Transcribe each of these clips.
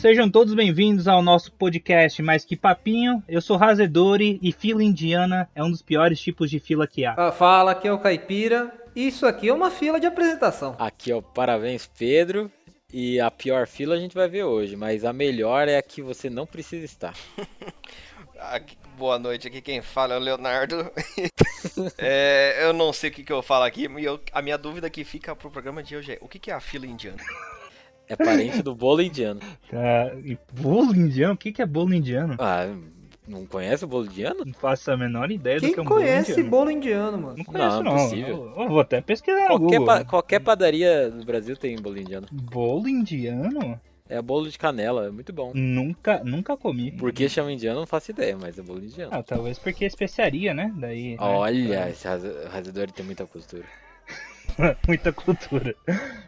Sejam todos bem-vindos ao nosso podcast Mais Que Papinho. Eu sou Razedori e fila indiana é um dos piores tipos de fila que há. Ah, Fala, aqui é o Caipira. Isso aqui é uma fila de apresentação. Aqui é o Parabéns Pedro. E a pior fila a gente vai ver hoje, mas a melhor é a que você não precisa estar. Aqui- boa noite, aqui quem fala é o Leonardo. É, eu não sei o que, que eu falo aqui, e eu- a minha dúvida que fica pro programa de hoje é: o que, que é a fila indiana? É parente do bolo indiano. Ah, e bolo indiano? O que que é bolo indiano? Ah, não conhece o bolo indiano? Não faço a menor ideia do Quem que é um bolo conhece indiano. bolo indiano, mano? Não conheço, Não, não. impossível. Eu, eu vou até pesquisar Qualquer, pa- qualquer padaria do Brasil tem bolo indiano. Bolo indiano? É bolo de canela, é muito bom. Nunca, nunca comi. Por que chama indiano, não faço ideia, mas é bolo indiano. Ah, talvez porque é especiaria, né? Daí. né? Olha, esse ras- rasador tem muita costura. Muita cultura.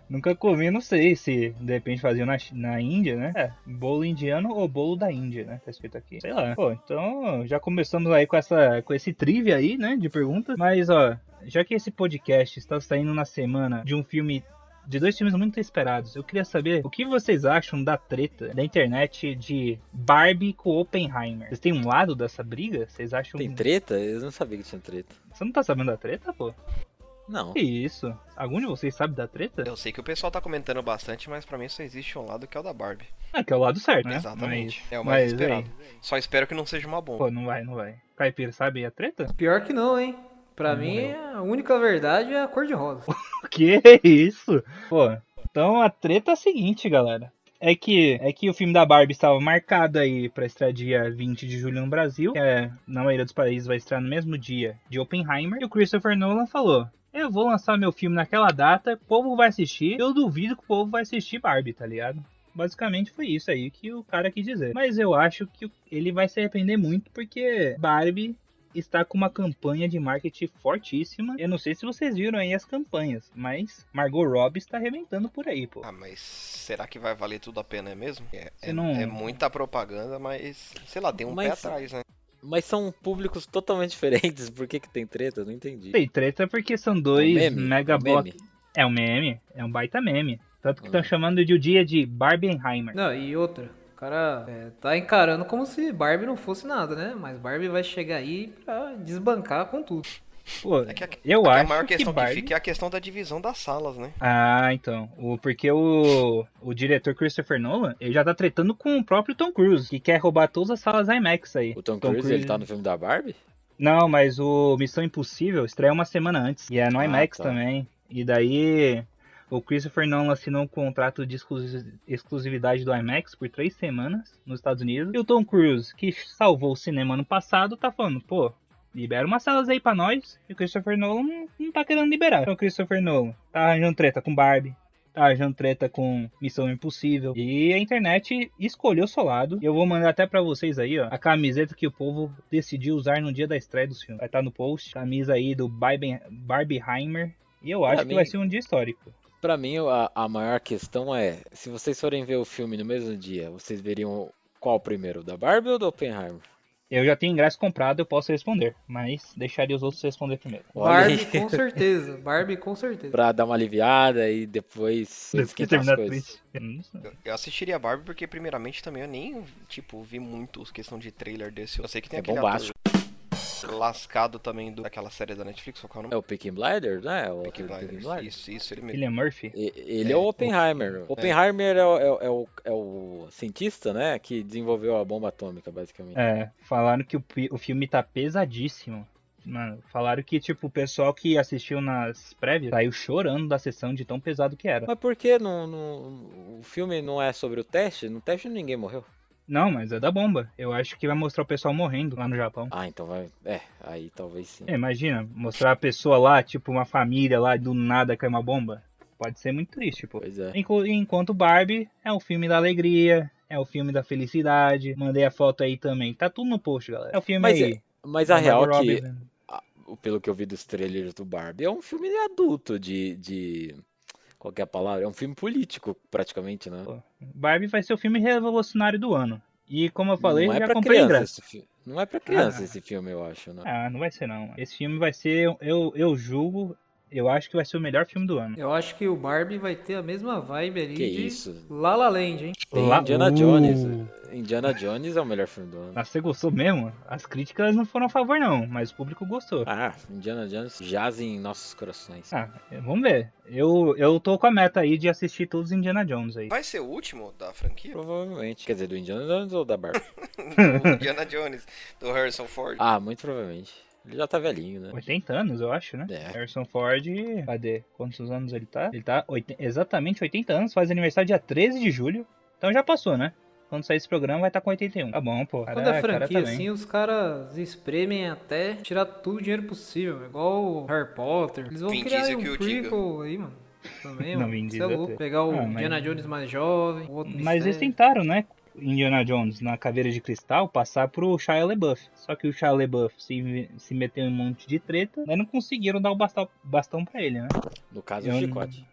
Nunca comi, não sei se de repente faziam na, na Índia, né? É, bolo indiano ou bolo da Índia, né? Tá escrito aqui. Sei lá. Pô, então já começamos aí com, essa, com esse trivia aí, né? De perguntas. Mas, ó, já que esse podcast está saindo na semana de um filme. De dois filmes muito esperados, eu queria saber o que vocês acham da treta da internet de Barbie com Oppenheimer. Vocês têm um lado dessa briga? Vocês acham. Tem treta? Eu não sabia que tinha treta. Você não tá sabendo da treta, pô? Não. Que isso? Algum de vocês sabe da treta? Eu sei que o pessoal tá comentando bastante, mas pra mim só existe um lado que é o da Barbie. É, que é o lado certo, né? Exatamente. Mas- é o mais mas, esperado. aí, Só espero que não seja uma bomba. Pô, não vai, não vai. Caipira, sabe a treta? Pior que não, hein? Pra Não mim, morreu. a única verdade é a cor de rosa. O que isso? Pô, então a treta é a seguinte, galera. É que, é que o filme da Barbie estava marcado aí pra estrear dia 20 de julho no Brasil. Que é, na maioria dos países vai estrear no mesmo dia de Oppenheimer. E o Christopher Nolan falou: Eu vou lançar meu filme naquela data, o povo vai assistir. Eu duvido que o povo vai assistir Barbie, tá ligado? Basicamente foi isso aí que o cara quis dizer. Mas eu acho que ele vai se arrepender muito porque Barbie está com uma campanha de marketing fortíssima. Eu não sei se vocês viram aí as campanhas, mas Margot Robbie está arrebentando por aí, pô. Ah, mas será que vai valer tudo a pena, é mesmo? É, é- não- é muita propaganda, mas sei lá, tem um pé Mas- atrás, né? Mas são públicos totalmente diferentes. Por que, que tem treta? Eu não entendi. Tem treta porque são dois Um meme? mega Um block. meme? É um meme, é um baita meme. Tanto que estão Hum. chamando de o dia de Barbenheimer. Não, e outra. O cara é, tá encarando como se Barbie não fosse nada, né? Mas Barbie vai chegar aí pra desbancar com tudo. Pô, É que a, eu é que acho a maior que questão que, Barbie... fica é a questão da divisão das salas, né? Ah, então. O, porque o, o diretor Christopher Nolan, ele já tá tretando com o próprio Tom Cruise, que quer roubar todas as salas IMAX aí. O Tom Cruise, ele tá no filme da Barbie? Não, mas o Missão Impossível estreia uma semana antes. E é no Ah, IMAX tá. também. E daí o Christopher Nolan assinou um contrato de exclusi- exclusividade do IMAX por três semanas nos Estados Unidos. E o Tom Cruise, que salvou o cinema ano passado, tá falando, pô, libera umas salas aí pra nós. E o Christopher Nolan não, não tá querendo liberar. Então o Christopher Nolan tá arranjando treta com Barbie. Tá arranjando treta com Missão Impossível. E a internet escolheu o seu lado. E eu vou mandar até pra vocês aí, ó. A camiseta que o povo decidiu usar no dia da estreia dos filmes. Vai estar no post. Camisa aí do Barbieheimer. E eu acho que mim- vai ser um dia histórico. Pra mim, a, a maior questão é: se vocês forem ver o filme no mesmo dia, vocês veriam qual primeiro? Da Barbie ou do Oppenheimer? Eu já tenho ingresso comprado, eu posso responder. Mas deixaria os outros responder primeiro. Olha Barbie aí. com certeza. Barbie com certeza. Pra dar uma aliviada e depois Depois terminar Eu, eu assistiria a Barbie porque, primeiramente, também eu nem, tipo, vi muito questão de trailer desse. Eu sei que tem É aquele bombástico. ator lascado também do, daquela série da Netflix, qual que é o nome? É o Peaky Blinders, né? O Peaky Blinders. Isso, isso, ele mesmo. Murphy. E- Ele é, É, o Oppenheimer. Oppenheimer é, o, é o- é o, é o cientista, né? Que desenvolveu a bomba atômica, basicamente. É, falaram que o, o filme tá pesadíssimo. Mano, falaram que, tipo, o pessoal que assistiu nas prévias saiu chorando da sessão de tão pesado que era. Mas por que não, não- o filme não é sobre o teste? No teste ninguém morreu. Não, mas é da bomba. Eu acho que vai mostrar o pessoal morrendo lá no Japão. Ah, então vai. É, aí talvez sim. É, imagina, mostrar a pessoa lá, tipo, uma família lá, do nada cai uma bomba. Pode ser muito triste, pô. Pois é. Enqu- Enquanto Barbie é o filme da alegria, é o filme da felicidade. Mandei a foto aí também. Tá tudo no post, galera. É o filme Mas, aí. é- mas a da real Margot que, né? pelo que eu vi dos trailers do Barbie, é um filme adulto de. de... Qual que é palavra? É um filme político, praticamente, né? Barbie vai ser o filme revolucionário do ano. E como eu falei, não é já pra comprei criança filme. Não é pra criança Ah. esse filme, eu acho, né? Ah, não vai ser não. Esse filme vai ser, eu, eu julgo, eu acho que vai ser o melhor filme do ano. Eu acho que o Barbie vai ter a mesma vibe ali Que de isso? La La Land, hein? Tem Lá- Indiana Uh. Jones. Indiana Jones é o melhor filme do ano. Mas você gostou mesmo? As críticas não foram a favor, não, mas o público gostou. Ah, Indiana Jones jaz em nossos corações. Ah, vamos ver. Eu, eu tô com a meta aí de assistir todos os Indiana Jones aí. Vai ser o último da franquia? Provavelmente. Quer dizer, do Indiana Jones ou da Barbie? do Indiana Jones, do Harrison Ford. ah, muito provavelmente. Ele já tá velhinho, né? 80 anos, eu acho, né? É. Harrison Ford, cadê? Quantos anos ele tá? Ele tá oit- exatamente 80 anos, faz aniversário dia 13 de julho. Então já passou, né? Quando sair esse programa vai estar com 81. Tá bom, pô. Quando Cara- é cara franquia tá bem. assim, os caras espremem até tirar todo o dinheiro possível. Igual o Harry Potter. Eles vão Vin criar Diesel que um diga. prequel aí, mano. Também, Não, mano. Isso é Diesel louco. Pegar o Ah, mas- Indiana Jones mais jovem, o outro Mas eles mistério. tentaram, né? Indiana Jones na caveira de cristal passar pro Shia LaBeouf. Só que o Shia LaBeouf se, se meteu em um monte de treta, mas não conseguiram dar o bastão, bastão pra ele, né? No caso, Eu- o chicote.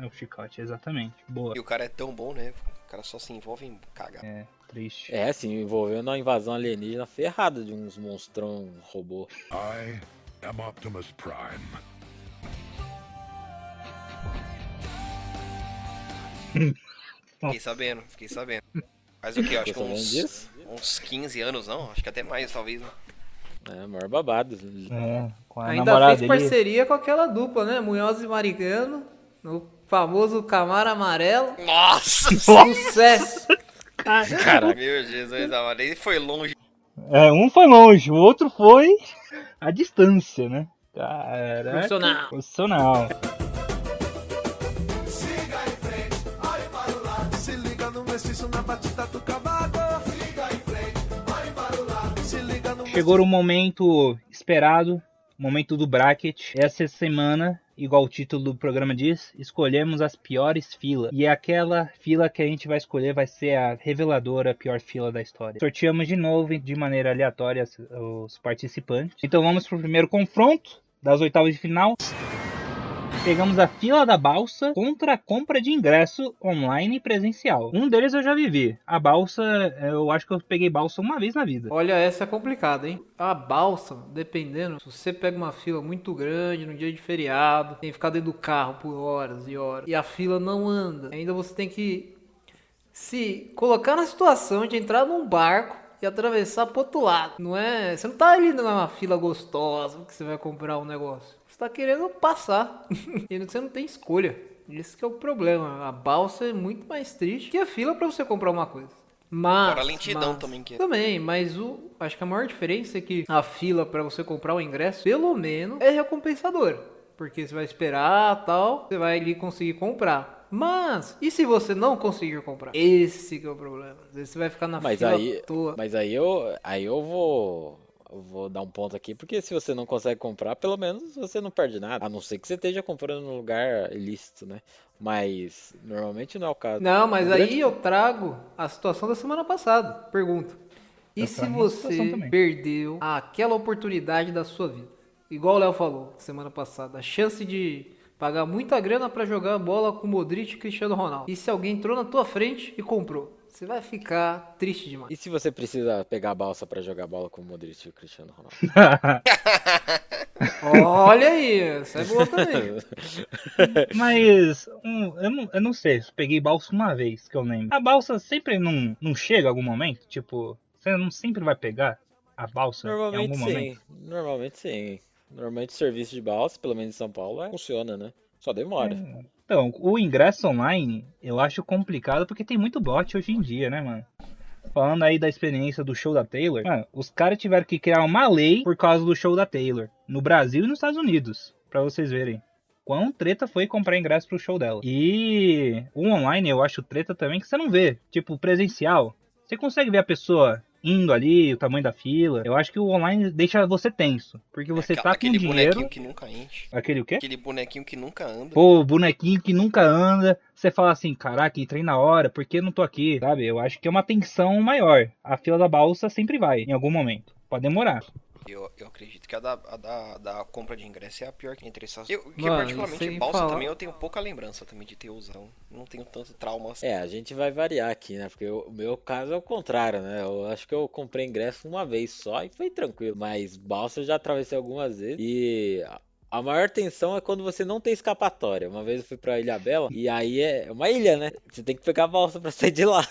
É o chicote, exatamente. Boa. E o cara é tão bom, né? O cara só se envolve em cagar. É, triste. É, se envolveu na invasão alienígena ferrada de uns monstrão robô. I am Optimus Prime. Fiquei sabendo, fiquei sabendo. Mas o que? Acho que uns, disso? uns 15 anos, não? Acho que até mais, talvez. Né? É, maior babado. É, com a Ainda fez dele. parceria com aquela dupla, né? Munhoz e Maricano. No famoso Camaro Amarelo. Nossa! Sucesso! Caraca. Meu Jesus, amado. Ele foi longe. É, um foi longe, o outro foi a distância, né? Caraca. Profissional. Profissional. Chegou o momento esperado, momento do bracket. Essa semana, igual o título do programa diz, escolhemos as piores filas. E aquela fila que a gente vai escolher vai ser a reveladora pior fila da história. Sorteamos de novo de maneira aleatória os participantes. Então vamos pro primeiro confronto das oitavas de final. Pegamos a fila da balsa contra a compra de ingresso online e presencial. Um deles eu já vivi. A balsa, eu acho que eu peguei balsa uma vez na vida. Olha, essa é complicada, hein? A balsa, dependendo, se você pega uma fila muito grande no dia de feriado, tem que ficar dentro do carro por horas e horas, e a fila não anda, ainda você tem que se colocar na situação de entrar num barco e atravessar pro outro lado. Não é. Você não tá ali numa fila gostosa que você vai comprar um negócio. Você tá querendo passar. e você não tem escolha. Esse que é o problema. A balsa é muito mais triste que a fila pra você comprar uma coisa. Mas, Fora a lentidão mas- também que é. Também, mas o acho que a maior diferença é que a fila pra você comprar o ingresso, pelo menos, é recompensadora. Porque você vai esperar tal, você vai ali conseguir comprar. Mas, e se você não conseguir comprar? Esse que é o problema. Às vezes você vai ficar na Mas fila aí, à toa. mas aí eu, aí eu vou, vou dar um ponto aqui, porque se você não consegue comprar, pelo menos você não perde nada. A não ser que você esteja comprando num lugar ilícito, né? Mas normalmente não é o caso. Não, mas aí grande- eu trago a situação da semana passada. Pergunto. E Eu se você perdeu aquela oportunidade da sua vida? Igual o Léo falou semana passada, a chance de pagar muita grana pra jogar bola com Modric e Cristiano Ronaldo. E se alguém entrou na tua frente e comprou? Você vai ficar triste demais. E se você precisa pegar a balsa pra jogar bola com o Modric e o Cristiano Ronaldo? Olha aí, essa é boa também. Mas um, eu, não, eu não sei, eu peguei balsa uma vez que eu lembro. A balsa sempre não, não chega em algum momento? Tipo, você não sempre vai pegar a balsa em Normalmente algum sim. momento? Normalmente sim. Normalmente o serviço de balsa, pelo menos em São Paulo, é- funciona, né? Só demora. Então, o ingresso online eu acho complicado porque tem muito bot hoje em dia, né, mano? Falando aí da experiência do show da Taylor, mano, os caras tiveram que criar uma lei por causa do show da Taylor. No Brasil e nos Estados Unidos. Pra vocês verem. Quão treta foi comprar ingresso pro show dela. E o online eu acho treta também que você não vê. Tipo, presencial. Você consegue ver a pessoa indo ali, o tamanho da fila. Eu acho que o online deixa você tenso. Porque você Aquela- tá com aquele dinheiro. bonequinho que nunca enche. Aquele o quê? Aquele bonequinho que nunca anda. Pô, bonequinho que nunca anda. Você fala assim, caraca, entrei na hora, por que não tô aqui? Sabe? Eu acho que é uma tensão maior. A fila da balsa sempre vai, em algum momento. Pode demorar. Eu, eu acredito que a da, a da, da compra de ingresso é a pior que entre essas. Eu, que Mano, particularmente sem balsa falar- também eu tenho pouca lembrança também de ter usado. Não tenho tanto trauma assim. É, a gente vai variar aqui, né? Porque o meu caso é o contrário, né? Eu acho que eu comprei ingresso uma vez só e foi tranquilo. Mas balsa eu já atravessei algumas vezes e a- maior tensão é quando você não tem escapatória. Uma vez eu fui pra Ilha Bela e aí é uma ilha, né? Você tem que pegar a balsa pra sair de lá.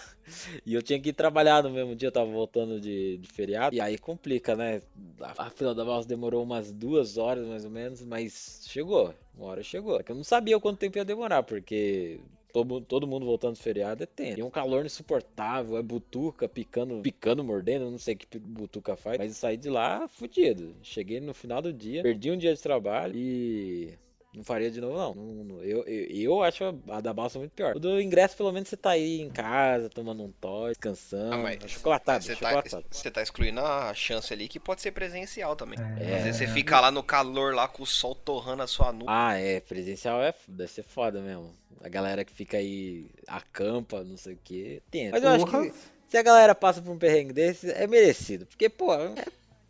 E eu tinha que ir trabalhar no mesmo dia, eu tava voltando de, de feriado. E aí complica, né? A, a fila da balsa demorou umas duas horas mais ou menos, mas chegou. Uma hora chegou. É que eu não sabia quanto tempo ia demorar, porque todo, todo mundo voltando do feriado é tenso. E um calor insuportável, é butuca picando, picando, mordendo, não sei o que butuca faz. Mas saí de lá fudido. Cheguei no final do dia, perdi um dia de trabalho e não faria de novo, não. Não- não- eu, eu, eu acho a da balsa muito pior. O do ingresso, pelo menos, você tá aí em casa, tomando um toy, descansando. Ah, mas chocolatado, Você tá, chocolatado. você tá excluindo a chance ali que pode ser presencial também. É. Às vezes você fica lá no calor, lá com o sol torrando a sua nuca. Ah, é, presencial é, deve ser foda mesmo. A galera que fica aí, acampa, não sei o que, tem. Mas eu acho que se a galera passa por um perrengue desse, é merecido. Porque, pô, é-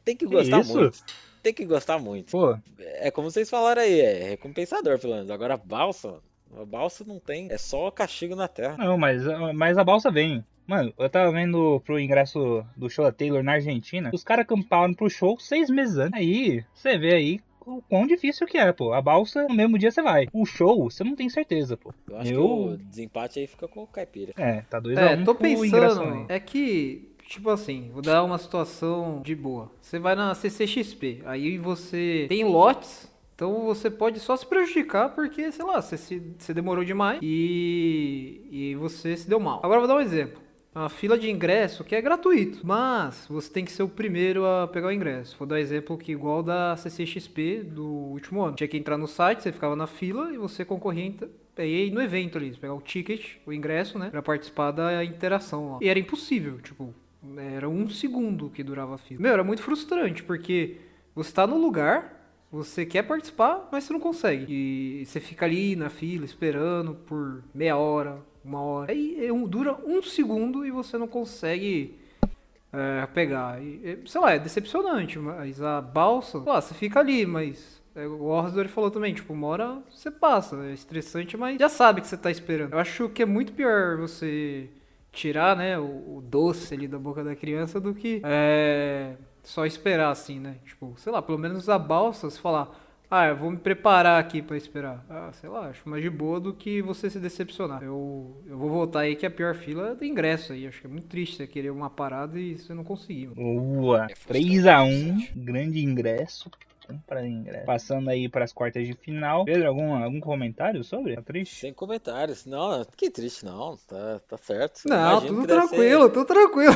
tem que gostar isso? muito. Tem que gostar muito. Pô, É como vocês falaram aí, é recompensador, pelo menos. Agora, a balsa, a balsa não tem, é só castigo na terra. não, mas, mas a balsa vem. Mano, eu tava vendo pro ingresso do show da Taylor na Argentina. Os caras acamparam pro show seis meses antes. Aí, você vê aí o quão difícil que é, pô. A balsa, no mesmo dia você vai. O show, você não tem certeza, pô. Eu acho Eu- que o desempate aí fica com o caipira. É, tá 2x1 É, um tô pensando. É que, tipo assim, vou dar uma situação de boa. Você vai na CCXP, aí você tem lotes. Então você pode só se prejudicar porque, sei lá, você, se, você demorou demais e, e você se deu mal. Agora vou dar um exemplo. A fila de ingresso que é gratuito, mas você tem que ser o primeiro a pegar o ingresso. Vou dar exemplo que igual da CCXP do último ano. Tinha que entrar no site, você ficava na fila e você concorria aí no evento ali, pegar o ticket, o ingresso, né, Pra participar da interação lá. E era impossível, tipo, era um segundo que durava a fila. Meu, era muito frustrante, porque você tá no lugar, você quer participar, mas você não consegue. E você fica ali na fila esperando por meia hora, uma hora. Aí é dura um segundo e você não consegue é, pegar. E, é, sei lá, é decepcionante, mas a balsa, pô, você fica ali, mas. É, o Orzdor falou também, tipo, uma hora você passa, é estressante, mas já sabe que você tá esperando. Eu acho que é muito pior você tirar, né, o, o doce ali da boca da criança do que é, só esperar assim, né? Tipo, sei lá, pelo menos a balsa, se falar, ah, eu vou me preparar aqui pra esperar. Ah, sei lá, acho mais de boa do que você se decepcionar. Eu, eu vou voltar aí que a pior fila é do ingresso aí. Acho que é muito triste você querer uma parada e você não conseguir. Boa. É frustrante, 3x1, frustrante. grande ingresso. Compra ingresso. Passando aí pras quartas de final. Pedro, algum, algum comentário sobre? Tá triste? Sem comentários. Não, que triste, não. Tá, tá certo. Não, Imagino tudo tranquilo, tudo tranquilo.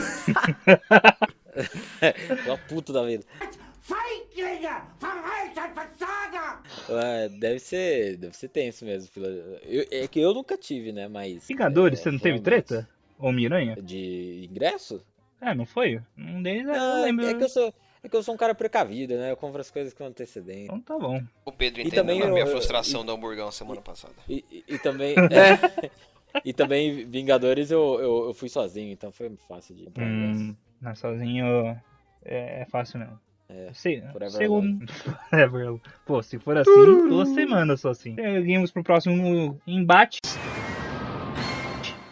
Ser uma puta da vida. É, deve ser, deve ser tenso mesmo. Eu- é que eu nunca tive, né? Mas. Vingadores, é, você não teve treta? Ou Miranha? De ingresso? É, não foi? Um deles eu Não, lembro. é que eu sou. É que eu sou um cara precavido, né? Eu compro as coisas com antecedência. Então tá bom. O Pedro E entendeu também a eu- minha eu- frustração do hamburgão semana passada. E, e- e também. é, e também Vingadores eu, eu, eu fui sozinho, então foi fácil de comprar. Hum, não, sozinho é, é fácil mesmo. É, Se, forever segundo. Forever. Pô, se for assim, duas semanas só assim. Seguimos pro próximo embate.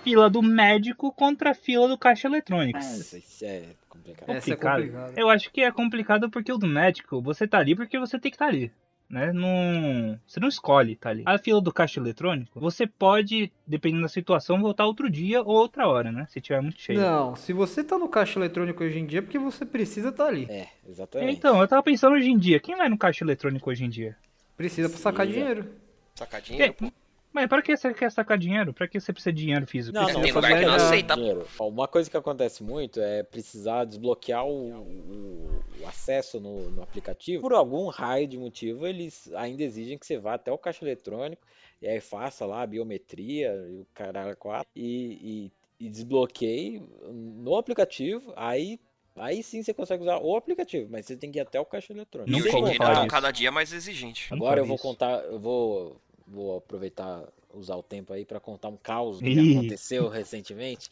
Fila do médico contra a fila do caixa eletrônico. Isso, isso é complicado. Essa é complicado. Eu acho que é complicado porque o do médico, você tá ali porque você tem que estar tá ali. Né? Não, você não escolhe tá ali. A fila do caixa eletrônico, você pode, dependendo da situação, voltar outro dia ou outra hora, né? Se tiver muito cheio. Não, se você tá no caixa eletrônico hoje em dia é porque você precisa estar ali. É, exatamente. Então, eu tava pensando hoje em dia, quem vai no caixa eletrônico hoje em dia? Precisa pra sacar dinheiro. Sacar dinheiro, pô. Mas para que você quer sacar dinheiro? Pra que você precisa de dinheiro físico? Não, não, tem lugar que não aceita. dinheiro. Uma coisa que acontece muito é precisar desbloquear o, o- o acesso no, no aplicativo. Por algum raio de motivo, eles ainda exigem que você vá até o caixa eletrônico e aí faça lá a biometria e o caralho 4 e, e, e desbloqueie no aplicativo. Aí, aí sim você consegue usar o aplicativo, mas você tem que ir até o caixa eletrônico. Não E hoje em dia disso. cada dia mais exigentes. Nunca Agora eu vou contar, eu vou, vou aproveitar, usar o tempo aí para contar um caos que Ih. aconteceu recentemente.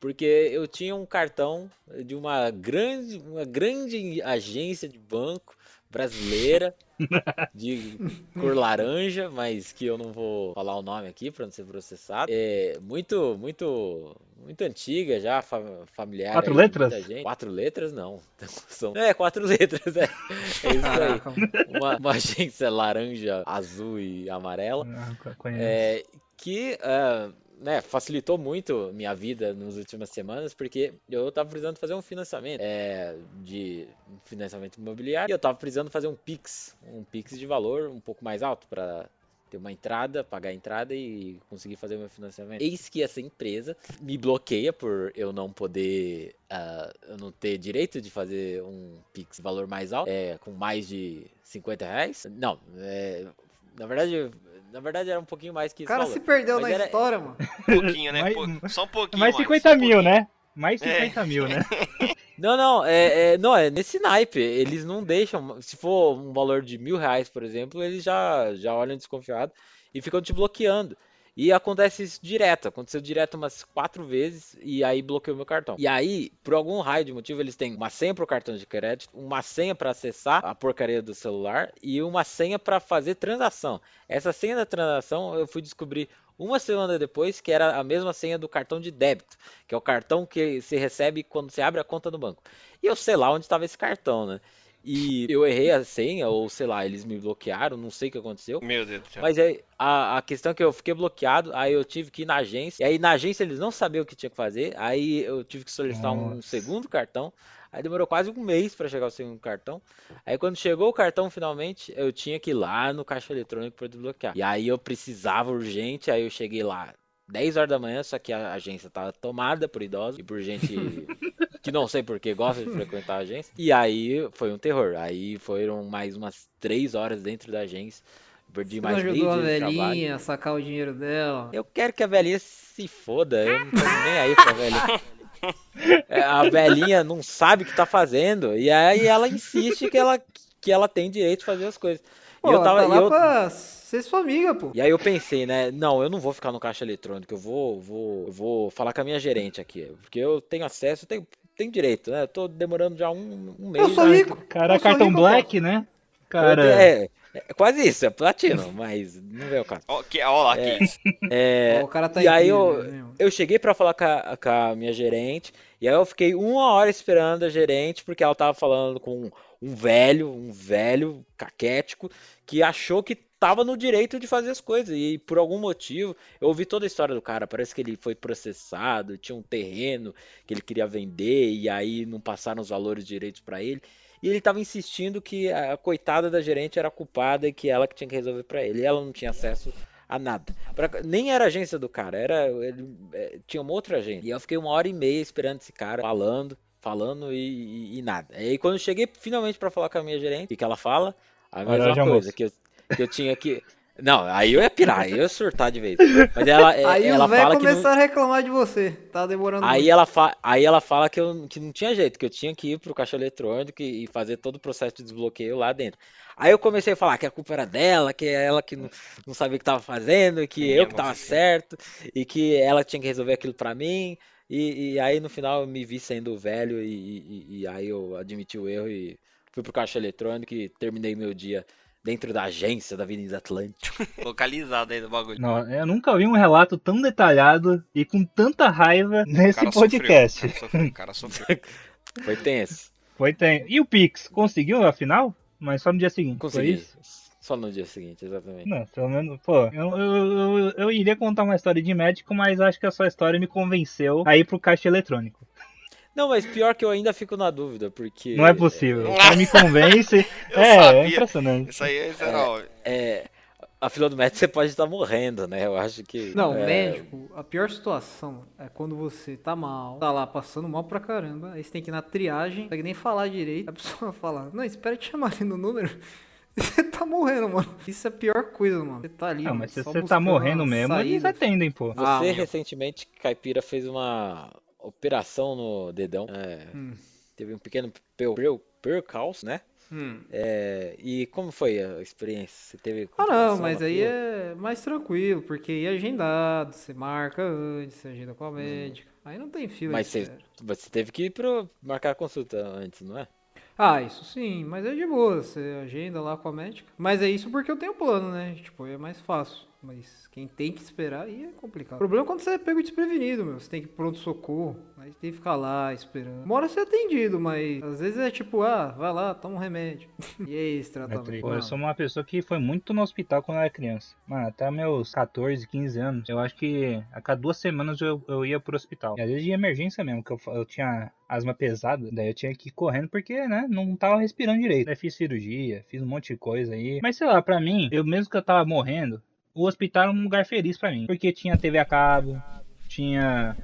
Porque eu tinha um cartão de uma grande, uma grande agência de banco brasileira de cor laranja, mas que eu não vou falar o nome aqui para não ser processado. É muito, muito, muito antiga já, fa- familiar. Quatro aí letras? muita gente. Quatro letras, não. São... É, quatro letras, é. É isso aí. Caraca. Uma, uma agência laranja, azul e amarela. Ah, conheço. É, que ah, né, facilitou muito minha vida nas últimas semanas, porque eu tava precisando fazer um financiamento é, de financiamento imobiliário e eu tava precisando fazer um Pix, um Pix de valor um pouco mais alto para ter uma entrada, pagar a entrada e conseguir fazer o meu financiamento. Eis que essa empresa me bloqueia por eu não poder, ah, eu não ter direito de fazer um Pix valor mais alto, é, com mais de 50 reais. Não, é, na verdade, na verdade era um pouquinho mais que O esse cara se perdeu Mas na era- história, mano. Um pouquinho, né? Mais- só um pouquinho. Mais mano, 50 só um mil, pouquinho. né? Mais É. 50 mil, né? Não, não, é, é- não, é nesse naipe. Eles não deixam. Se for um valor de mil reais, por exemplo, eles já, já olham desconfiado e ficam te bloqueando. E acontece isso direto. Aconteceu direto umas quatro vezes e aí bloqueou meu cartão. E aí, por algum raio de motivo, eles têm uma senha pro cartão de crédito, uma senha para acessar a porcaria do celular e uma senha para fazer transação. Essa senha da transação eu fui descobrir uma semana depois que era a mesma senha do cartão de débito, que é o cartão que você recebe quando você abre a conta no banco. E eu sei lá onde estava esse cartão, né? E eu errei a senha, ou sei lá, eles me bloquearam, não sei o que aconteceu. Meu Deus do céu. Mas aí, a, a questão é que eu fiquei bloqueado, aí eu tive que ir na agência, e aí na agência eles não sabiam o que tinha que fazer, aí eu tive que solicitar um Nossa. segundo cartão, aí demorou quase um mês para chegar o segundo cartão, aí quando chegou o cartão finalmente, eu tinha que ir lá no caixa eletrônico para desbloquear, e aí eu precisava urgente, aí eu cheguei lá 10 horas da manhã, só que a agência tava tomada por idosos e por gente que não sei por que gosta de frequentar a agência. E aí foi um terror. Aí foram mais umas 3 horas dentro da agência. Perdi Você não mais meio ajudou a velhinha a sacar o dinheiro dela. Eu quero que a velhinha se foda. Eu não tô nem aí pra velhinha. É, A velhinha não sabe o que tá fazendo. E aí ela insiste que ela, que ela tem direito de fazer as coisas. Pô, e eu tava. tá lá eu- pra ser sua amiga, pô. E aí eu pensei, né? Não, eu não vou ficar no caixa eletrônico, eu vou, vou, eu vou falar com a minha gerente aqui, porque eu tenho acesso, eu tenho, tenho direito, né? Eu tô demorando já um, um mês. Eu sou né? rico. Cara, eu cartão rico, black, né? Cara, É, é quase isso, é platino, mas não é o caso. Que, ó lá. É, Ó, o cara tá e aí eu, né, eu cheguei pra falar com a, com a minha gerente, e aí eu fiquei uma hora esperando a gerente, porque ela tava falando com um velho, um velho caquético, que achou que tava no direito de fazer as coisas, e por algum motivo, eu ouvi toda a história do cara, parece que ele foi processado, tinha um terreno que ele queria vender, e aí não passaram os valores direitos pra ele, e ele tava insistindo que a coitada da gerente era culpada e que ela que tinha que resolver pra ele, e ela não tinha acesso a nada. Pra- nem era a agência do cara, era ele é, tinha uma outra agência. E eu fiquei uma hora e meia esperando esse cara falando, falando e, e- e nada. E aí quando eu cheguei finalmente pra falar com a minha gerente, o que que ela fala? A mesma coisa almoço. que eu, que eu tinha que não, aí eu ia pirar, aí eu ia surtar de vez. Mas ela, é- Aí ela os velhos fala que não, a reclamar de você. Tá demorando Aí muito. ela, fa... aí ela fala que, eu... que não tinha jeito, que eu tinha que ir pro caixa eletrônico e fazer todo o processo de desbloqueio lá dentro. Aí eu comecei a falar que a culpa era dela, que é ela que não, não sabia o que tava fazendo, que Minha eu que tava nossa certo, e que ela tinha que resolver aquilo pra mim. E, e aí no final eu me vi sendo velho e, e- e aí eu admiti o erro e fui pro caixa eletrônico e terminei meu dia dentro da agência da Avenida Atlântica. Localizado aí do bagulho. não, eu nunca vi um relato tão detalhado e com tanta raiva nesse podcast. Sofreu, o cara sofreu, cara sofreu. Foi tenso. Foi tem. E o Pix, conseguiu afinal? Mas só no dia seguinte. Foi Consegui. isso? Só no dia seguinte, exatamente. Não, pelo menos, pô, eu, eu, eu, eu iria contar uma história de médico, mas acho que a sua história me convenceu a ir pro caixa eletrônico. Não, mas pior que eu ainda fico na dúvida, porque. Não é possível. Cara me convence. Eu é, sabia. é impressionante. Isso aí isso era óbvio. É, a fila do médico você pode estar morrendo, né? Eu acho que. Não, é, médico, a pior situação é quando você tá mal, tá lá passando mal pra caramba, aí você tem que ir na triagem, não consegue nem falar direito, a pessoa fala, não, espera te chamarem no número. Você tá morrendo, mano. Isso é a pior coisa, mano. Você tá ali, Não, mano, mas se você tá morrendo mesmo, eles saída. atendem, pô. Você Ah, recentemente, Caipira, fez uma operação no dedão. É, Hum. Teve um pequeno per- per- percalço, né? Hum. É, e como foi a experiência? Você teve Ah, não, mas aí fila? é mais tranquilo, porque ia agendado, você marca antes, você agenda Hum. com a médica. Aí não tem fila Mas de você, você teve que ir pro marcar a consulta antes, não é? Ah, isso sim, mas é de boa, você agenda lá com a médica. Mas é isso porque eu tenho plano, né? Tipo, é mais fácil. Mas quem tem que esperar aí é complicado. O problema é quando você é pego desprevenido, meu. Você tem que ir pronto socorro. Aí tem que ficar lá esperando. Uma hora você é atendido, mas às vezes é tipo, ah, vai lá, toma um remédio. e é esse É tratamento. triste. Pô, eu sou uma pessoa que foi muito no hospital quando eu era criança. Mano, até meus 14, 15 anos. Eu acho que a cada duas semanas eu, eu ia pro hospital. E às vezes de emergência mesmo, que eu, eu tinha asma pesada. Daí eu tinha que ir correndo porque, né, não tava respirando direito. Daí fiz cirurgia, fiz um monte de coisa aí. Mas sei lá, pra mim, eu mesmo que eu tava morrendo, o hospital era um lugar feliz pra mim. Porque tinha TV a cabo, tinha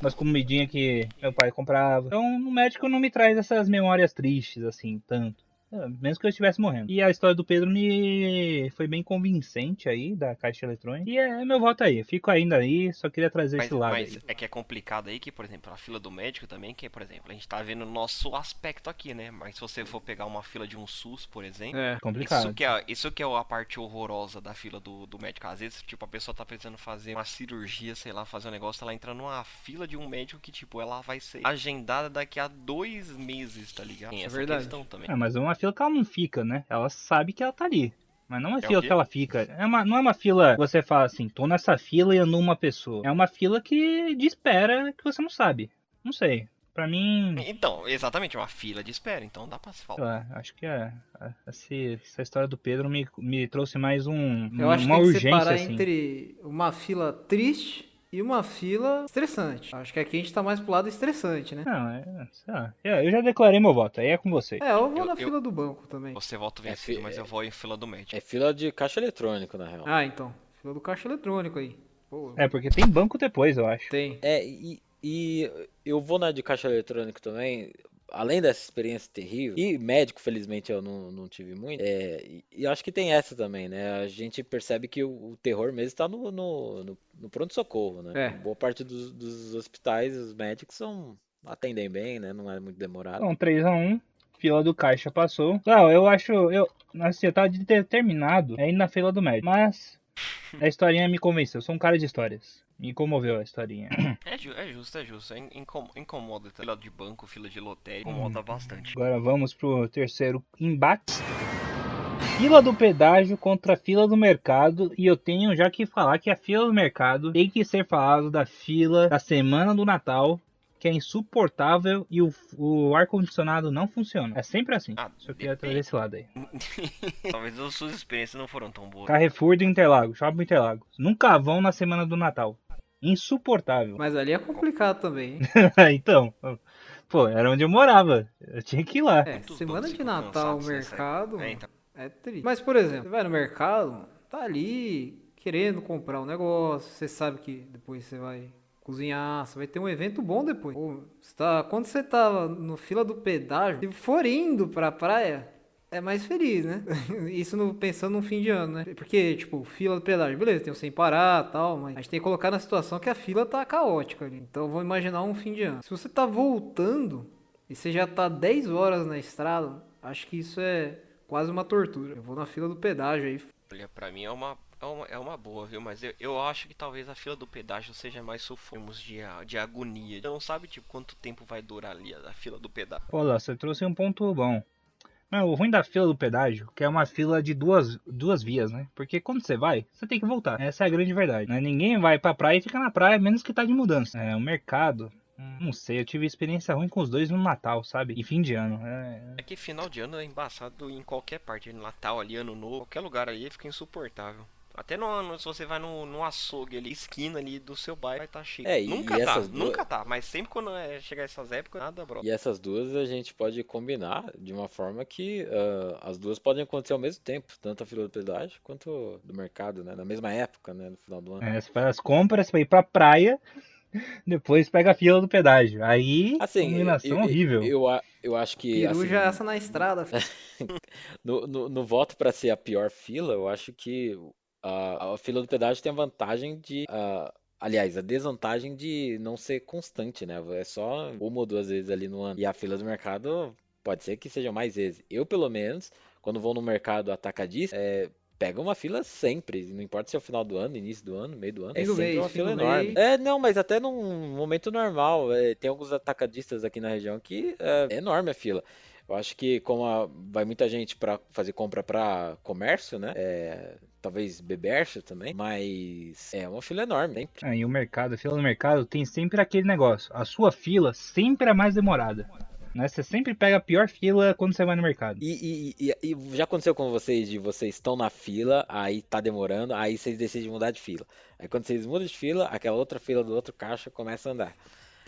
umas comidinhas que meu pai comprava. Então o médico não me traz essas memórias tristes assim, tanto. É, Mesmo que eu estivesse morrendo. E a história do Pedro me foi bem convincente aí, da caixa eletrônica. E é meu voto aí. Fico ainda aí, só queria trazer Mas, esse lado mas aí. é que é complicado aí que, por exemplo, a fila do médico também, que, por exemplo, a gente tá vendo o nosso aspecto aqui, né? Mas se você for pegar uma fila de um SUS, por exemplo, É. Complicado. Isso que, é, isso que é a parte horrorosa da fila do, do médico. Às vezes, tipo, a pessoa tá precisando fazer uma cirurgia, sei lá, fazer um negócio, ela entra numa fila de um médico que, tipo, ela vai ser agendada daqui a dois meses, tá ligado? Tem essa verdade. questão também. Ah, mas é uma fila que ela não fica, né? Ela sabe que ela tá ali. Mas não é uma É fila que ela fica. É uma, não é uma fila que você fala assim, tô nessa fila e ando uma pessoa. É uma fila que de espera que você não sabe. Não sei. Pra mim, Então, exatamente, uma fila de espera, então dá pra se falar. lá, acho que é, é, essa história do Pedro me, me trouxe mais um, Eu acho que uma tem que urgência, separar assim. entre uma fila triste e uma fila estressante. Acho que aqui a gente tá mais pro lado estressante, né? Não, é, sei lá. É, Eu já declarei meu voto, aí é com você. É, eu vou Eu- na eu- fila do banco também. Você volta É, vencido, fi- mas eu vou em fila do médico. É fila de caixa eletrônico, na real. Ah, então. Fila do caixa eletrônico aí. Pô, É, porque tem banco depois, eu acho. tem. É, e, e eu vou na de caixa eletrônico também, além dessa experiência terrível, e médico, felizmente, eu não, não tive muito, é, e, e acho que tem essa também, né? A gente percebe que o, o terror mesmo está no, no, no, no pronto-socorro, né? É. Boa parte dos, dos hospitais, os médicos são, atendem bem, né? Não é muito demorado. Então, 3x1, fila do caixa passou. Não, eu acho, eu, assim, eu tava determinado a ir na fila do médico, mas a historinha me convenceu. Eu sou um cara de histórias. Me comoveu a historinha. É, ju- é justo, é justo. É in- incom- incomoda. tá? De banco, fila de lotérica, incomoda bastante. Agora vamos pro terceiro embate. Fila do pedágio contra a fila do mercado. E eu tenho já que falar que a fila do mercado tem que ser falado da fila da semana do Natal. Que é insuportável e o, o ar-condicionado não funciona. É sempre assim. Ah, Só queria trazer esse lado aí. Talvez as suas experiências não foram tão boas. Carrefour do Interlagos, Shopping Interlagos. Nunca vão na semana do Natal. Insuportável. Mas ali é complicado também, então, pô, era onde eu morava. Eu tinha que ir lá. É, semana de ficam Natal, mercado. É, então. é triste. Mas, por exemplo, você vai no mercado, tá ali querendo comprar um negócio, você sabe que depois você vai cozinhar, você vai ter um evento bom depois. Pô, você tá, quando você tá no fila do pedágio, se for indo pra praia, é mais feliz, né? Isso no- pensando no fim de ano, né? Porque, tipo, fila do pedágio, beleza, tem o sem parar e tal, mas a gente tem que colocar na situação que a fila tá caótica ali. Então, vou imaginar um fim de ano. Se você tá voltando e você já tá 10 horas na estrada, acho que isso é quase uma tortura. Eu vou na fila do pedágio aí. Olha, pra mim é uma, é uma, é uma boa, viu? Mas eu, eu acho que talvez a fila do pedágio seja mais sufocos de, de agonia. Você não sabe, tipo, quanto tempo vai durar ali a, a fila do pedágio. Olha, você trouxe um ponto bom. Mas o ruim da fila do pedágio, que é uma fila de duas, duas vias, né? Porque quando você vai, você tem que voltar. Essa é a grande verdade. Né? Ninguém vai pra praia e fica na praia, menos que tá de mudança. É, o mercado. hum, Não sei, eu tive experiência ruim com os dois no Natal, sabe? E fim de ano. É, É que final de ano é embaçado em qualquer parte. Natal ali, ano novo, qualquer lugar ali fica insuportável. Até no, no- se você vai no, no açougue ali, esquina ali do seu bairro, vai estar cheio. É, nunca e tá, duas- nunca tá. Mas sempre quando é, chegar essas épocas, nada, bro. E essas duas a gente pode combinar de uma forma que ah, as duas podem acontecer ao mesmo tempo, tanto a fila do pedágio quanto do mercado, né? Na mesma época, né? No final do ano. é, você faz as compras pra ir pra praia, depois pega a fila do pedágio. Aí, Assim, combinação eu, eu, horrível. eu, a- eu acho que assim, Peruja essa na estrada. no, no, no voto para ser a pior fila, eu acho que a, a fila do pedágio tem a vantagem de. ah, aliás, a desvantagem de não ser constante, né? É só uma ou duas vezes ali no ano. E a fila do mercado pode ser que seja mais vezes. Eu, pelo menos, quando vou no mercado atacadista, é, pega uma fila sempre. Não importa se é o final do ano, início do ano, meio do ano. É sempre mês, uma fila enorme. É, não, mas até num momento normal. é, tem alguns atacadistas aqui na região que é enorme a fila. Eu acho que como a- vai muita gente para fazer compra para comércio, né? é, talvez bebercha também, mas é uma fila enorme, sempre. Ah, e o mercado, a fila do mercado tem sempre aquele negócio. A sua fila sempre é mais demorada. Né? Você sempre pega a pior fila quando você vai no mercado. E, e- e- e já aconteceu com vocês de vocês estão na fila, aí tá demorando, aí vocês decidem mudar de fila. Aí quando vocês mudam de fila, aquela outra fila do outro caixa começa a andar.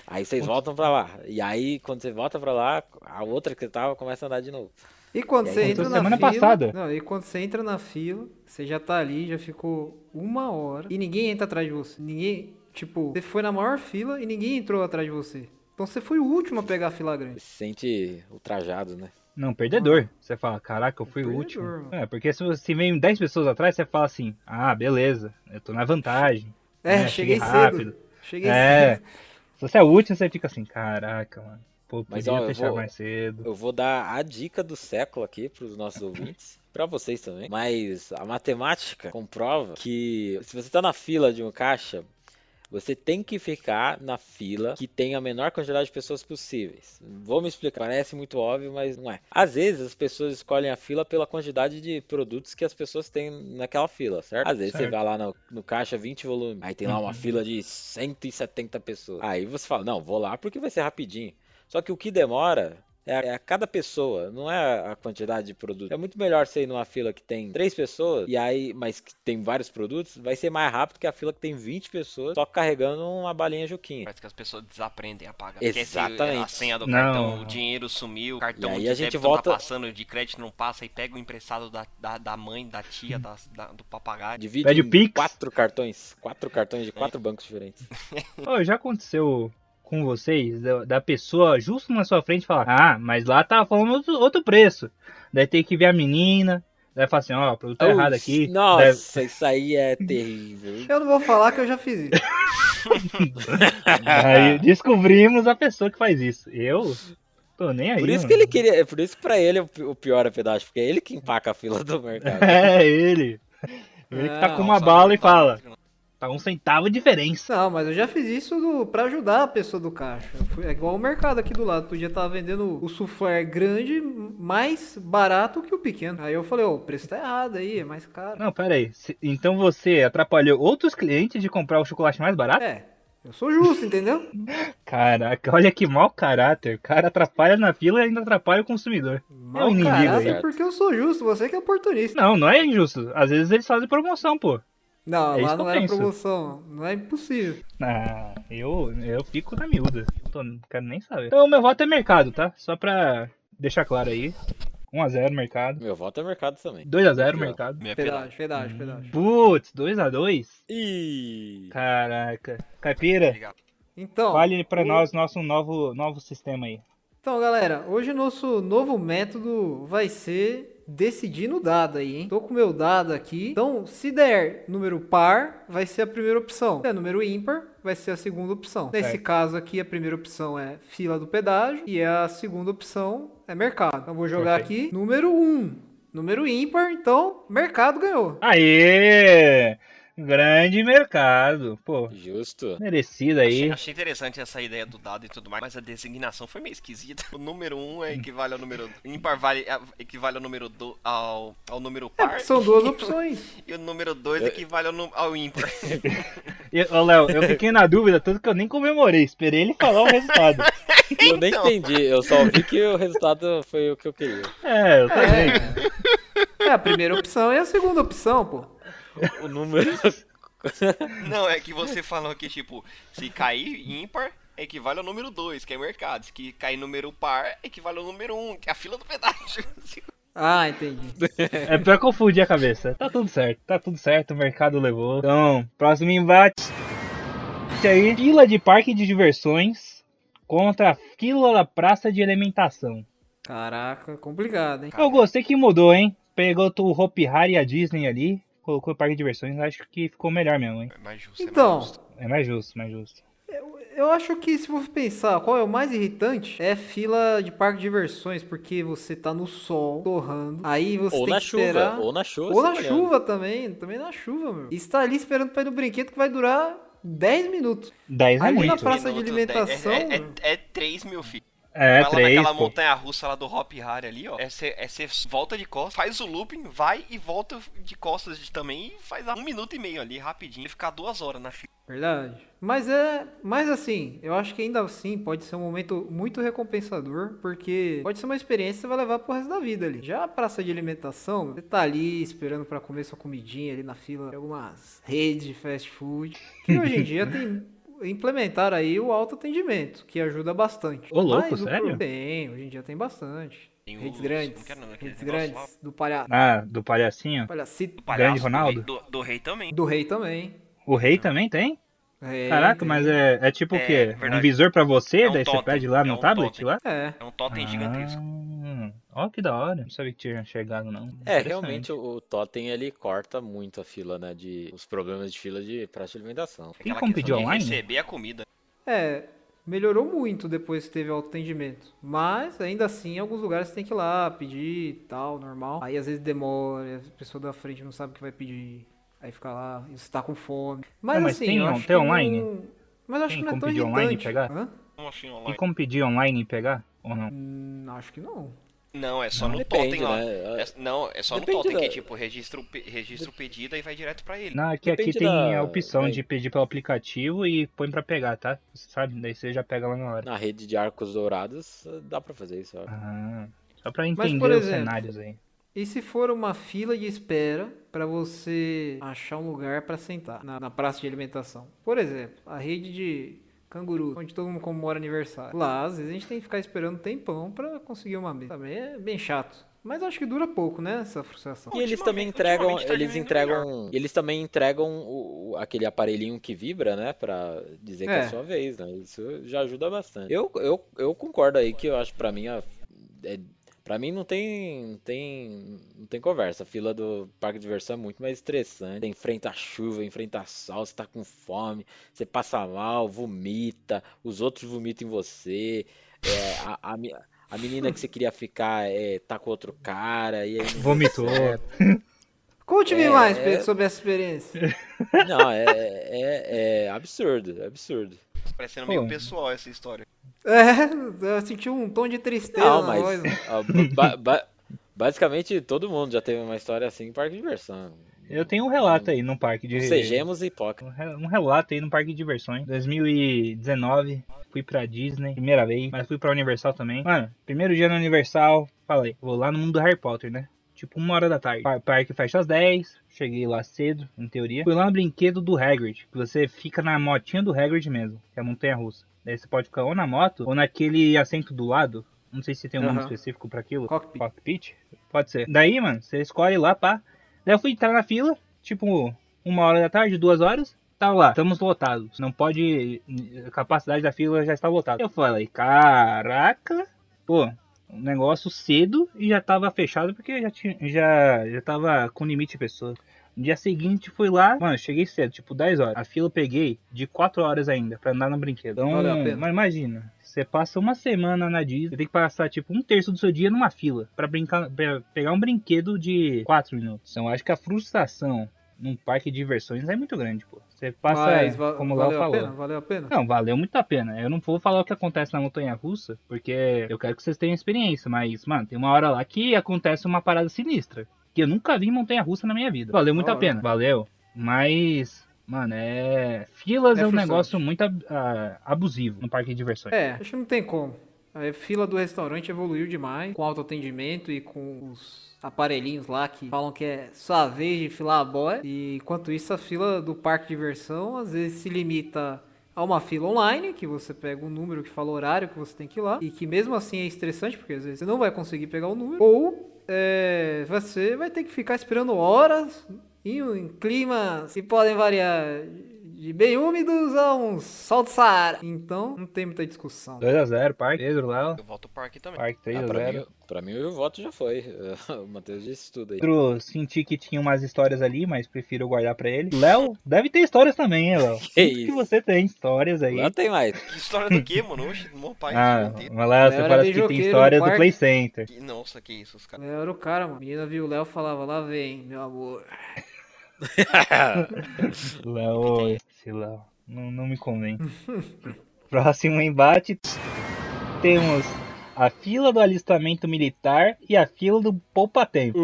Aí vocês voltam pra lá. E aí quando você volta pra lá, a outra que tava começa a andar de novo. E quando E você entra na semana fila. passada. Não, e quando você entra na fila, você já tá ali, já ficou uma hora e ninguém entra atrás de você. Ninguém. Tipo, você foi na maior fila e ninguém entrou atrás de você. Então você foi o último a pegar a fila grande. Se sente ultrajado, né? Não, perdedor. Você fala, caraca, eu fui o último. mano. É, porque se você vem 10 pessoas atrás, você fala assim, ah, beleza, eu tô na vantagem. É, né, cheguei rápido. cedo. Cheguei É. cedo. Se você é o último, você fica assim, caraca, mano. Pô, Mas, ó, eu vou- mais cedo. Eu vou dar a dica do século aqui para os nossos ouvintes, para vocês também. Mas a matemática comprova que se você está na fila de um caixa, você tem que ficar na fila que tem a menor quantidade de pessoas possíveis. Vou me explicar, parece muito óbvio, mas não é. Às vezes as pessoas escolhem a fila pela quantidade de produtos que as pessoas têm naquela fila, certo? Às vezes você Certo. vai lá no, no caixa 20 volumes, aí tem lá uma Uhum. fila de 170 pessoas. Aí você fala, não, vou lá porque vai ser rapidinho. Só que o que demora é a, é a cada pessoa, não é a quantidade de produtos. É muito melhor você ir numa fila que tem três pessoas, e aí, mas que tem vários produtos, vai ser mais rápido que a fila que tem 20 pessoas, só carregando uma balinha Juquinha. Parece que as pessoas desaprendem a pagar. Exatamente. A senha do Não. cartão, o dinheiro sumiu, o cartão E aí de a gente débito volta- tá passando, de crédito não passa, e pega o emprestado da, da, da mãe, da tia, da, da- do papagaio. Divide Pede o Pix. quatro cartões, quatro cartões de quatro bancos diferentes. Ô, já aconteceu com vocês, da, da pessoa justo na sua frente falar, ah, mas lá tava falando outro, outro preço. Daí tem que ver a menina, daí fala assim, ó, produto tá errado aqui. Nossa, isso aí é terrível. Eu não vou falar que eu já fiz isso. Aí descobrimos a pessoa que faz isso. Eu tô nem aí. Por isso mano. que ele queria, é por isso que pra ele o pi- o pior é pedaço, porque é ele que empaca a fila do mercado. É ele. Ele que tá Não, com uma bala e não tá fala, muito, tá um centavo de diferença. Não, mas eu já fiz isso do, pra ajudar a pessoa do caixa. Fui- É igual o mercado aqui do lado. Tu já tava vendendo o soufflé grande mais barato que o pequeno. Aí eu falei, ó, o preço tá errado aí, é mais caro. Não, pera aí. Então você atrapalhou outros clientes de comprar o chocolate mais barato? É, eu sou justo, entendeu? Caraca, olha que mau caráter. O cara atrapalha na fila e ainda atrapalha o consumidor. é Mau um inimigo caráter aí. porque eu sou justo, você que é oportunista. Não, não é injusto. Às vezes eles fazem promoção, pô. Não, É isso lá não era penso. promoção, não é impossível. Ah, eu, eu fico na miúda. Tô, não quero nem saber. Então, meu voto é mercado, tá? Só pra deixar claro aí. 1x0 mercado. Meu voto é mercado também. 2x0 Aqui, ó. mercado. Minha Pedágio, pedágio, pedágio. Putz, 2x2? Ih, Caraca. Caipira, Obrigado. Então, fale pra o- nós nosso novo, novo sistema aí. Então, galera, hoje nosso novo método vai ser decidir no dado aí, hein? Tô com o meu dado aqui. Então, se der número par, vai ser a primeira opção. Se der número ímpar, vai ser a segunda opção. Nesse Certo. caso aqui, a primeira opção é fila do pedágio e a segunda opção é mercado. Então, vou jogar aqui número 1. Um. Número ímpar, então, mercado ganhou. Aê! Grande mercado. Pô, justo. merecido Achei, aí. achei interessante essa ideia do dado e tudo mais, mas a designação foi meio esquisita. O número 1 um é equivale ao número. Ímpar vale, é, equivale ao número do, ao, ao número É, par. porque são duas opções. E o número 2 equivale ao, ao ímpar. E, Ô, Léo, eu fiquei na dúvida, tanto que eu nem comemorei. Esperei ele falar o resultado. Eu nem Então. entendi, eu só vi que o resultado foi o que eu queria. É, eu também. É a primeira opção e a segunda opção, pô. O número. Não, é que você falou que, tipo, se cair ímpar, equivale ao número 2, que é mercado. Se cair número par, equivale ao número 1, um, que é a fila do pedágio. Ah, entendi. É pra confundir a cabeça. Tá tudo certo, tá tudo certo, o mercado levou. Então, próximo embate. Esse aí, fila de parque de diversões contra a fila da praça de alimentação. Caraca, complicado, hein? Eu gostei que mudou, hein? Pegou o Hopi Hari e a Disney ali, colocou o parque de diversões, acho que ficou melhor mesmo, hein? É mais justo, é Então, mais justo. É mais justo, mais justo. Eu acho que se for pensar qual é o mais irritante, é fila de parque de diversões, porque você tá no sol, torrando, aí você Ou tem na que esperar... chuva, ou na chuva. Ou na você olhando. chuva também, também na chuva, meu. E está ali esperando pra ir no brinquedo que vai durar 10 minutos. 10 é Ali na muito. praça de Minutos, alimentação, É, é, é, é 3 mil, filho. É, vai lá três, naquela montanha russa lá do Hop Harry ali, ó. É você é volta de costas, faz o looping, vai e volta de costas também e faz um minuto e meio ali, rapidinho. E ficar duas horas na fila. Verdade. Mas é. Mas assim, eu acho que ainda assim pode ser um momento muito recompensador, porque pode ser uma experiência que você vai levar pro resto da vida ali. Já a praça de alimentação, você tá ali esperando pra comer sua comidinha ali na fila de algumas redes de fast food. Que hoje em dia tem. Implementaram aí o autoatendimento, que ajuda bastante. Ô, louco, Mas o sério? Tem, hoje em dia tem bastante. Tem redes os- grandes. que é o redes grandes. Do palha... Ah, do palhacinho? palhacito. Grande Ronaldo? Do, do, do rei também. Do rei também. O rei também tem? Rei, Caraca, tem. mas é, é tipo o É, quê? verdade. Um visor pra você, É um daí você totem, pede lá é no um tablet totem. lá? É. É um totem gigantesco. Ó que da hora. Não sabia que tinha chegado, não. É, realmente o, o totem ele corta muito a fila, né? De os problemas de fila de praça de alimentação. Tem Aquela como pedir online? receber a comida. É, melhorou muito depois que teve autoatendimento. Mas ainda assim, em alguns lugares você tem que ir lá pedir e tal, normal. Aí às vezes demora, a pessoa da frente não sabe o que vai pedir. Aí fica lá, e você tá com fome. Mas, Ah, mas assim, tem tem que online? não- Mas acho Tem que não é como tão pedir online e pegar? Hã? Como assim Tem online? como pedir online e pegar? Ou não? Hum, acho que não. Não, é só no Depende, totem lá. né? É- não, é só Depende no totem da- que tipo, registra o, registra o pedido e vai direto pra ele. Não, é que aqui tem da- a opção da- de pedir pelo aplicativo e põe pra pegar, tá? Você sabe? Daí você já pega lá na hora. Na rede de arcos dourados, dá pra fazer isso. ó. Ah, só pra Mas, entender por os exemplo, cenários aí. E se for uma fila de espera pra você achar um lugar pra sentar na, na praça de alimentação? Por exemplo, a rede de canguru, onde todo mundo comemora aniversário. Lá, às vezes a gente tem que ficar esperando um tempão pra conseguir uma mesa. Também é bem chato. Mas acho que dura pouco, né, essa frustração. E eles também entregam, tá eles entregam, eles também entregam o, o- aquele aparelhinho que vibra, né, Pra dizer que é É. a sua vez, né? Isso já ajuda bastante. Eu, eu, eu concordo aí que eu acho pra mim a, é, para mim não tem, não tem, não tem conversa. A fila do parque de diversão é muito mais estressante. Você enfrenta a chuva, enfrenta sol, você tá com fome, você passa mal, vomita, os outros vomitam em você. é, a, a, a menina que você queria ficar é, tá com outro cara e aí Vomitou. Conte-me É, mais, é. Pedro, sobre essa experiência. Não, é, é, é absurdo, é absurdo. Parecendo Pô. meio pessoal essa história. É, eu senti um tom de tristeza Não, mas voz. ah, ba- ba- basicamente todo mundo já teve uma história assim em parque de diversão. Eu tenho um relato aí no parque de. Sejamos hipócritas. um relato aí no parque de diversões. 2019, fui pra Disney, primeira vez, mas fui pra Universal também. Mano, primeiro dia no Universal, falei, vou lá no mundo do Harry Potter, né? Tipo, uma hora da tarde. O parque fecha às 10, cheguei lá cedo, em teoria. Fui lá no brinquedo do Hagrid, que você fica na motinha do Hagrid mesmo, que é a montanha russa. Daí você pode ficar ou na moto, ou naquele assento do lado. Não sei se tem um nome Aham. específico pra aquilo. Cockpit. Cockpit? Pode ser. Daí, mano, você escolhe lá, pá. Daí eu fui entrar na fila, tipo, uma hora da tarde, duas horas. Tava lá, estamos lotados. Não pode. A capacidade da fila já está lotada. Eu falei, caraca, pô, um negócio cedo e já tava fechado porque já tinha. Já, já tava com limite de pessoas. No dia seguinte fui lá, mano, cheguei cedo, tipo 10 horas. A fila eu peguei de 4 horas ainda pra andar no brinquedo. Então, mas imagina, você passa uma semana na Disney, você tem que passar tipo um terço do seu dia numa fila pra brincar, pra pegar um brinquedo de 4 minutos. Então, acho que a frustração num parque de diversões é muito grande, pô. Você passa, Mas como Léo valeu a falou. pena? Valeu a pena? Não, valeu muito a pena. Eu não vou falar o que acontece na montanha russa, porque eu quero que vocês tenham experiência, mas, mano, tem uma hora lá que acontece uma parada sinistra. Que eu nunca vi em montanha russa na minha vida. Valeu muito a pena, valeu. Mas, mano, é. Filas É é, um negócio muito ab- ah, abusivo no parque de diversões. É, acho que não tem como. A fila do restaurante evoluiu demais com autoatendimento e com os aparelhinhos lá que falam que é sua vez de filar a boia. E enquanto isso, a fila do parque de diversão às vezes se limita a uma fila online, que você pega um número que fala o horário que você tem que ir lá, e que mesmo assim é estressante, porque às vezes você não vai conseguir pegar o número, ou é, você vai ter que ficar esperando horas em, em climas que podem variar de bem úmidos a um sol do Saara. Então, não tem muita discussão. 2x0, parque. Pedro, Léo. Eu volto ao parque também. Parque Ah, pra, 3x0. mim, pra mim o voto já foi. O Matheus disse tudo aí. Pedro, senti que tinha umas histórias ali, mas prefiro guardar pra ele. Léo, deve ter histórias também, hein, Léo? Que Sinto que isso? você tem histórias aí. Lá tem mais. Que história do quê, mano? Oxe, meu pai. Ah, mas lá você parece que tem história do. Play Center. Que- Nossa, que isso, os caras. Léo era o cara, mano. A menina viu o Léo e falava, lá vem, meu amor. Léo, esse Léo, não, não me convém. Próximo embate, temos a fila do alistamento militar e a fila do poupa-tempo.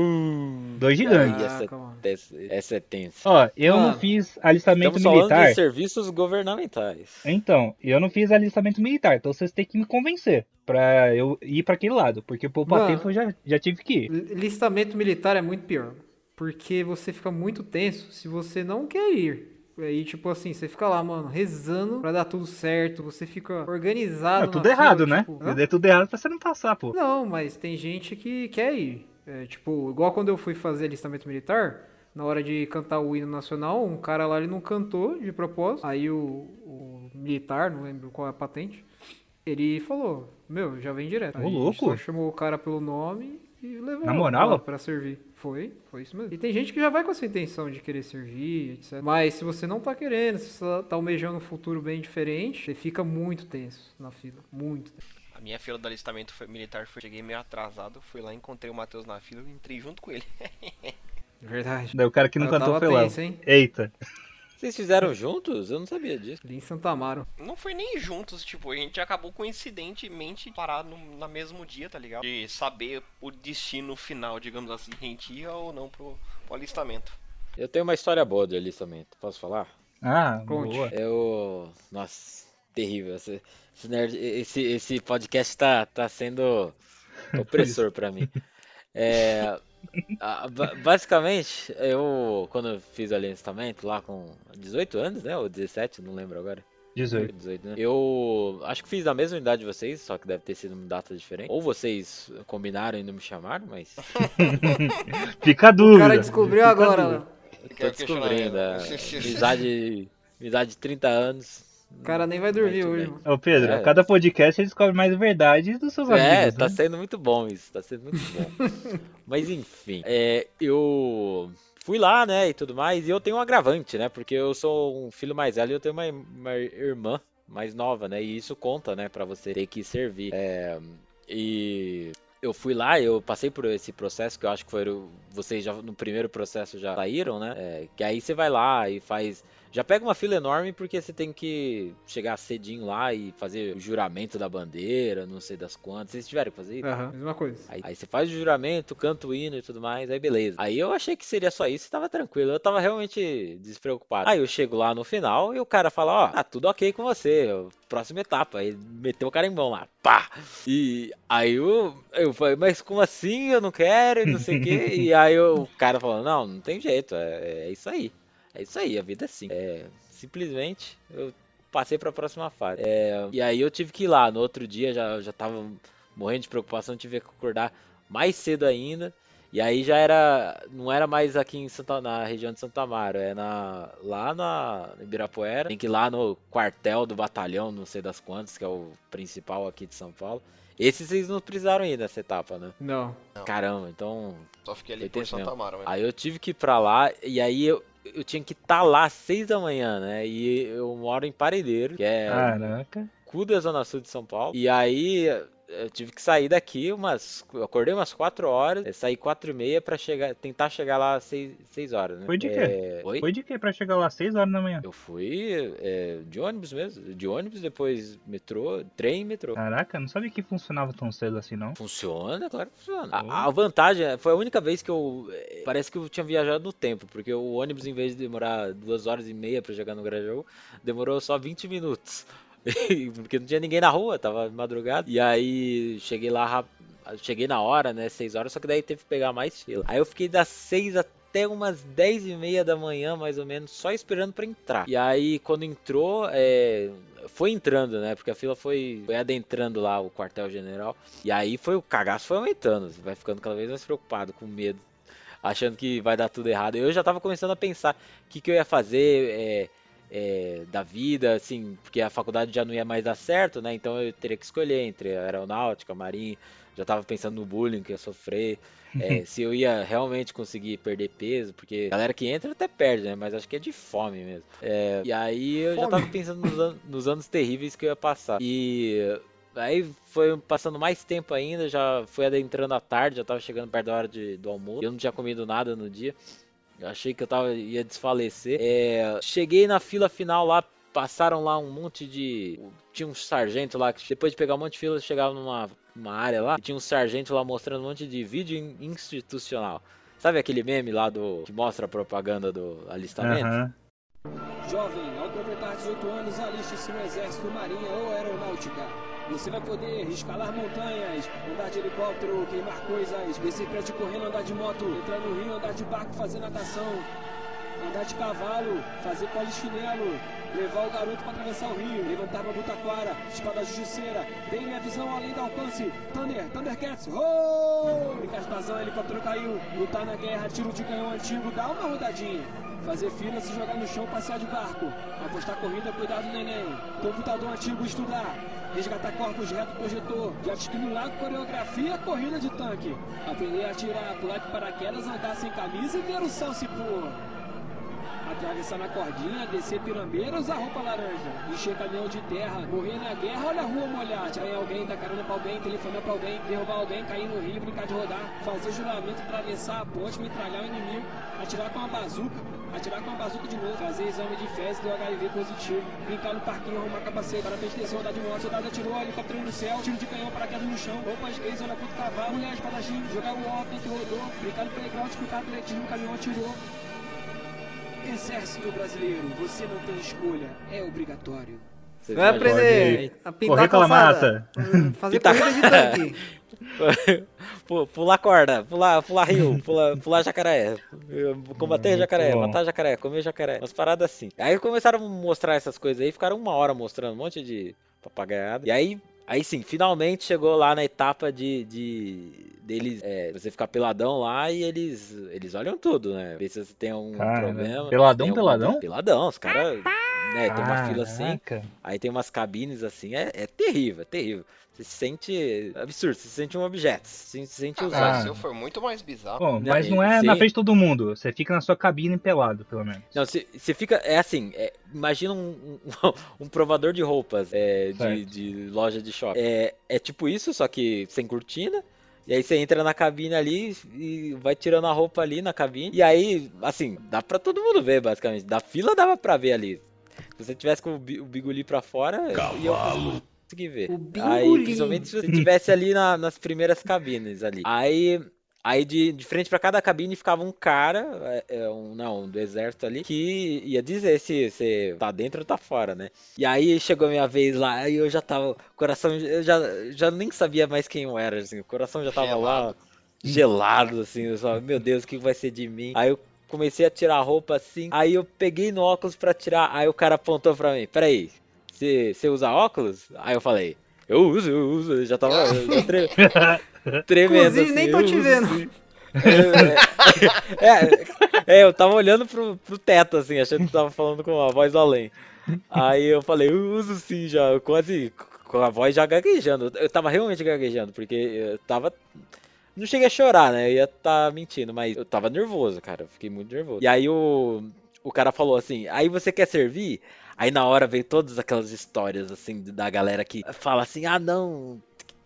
Dois gigantes. Essa, essa, é tensa. Ó, eu não Mano, fiz alistamento Estamos falando militar. de serviços governamentais. Então, eu não fiz alistamento militar, então vocês têm que me convencer pra eu ir pra aquele lado, porque poupa-tempo eu já, já tive que ir. Li- Listamento militar é muito pior. Porque você fica muito tenso se você não quer ir. Aí, tipo assim, você fica lá, mano, rezando pra dar tudo certo. Você fica organizado. É tudo fila, errado, né? tipo, Se hã? der tudo errado pra você não passar, pô. Não, mas tem gente que quer ir. É, tipo, igual quando eu fui fazer alistamento militar, na hora de cantar o hino nacional, um cara lá ele não cantou de propósito. Aí o, o militar, não lembro qual é a patente, ele falou: Meu, já vem direto. Ô, louco. Só chamou o cara pelo nome e levou Na moral? pra servir. Foi, foi isso mesmo. E tem gente que já vai com essa intenção de querer servir, etc. Mas se você não tá querendo, se você tá almejando um futuro bem diferente, você fica muito tenso na fila. Muito tenso. A minha fila do alistamento foi- militar foi. Cheguei meio atrasado, fui lá, encontrei o Matheus na fila e entrei junto com ele. Verdade. Daí o cara que não Eu cantou foi lá. tenso, hein? Eita. Vocês fizeram juntos? Eu não sabia disso. Ali em Santa Amaro. Não foi nem juntos, tipo, a gente acabou coincidentemente parar no na mesmo dia, tá ligado? De saber o destino final, digamos assim, a gente ia ou não pro, pro alistamento. Eu tenho uma história boa de alistamento. Posso falar? Ah, Conte. boa. Eu. Nossa, terrível. Esse, esse, nerd- esse, esse podcast tá, tá sendo opressor pra mim. É, a- ba- basicamente, eu, quando eu fiz o alistamento lá com 18 anos, né? Ou 17, não lembro agora. 18. 18, né? Eu acho que fiz da mesma idade de vocês, só que deve ter sido uma data diferente. Ou vocês combinaram e não me chamaram, mas. Fica a dúvida. O cara descobriu Fica agora, dúvida. Léo. Tô descobrindo. a Amizade, amizade de 30 anos. O cara nem vai dormir hoje, bem. Ô Pedro, É. a cada podcast você descobre mais verdades dos seus É, amigos. tá né? sendo muito bom isso, tá sendo muito bom. Mas enfim, é, eu fui lá, né, e tudo mais, e eu tenho um agravante, né, porque eu sou um filho mais velho e eu tenho uma, uma irmã mais nova, né, e isso conta, né, pra você ter que servir. É, e eu fui lá, eu passei por esse processo que eu acho que foi o- vocês já no primeiro processo já saíram, né? é, que aí você vai lá e faz, já pega uma fila enorme porque você tem que chegar cedinho lá e fazer o juramento da bandeira, não sei das quantas. Vocês tiveram que fazer isso? Aham, mesma coisa. Aí, aí você faz o juramento, canta o hino e tudo mais, aí beleza. Aí eu achei que seria só isso e tava tranquilo. Eu tava realmente despreocupado. Aí eu chego lá no final e o cara fala, ó, tá tudo ok com você, próxima etapa. Aí meteu o carimbão lá, pá! E aí eu, eu falei, mas como assim? Eu não quero e não sei o quê. E aí o cara falou, não, não tem jeito, é, é isso aí. É isso aí, a vida é assim. É, simplesmente eu passei pra próxima fase. É, e aí eu tive que ir lá. No outro dia já, já tava morrendo de preocupação, tive que acordar mais cedo ainda. E aí já era. Não era mais aqui em Santa, na região de Santa Amaro, é na, lá na Ibirapuera. Tem que ir lá no quartel do batalhão, não sei das quantas, que é o principal aqui de São Paulo. Esse vocês não precisaram ir nessa etapa, né? Não. Caramba, então Só fiquei ali por Santa. Amaro mesmo. Aí eu tive que ir pra lá e aí eu, eu tinha que estar lá às seis da manhã, né? E eu moro em Paredeiro, que é Caraca. cu da Zona Sul de São Paulo. E aí eu tive que sair daqui umas. Eu acordei umas 4 horas, saí 4 e meia pra chegar, tentar chegar lá às 6, seis horas, né? Foi de quê? É, Oi? Foi de quê pra chegar lá às 6 horas da manhã? Eu fui é, de ônibus mesmo. De ônibus, depois metrô, trem e metrô. Caraca, não sabia que funcionava tão cedo assim, não. Funciona, claro que funciona. A, a vantagem é- foi a única vez que eu. eh, Parece que eu tinha viajado no tempo, porque o ônibus, em vez de demorar duas horas e meia pra chegar no Grajaú, demorou só 20 minutos. porque não tinha ninguém na rua, tava madrugada. E aí cheguei lá, cheguei na hora, né? 6 horas, só que daí teve que pegar mais fila. Aí eu fiquei das 6 até umas 10 e meia da manhã, mais ou menos, só esperando pra entrar. E aí, quando entrou, é, foi entrando, né? Porque a fila foi, foi adentrando lá o quartel-general. E aí foi o cagaço foi aumentando. Você vai ficando cada vez mais preocupado, com medo, achando que vai dar tudo errado. Eu já tava começando a pensar o que, que eu ia fazer é, é, da vida, assim, porque a faculdade já não ia mais dar certo, né? Então eu teria que escolher entre aeronáutica, marinha. Já tava pensando no bullying que eu ia sofrer. é, se eu ia realmente conseguir perder peso, porque a galera que entra até perde, né? Mas acho que é de fome mesmo. É, e aí eu já tava pensando nos, an- nos anos terríveis que eu ia passar. E aí foi passando mais tempo ainda, já foi adentrando a tarde, já tava chegando perto da hora de, do almoço. Eu não tinha comido nada no dia. Eu achei que eu tava, ia desfalecer. É, cheguei na fila final lá, passaram lá um monte de. Tinha um sargento lá que depois de pegar um monte de fila, chegava numa uma área lá, e tinha um sargento lá mostrando um monte de vídeo in- institucional. Sabe aquele meme lá do que mostra a propaganda do alistamento? Aham. Jovem, ao completar 18 anos, aliste-se no Exército, Marinha ou Aeronáutica. Você vai poder escalar montanhas, andar de helicóptero, queimar coisas, descer prédio correndo, andar de moto, entrar no rio, andar de barco, fazer natação, andar de cavalo, fazer polichinelo, levar o garoto para atravessar o rio, levantar uma butaquara, espada justiceira, dei minha visão além do alcance, Thunder, Thundercats, oh! Brincastação, helicóptero caiu, lutar na guerra, tiro de canhão antigo, dá uma rodadinha. Fazer fila, se jogar no chão, passear de barco. Apostar corrida, cuidado neném. Computador antigo, estudar. Resgatar corpos reto projetor. Jet ski coreografia, corrida de tanque. Aprender a atirar, pular de paraquedas, andar sem camisa e ver o céu se pôr. Atravessar na cordinha, descer pirambeira, usar roupa laranja. Encher caminhão de terra, morrer na guerra, olha a rua molhar. Em alguém, dar carona pra alguém, telefonar pra alguém, derrubar alguém, cair no rio, brincar de rodar. Fazer juramento, atravessar a ponte, metralhar o inimigo. Atirar com uma bazuca, atirar com uma bazuca de novo. Fazer exame de fezes do HIV positivo. Brincar no parquinho, arrumar capacete. Para descer, rodar de moto, soldado atirou, helicóptero no céu. Tiro de canhão, paraquedas no chão. Roupas gays, olha puto cavalo. Mulher espadachim, jogar o óculos rodou. Brincar no playground, escutar atletismo, caminhão atirou. Exército brasileiro, você não tem escolha, é obrigatório. Vocês Vai aprender a pintar Correr pela calçada. Hum, Fazer Pintar- corrida de tanque. Pu- pular corda, pular, pular rio, pular, pular jacaré, combater jacaré, bom. matar jacaré, comer jacaré, umas paradas assim. Aí começaram a mostrar essas coisas aí, ficaram uma hora mostrando um monte de papagaiada. E aí, aí sim, finalmente chegou lá na etapa de, de deles, é, você ficar peladão lá e eles, eles olham tudo, né? Ver se você tem algum Cara, problema. peladão, algum- peladão? Peladão, os caras, né, tem uma fila assim. Aí tem umas cabines assim, é, é terrível, é terrível. Você se sente absurdo, você se sente um objeto, você se sente Ah, usado. o seu foi muito mais bizarro. Bom, mas não é sim. na frente de todo mundo. Você fica na sua cabine pelado, pelo menos. Não, você você fica, é assim, é, imagina um, um, um provador de roupas é, de, de loja de shopping. É, é tipo isso, só que sem cortina. E aí você entra na cabine ali e vai tirando a roupa ali na cabine. E aí, assim, dá pra todo mundo ver, basicamente. Da fila dava pra ver ali. Se você tivesse com o bi- o biguli pra fora, ia conseguir ver. O Aí, principalmente se você tivesse ali na- nas primeiras cabines ali. Aí, aí de, de frente pra cada cabine ficava um cara, é, é, um, não, do exército ali, que ia dizer se você tá dentro ou tá fora, né? E aí chegou a minha vez lá, aí eu já tava, o coração, eu já, já nem sabia mais quem eu era, assim, o coração já tava lá, gelado, assim, eu só, meu Deus, o que vai ser de mim? Aí eu comecei a tirar a roupa assim, aí eu peguei no óculos pra tirar, aí o cara apontou pra mim, peraí, você você usa óculos? Aí eu falei, eu uso, eu uso, eu já tava eu tre- tremendo Inclusive, nem assim, tô eu te uso, vendo. sim. É, é, é, eu tava olhando pro, pro teto, assim, achando que tava falando com a voz do além. Aí eu falei, eu uso sim já, eu quase com a voz já gaguejando. Eu tava realmente gaguejando, porque eu tava. Não cheguei a chorar, né? Eu ia tá mentindo, mas eu tava nervoso, cara. Eu fiquei muito nervoso. E aí o, o cara falou assim: aí você quer servir? Aí na hora veio todas aquelas histórias, assim, da galera que fala assim: ah, não.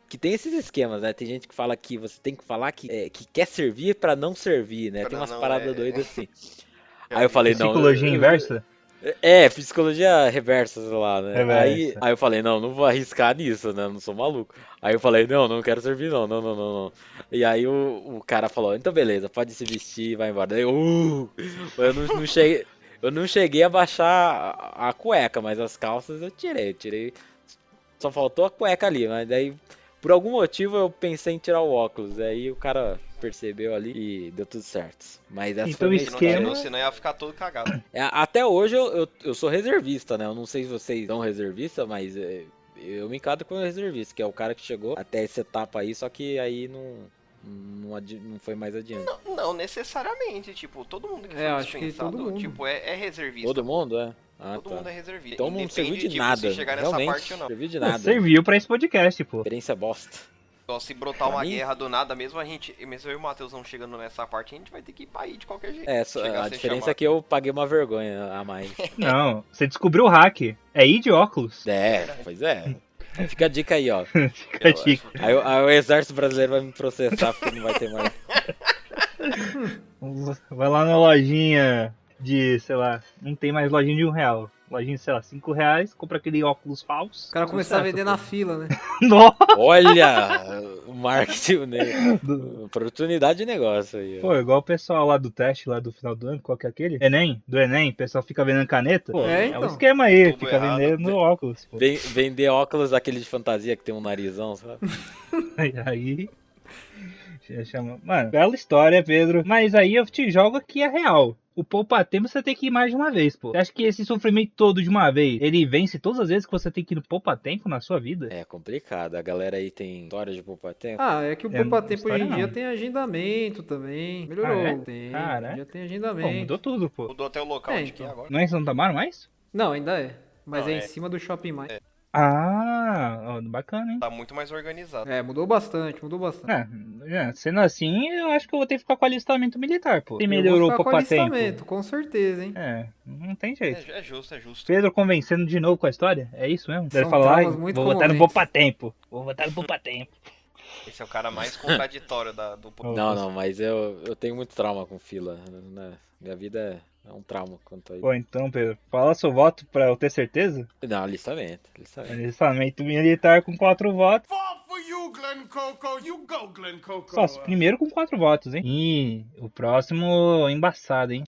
Que tem esses esquemas, né? Tem gente que fala que você tem que falar que, é, que quer servir pra não servir, né? Pra tem umas não, paradas é. doidas assim. Aí eu falei, não. Psicologia inversa? é, psicologia reversa, sei lá, né? Reversa. Aí, aí eu falei, não, não vou arriscar nisso, né? Não sou maluco. Aí eu falei, não, não quero servir, não, não, não, não, não. E aí o, o cara falou, então beleza, pode se vestir e vai embora. Daí eu, uh, eu não, não cheguei. Eu não cheguei a baixar a, cueca, mas as calças eu tirei. Eu tirei. Só faltou a cueca ali, mas daí. Por algum motivo eu pensei em tirar o óculos. Aí o cara percebeu ali e deu tudo certo. Mas essa Então foi o não esquema- tirou, senão ia ficar todo cagado. É, até hoje eu, eu, eu sou reservista, né? Eu não sei se vocês são reservista, mas é, eu me encado como reservista, que é o cara que chegou até essa etapa aí, só que aí não, não, não foi mais adiante. Não necessariamente, tipo, todo mundo que É, foi acho que dispensado, todo mundo. tipo, é, é reservista. Todo mundo, é? Ah, Todo tá. mundo é reservista. Então não serviu de tipo, nada. Se chegar nessa Realmente, parte ou não. serviu de nada. Serviu pra esse podcast, pô. Experiência bosta. Só se brotar Pra uma mim- guerra do nada mesmo, a gente, mesmo eu e o Matheus não chegando nessa parte, a gente vai ter que ir pra aí de qualquer jeito. É, só- a diferença chamar. é que eu paguei uma vergonha a mais. Não, você descobriu o hack. É ir de óculos. É, pois é. Fica a dica aí, ó. Fica a dica. Aí, aí o exército brasileiro vai me processar porque não vai ter mais. Vai lá na lojinha de, sei lá, não tem mais lojinha de um real. Lojinha, sei lá, cinco reais, compra aquele óculos falso. O cara começar a vender pô. na fila, né? Nossa! Olha, o marketing, né? oportunidade de negócio aí. ó. Pô, igual o pessoal lá do teste, lá do final do ano, qual que é aquele? Enem? Do Enem, o pessoal fica vendendo caneta. Pô, É, é, então. o esquema aí, Tudo fica errado. vendendo óculos. Pô. Ven- Vender óculos daquele de fantasia que tem um narizão, sabe? E aí. Mano, bela história, Pedro. Mas aí eu te jogo que é real. O poupa-tempo você tem que ir mais de uma vez, pô. Você acha que esse sofrimento todo de uma vez, ele vence todas as vezes que você tem que ir no poupa-tempo na sua vida? É complicado. A galera aí tem história de poupar tempo. Ah, é que o É, Poupa Tempo hoje em dia tem agendamento também. Melhorou. Ah, é? Tem. Cara, é? Já tem Pô, agendamento. mudou tudo, pô. Mudou até o local É, de que é então. agora. Não é em Santa Amaro mais? Não, ainda é. Mas Não, é em é. cima do Shopping Mais. Ah, bacana, hein? Tá muito mais organizado. É, mudou bastante, mudou bastante. É, é, sendo assim, eu acho que eu vou ter que ficar com alistamento militar, pô. Eu vou melhorou o ficar com alistamento, com certeza, hein? É, não tem jeito. É, é justo, é justo. Pedro convencendo de novo com a história? É isso mesmo? Ele falar, "Ai, traumas muito vou botar no comoventes." poupa-tempo. Vou botar no poupa-tempo. Esse é o cara mais contraditório da, do povo. Não, não, mas eu, eu tenho muito trauma com fila. né? Minha vida é um trauma quanto a isso. Pô, então, Pedro, fala seu voto pra eu ter certeza. Não, alistamento. alistamento. Alistamento militar com quatro votos. You, Glen Coco. You go, Glen Coco. Só, primeiro com quatro votos, hein? E o próximo embaçado, hein?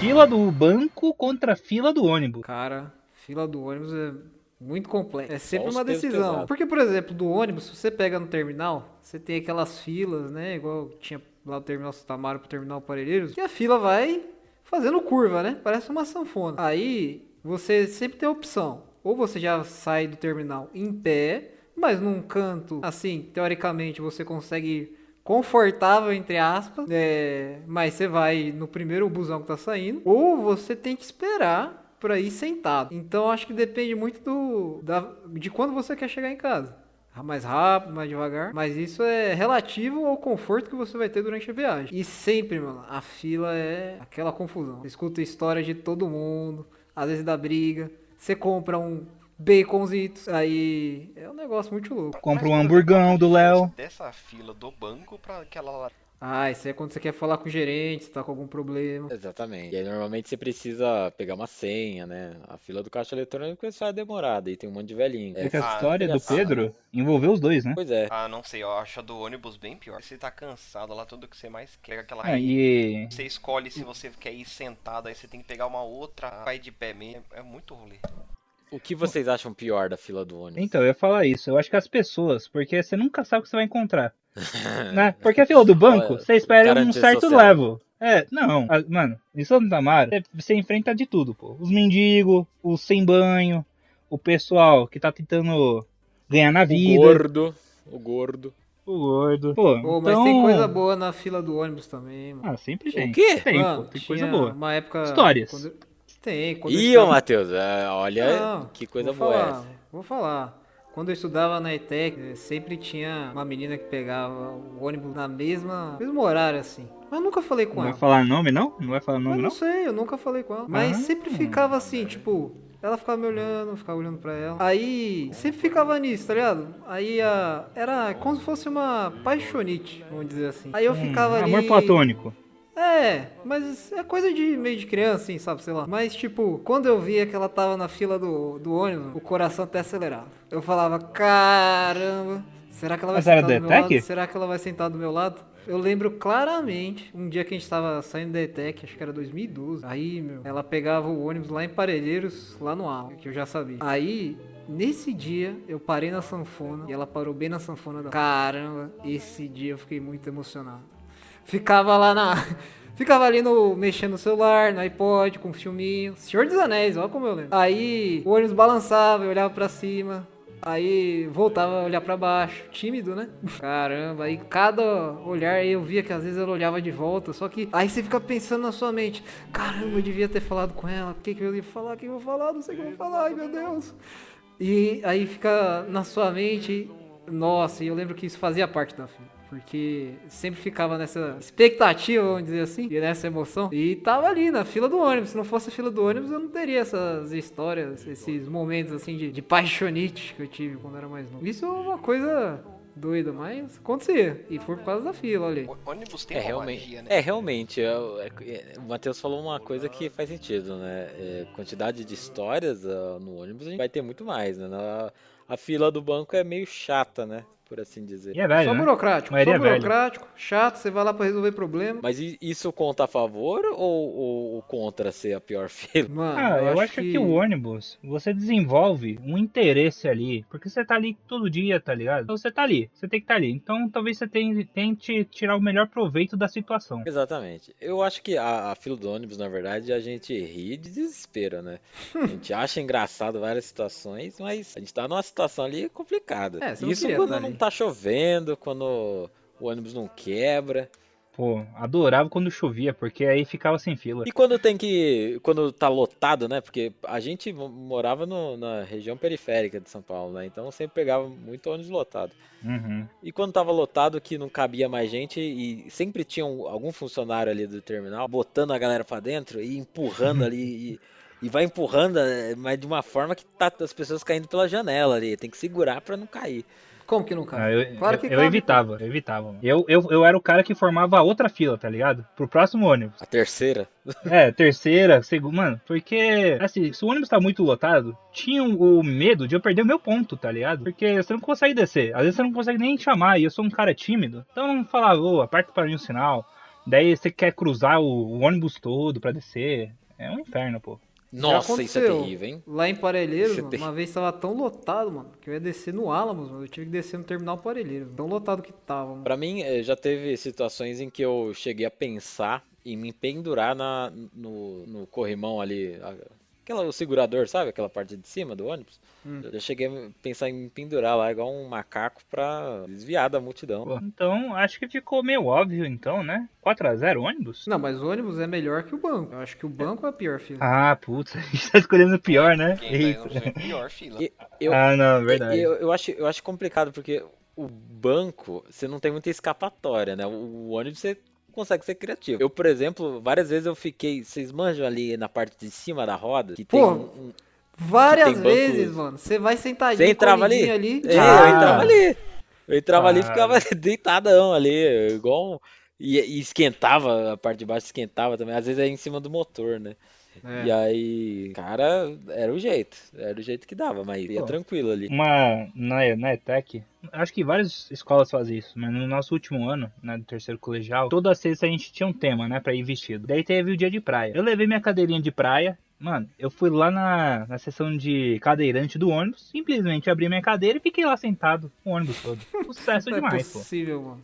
Fila do banco contra fila do ônibus. Cara, fila do ônibus é muito complexo. É sempre uma decisão. Porque, por exemplo, do ônibus, se você pega no terminal, você tem aquelas filas, né? Igual tinha lá no terminal Sutamaro pro terminal Parelheiros. E a fila vai fazendo curva, né? Parece uma sanfona. Aí, você sempre tem a opção. Ou você já sai do terminal em pé, mas num canto, assim, teoricamente, você consegue ir confortável, entre aspas, é, mas você vai no primeiro busão que tá saindo, ou você tem que esperar pra ir sentado. Então acho que depende muito do da- de quando você quer chegar em casa. Mais rápido, mais devagar. Mas isso é relativo ao conforto que você vai ter durante a viagem. E sempre, mano, a fila é aquela confusão. Você escuta história de todo mundo, às vezes dá briga. Você compra um baconzito, aí é um negócio muito louco. Compra um hamburgão do Léo. Dessa fila do banco pra aquela. Ah, isso é quando você quer falar com o gerente, se tá com algum problema. Exatamente. E aí normalmente você precisa pegar uma senha, né? A fila do caixa eletrônico é só demorada e tem um monte de velhinho. É que É, a Ah, história do. Pedro envolveu os dois, né? Pois é. Ah, não sei, eu acho a do ônibus bem pior. Você tá cansado lá, tudo que você mais quer, aquela Ah, e Você escolhe se você quer ir sentado, aí você tem que pegar uma outra, vai de pé mesmo. É muito rolê. O que vocês acham pior da fila do ônibus? Então, eu ia falar isso. Eu acho que as pessoas, porque você nunca sabe o que você vai encontrar. né? Porque a fila do banco, Olha, você espera um certo social. level. É, não, a- mano, em Santa Mara, você- você enfrenta de tudo, pô. Os mendigos, os sem banho, o pessoal que tá tentando ganhar na O vida, gordo. O gordo. o gordo. Pô, Pô, então... mas tem coisa boa na fila do ônibus também, mano. Ah, sempre tem. O quê? Tem, Mano, pô, tem coisa boa. Uma época. Histórias. quando- Tem, quando eu Ih, ô estudava- Matheus, é, olha Não, que coisa vou boa falar, essa. Vou falar. Quando eu estudava na ETEC, sempre tinha uma menina que pegava o ônibus na mesma mesmo horário, assim. Mas eu nunca falei com Não ela. vai falar nome, não? Não vai falar nome, não não? sei, eu nunca falei com ela. Mas Ah. sempre ficava assim, tipo, ela ficava me olhando, eu ficava olhando pra ela. Aí, sempre ficava nisso, tá ligado? Aí a, era como se fosse uma paixonite, vamos dizer assim. Aí eu ficava ali. Hum, Amor platônico. É, mas é coisa de meio de criança, assim, sabe, sei lá. Mas, tipo, quando eu via que ela tava na fila do, do ônibus, o coração até acelerava. Eu falava, caramba, será que ela vai Mas sentar do meu ETEC? lado? Será que ela vai sentar do meu lado? Eu lembro claramente, um dia que a gente tava saindo da ETEC, acho que era 2012. Aí, meu, ela pegava o ônibus lá em Parelheiros, lá no Al, que eu já sabia. Aí, nesse dia, eu parei na sanfona e ela parou bem na sanfona da... Caramba, esse dia eu fiquei muito emocionado. Ficava lá na. Ficava ali no. mexendo no celular, no iPod, com um filminho. Senhor dos Anéis, olha como eu lembro. Aí o ônibus balançava, eu olhava pra cima. Aí voltava a olhar pra baixo, tímido, né? Caramba, aí cada olhar eu via que às vezes ela olhava de volta, só que aí você fica pensando na sua mente: caramba, eu devia ter falado com ela, o que, que eu ia falar, o que eu vou falar, não sei o que eu vou falar, ai meu Deus. E aí fica na sua mente, nossa, e eu lembro que isso fazia parte da filme. Porque sempre ficava nessa expectativa, vamos dizer assim, e nessa emoção. E tava ali na fila do ônibus. Se não fosse a fila do ônibus, eu não teria essas histórias, esses momentos assim de, de paixonite que eu tive quando era mais novo. Isso é uma coisa doida, mas acontecia. E foi por causa da fila, olha aí. O ônibus tem É uma realmente, magia, né? é realmente, é- é- o Matheus falou uma coisa que faz sentido, né? É, quantidade de histórias ah, no ônibus a gente vai ter muito mais, né? Na- a fila do banco é meio chata, né? Por assim dizer. E é velho, só né? burocrático, só é velho. burocrático, chato, você vai lá pra resolver problema. Mas isso conta a favor ou, ou- ou contra ser a pior fila? Mano, Ah, eu, acho que... o ônibus, você desenvolve um interesse ali, porque você tá ali todo dia, tá ligado? Então você tá ali, você tem que estar ali. Então talvez você ten- tente tirar o melhor proveito da situação. Exatamente. Eu acho que a, a fila do ônibus, na verdade, a gente ri de desespero, né? A gente acha engraçado várias situações, mas a gente tá numa situação ali complicada. É, você não Isso quando tá não. Tá chovendo, quando o ônibus não quebra. Pô, adorava quando chovia, porque aí ficava sem fila. E quando tem que. Quando tá lotado, né? Porque a gente mo- morava no- na região periférica de São Paulo, né? Então sempre pegava muito ônibus lotado. Uhum. E quando tava lotado que não cabia mais gente e sempre tinha um- algum funcionário ali do terminal botando a galera pra dentro e empurrando ali e, e vai empurrando, eh, mas de uma forma que tá as pessoas caindo pela janela ali, tem que segurar pra não cair. Como que não cabe? Ah, eu, claro eu- que eu cabe, evitava, eu evitava. mano. Eu, eu, eu era o cara que formava a outra fila, tá ligado? Pro próximo ônibus. A terceira, É, terceira, segunda. Mano, porque, assim, se o ônibus tá muito lotado, tinha o medo de eu perder o meu ponto, tá ligado? Porque você não consegue descer. Às vezes você não consegue nem chamar, e eu sou um cara tímido. Então eu não falava, ô, aperta para mim o sinal. Daí você quer cruzar o, o ônibus todo pra descer. É um inferno, pô. Nossa, isso é terrível, hein? Lá em Parelheiros, é uma vez tava tão lotado, mano, que eu ia descer no Alamos, mano. Eu tive que descer no terminal Parelheiros. Tão lotado que tava, mano. Pra mim, eh, já teve situações em que eu cheguei a pensar em me pendurar na, no, no corrimão ali, aquela, o segurador, sabe? Aquela parte de cima do ônibus. Hum. Eu já cheguei a pensar em me pendurar lá igual um macaco pra desviar da multidão. Pô, Então, acho que ficou meio óbvio, então, né? 4x0 ônibus? Não, mas o ônibus é melhor que o banco. Eu acho que o banco é a pior fila. Ah, putz, a gente tá escolhendo o pior, né? Quem Eita. na pior fila. E- eu, Ah, não, verdade. eu, eu acho, eu acho complicado porque o banco, você não tem muita escapatória, né? O, o ônibus você consegue ser criativo. Eu, por exemplo, várias vezes eu fiquei. Vocês manjam ali na parte de cima da roda? Que tem Pô, um- um, Várias tem vezes, mano. Você vai sentadinho, Você entrava ali? ali. É, Ah. eu entrava ali. Eu entrava ali e Ah. ficava deitadão ali, igual. um- E, e esquentava, a parte de baixo esquentava também. Às vezes é em cima do motor, né? É. E aí, cara, era o jeito. Era o jeito que dava, mas ia Pô. tranquilo ali. Uma na, na ETEC, acho que várias escolas fazem isso, mas no nosso último ano, né, do terceiro colegial, toda sexta a gente tinha um tema, né, pra ir vestido. Daí teve o dia de praia. Eu levei minha cadeirinha de praia, mano, eu fui lá na, na seção de cadeirante do ônibus, simplesmente abri minha cadeira e fiquei lá sentado o ônibus todo. Sucesso Não é demais, pô. possível, mano.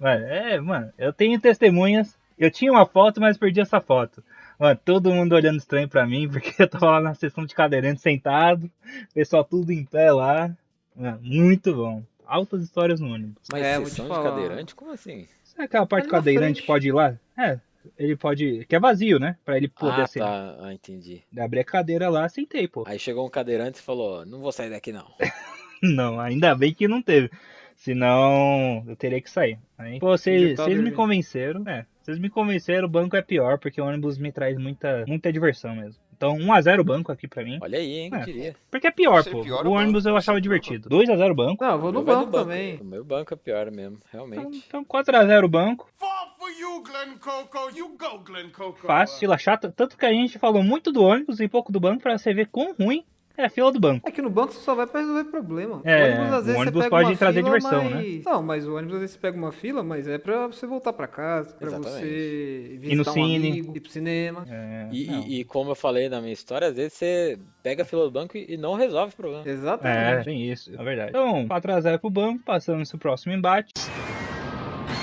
Mano, é, mano, eu tenho testemunhas. Eu tinha uma foto, mas perdi essa foto. Mano, todo mundo olhando estranho pra mim, porque eu tava lá na sessão de cadeirante sentado, pessoal tudo em pé lá. Mano, muito bom. Altas histórias no ônibus. Mas É, sessão de falar. cadeirante, como assim? Aquela parte Ali que o na cadeirante frente. pode ir lá? É, ele pode. Que é vazio, né? Pra ele poder Ah, assim. tá. Ah, entendi. Abrir a cadeira lá, sentei, pô. Aí chegou um cadeirante e falou: Não vou sair daqui não. Não, ainda bem que não teve. Senão eu teria que sair. Aí, pô, vocês tá vocês me convenceram, é. Vocês me convenceram, o banco é pior, porque o ônibus me traz muita, muita diversão mesmo. Então, 1x0 banco aqui pra mim. Olha aí, hein? É. Diria. Porque é pior, pô. pior, o o ônibus banco, eu ser achava divertido. 2x0 banco. Não, eu vou no vai banco também. O meu banco é pior mesmo, Então, realmente. então 4x0 banco. Fall for you, Glen Coco. You go, Glen Coco. Fácil, chata. Tanto que a gente falou muito do ônibus e pouco do banco pra você ver quão ruim é a fila do banco. É que no banco você só vai pra resolver problema. É, o ônibus, às o vezes, ônibus você pega pode uma trazer fila, diversão, mas... né? Não, mas o ônibus às vezes você pega uma fila, mas é pra você voltar pra casa, pra Exatamente. você Ir no visitar um cine. amigo, ir pro cinema. É, E, e- e como eu falei na minha história, às vezes você pega a fila do banco e não resolve o problema. É, Exatamente. tem isso, é verdade. Então, 4x0 pro banco, passamos pro próximo embate.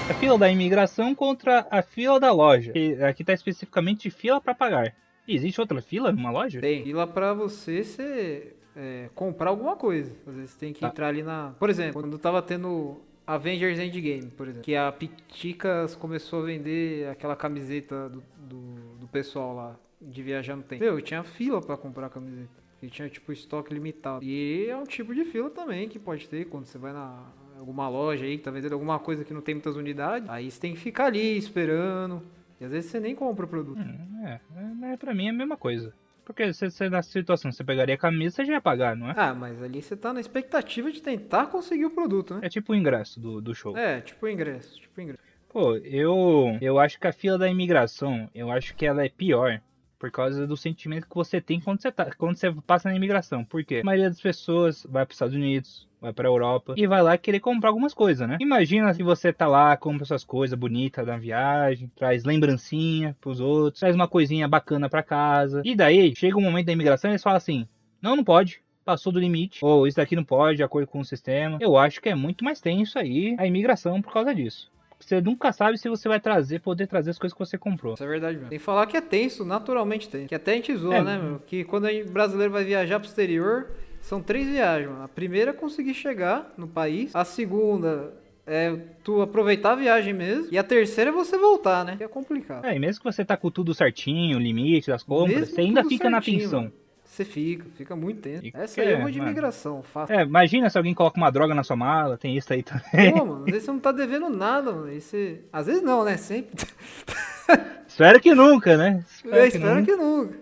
A fila da imigração contra a fila da loja. E aqui tá especificamente fila pra pagar. Existe outra fila numa loja? Tem fila pra você ser, é, comprar alguma coisa. Às vezes você tem que Tá. entrar ali na. Por exemplo, quando tava tendo Avengers Endgame, por exemplo, que a Piticas começou a vender aquela camiseta do, do, do pessoal lá de viajar no tempo. Meu, tinha fila pra comprar a camiseta. E tinha tipo estoque limitado. E é um tipo de fila também que pode ter quando você vai na alguma loja aí que tá vendendo alguma coisa que não tem muitas unidades. Aí você tem que ficar ali esperando. E às vezes você nem compra o produto. É, é, mas pra mim é a mesma coisa. Porque se você nessa situação, você pegaria a camisa, você já ia pagar, não é? Ah, mas ali você tá na expectativa de tentar conseguir o produto, né? É tipo o ingresso do, do show. É, tipo o ingresso, tipo o ingresso. Pô, eu, eu acho que a fila da imigração, eu acho que ela é pior por causa do sentimento que você tem quando você, tá, quando você passa na imigração. Por quê? A maioria das pessoas vai para os Estados Unidos, vai para Europa e vai lá querer comprar algumas coisas, né? Imagina se você tá lá, compra suas coisas bonitas da viagem, traz lembrancinha pros outros, traz uma coisinha bacana para casa. E daí, chega um momento da imigração e eles falam assim: "Não, não pode passou do limite, ou isso daqui não pode, de acordo com o sistema. Eu acho que é muito mais tenso aí a imigração por causa disso. Você nunca sabe se você vai trazer, poder trazer as coisas que você comprou. Isso é verdade mesmo. Tem que falar que é tenso, naturalmente tem. Que até a gente zoa, É. né, meu? Que quando o brasileiro vai viajar pro exterior, são três viagens, mano. A primeira é conseguir chegar no país. A segunda é tu aproveitar a viagem mesmo. E a terceira é você voltar, né? Que é complicado. É, e mesmo que você tá com tudo certinho, o limite das compras, Mesmo você ainda fica na certinho, tensão. mano. Você fica, fica muito tenso. Fica, Essa aí eu vou de mano. imigração, faço. É, imagina se alguém coloca uma droga na sua mala, tem isso aí também. Pô, mano, às vezes você não tá devendo nada, mano. E você... Às vezes não, né? Sempre. Espero que nunca, né? Eu espero que nunca.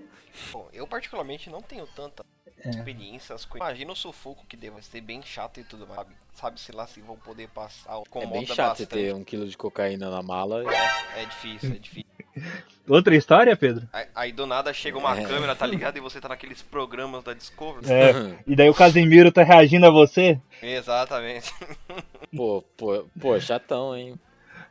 Bom, eu particularmente não tenho tanta É. experiência. as coisas. Imagina o sufoco que deve ser bem chato e tudo mais. Sabe, sabe se lá se vão poder passar. É bem chato você bastante. ter um quilo de cocaína na mala. É difícil, é difícil. Outra história, Pedro? Aí, aí do nada chega uma É. câmera, tá ligado? E você tá naqueles programas da Discovery. É, e daí o Casemiro tá reagindo a você? Exatamente. Pô, pô, pô, chatão, hein?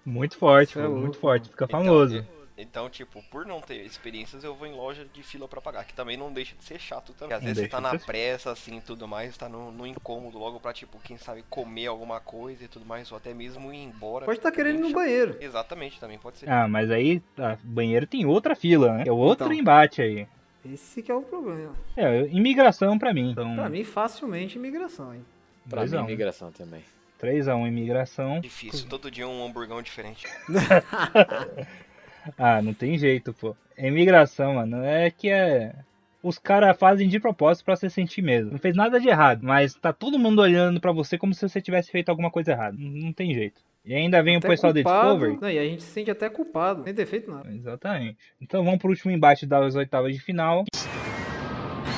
Muito forte, é muito forte, fica Então, famoso. Então, tipo, por não ter experiências, eu vou em loja de fila pra pagar, que também não deixa de ser chato também. Às Não vezes você tá na ser. pressa, assim, e tudo mais, tá no, no incômodo logo pra, tipo, quem sabe comer alguma coisa e tudo mais, ou até mesmo ir embora. Pode estar É querendo ir no banheiro. Exatamente, também pode ser. Ah, mas aí, tá, banheiro tem outra fila, né? É outro Então. embate aí. Esse que é o problema. É, imigração pra mim. Então, Pra mim, facilmente imigração, hein? Pra 2 mim, a 1. imigração também. 3x1 imigração. Difícil, todo dia um hamburgão diferente. Ah, não tem jeito, pô. Imigração, mano, é que é. Os caras fazem de propósito pra você sentir mesmo. Não fez nada de errado, mas tá todo mundo olhando pra você como se você tivesse feito alguma coisa errada. Não, tem jeito. E ainda vem Até o pessoal da culpado. Discovery. Não, e a gente se sente até culpado, sem ter feito nada. Exatamente. Então vamos pro último embate das oitavas de final.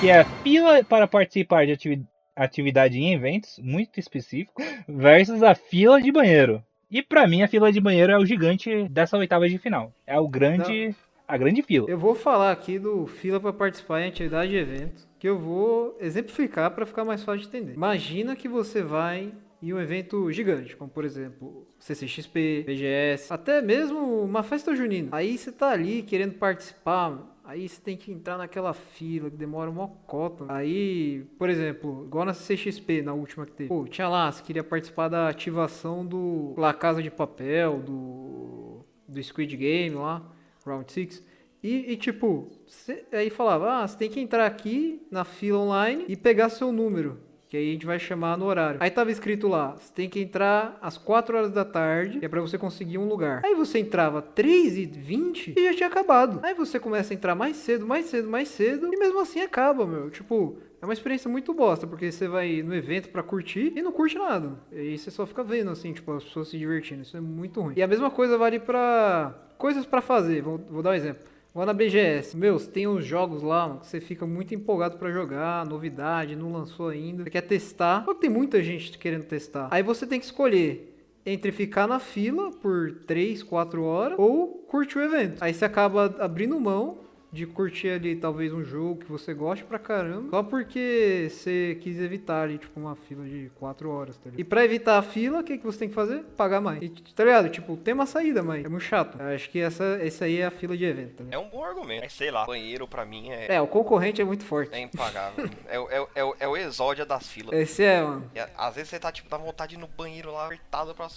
Que é a fila para participar de ativi- atividade em eventos, muito específico, versus a fila de banheiro. E pra mim a fila de banheiro é o gigante dessa oitava de final. É o grande. A grande fila. Eu vou falar aqui do fila para participar em atividade de evento, que eu vou exemplificar para ficar mais fácil de entender. Imagina que você vai em um evento gigante, como por exemplo CCXP, BGS, até mesmo uma festa junina. Aí você tá ali querendo participar, aí você tem que entrar naquela fila que demora uma cota. Aí, por exemplo, igual na CCXP, na última que teve. Pô, tinha lá, você queria participar da ativação do La Casa de Papel, do do Squid Game lá, Round 6. E, e, tipo, cê- aí falava, ah, você tem que entrar aqui na fila online e pegar seu número. Que aí a gente vai chamar no horário. Aí tava escrito lá, você tem que entrar às 4 horas da tarde, que é pra você conseguir um lugar. Aí você entrava 3 e 20 e já tinha acabado. Aí você começa a entrar mais cedo, mais cedo, mais cedo, e mesmo assim acaba, meu. Tipo, é uma experiência muito bosta, porque você vai no evento pra curtir e não curte nada. E você só fica vendo, assim, tipo, as pessoas se divertindo. Isso é muito ruim. E a mesma coisa vale pra coisas pra fazer. Vou, vou dar um exemplo. Lá na BGS, meus, tem uns jogos lá mano, que você fica muito empolgado pra jogar, novidade, não lançou ainda. Você quer testar, só que tem muita gente querendo testar. Aí você tem que escolher entre ficar na fila por 3, 4 horas ou curtir o evento. Aí você acaba abrindo mão de curtir ali talvez um jogo que você goste pra caramba, só porque você quis evitar ali, tipo, uma fila de 4 horas, tá ligado? E pra evitar a fila, o que, que você tem que fazer? Pagar mais. E, tá ligado? Tipo, tem uma saída, mas é muito chato. Eu acho que essa, essa aí é a fila de evento, tá ligado? É um bom argumento. Mas sei lá, banheiro pra mim é, É, o concorrente é muito forte. é impagável. é, o- é, o- é, o- é o exódia das filas. Esse é, mano. E às vezes você tá, tipo, dá vontade de ir no banheiro lá, apertado pra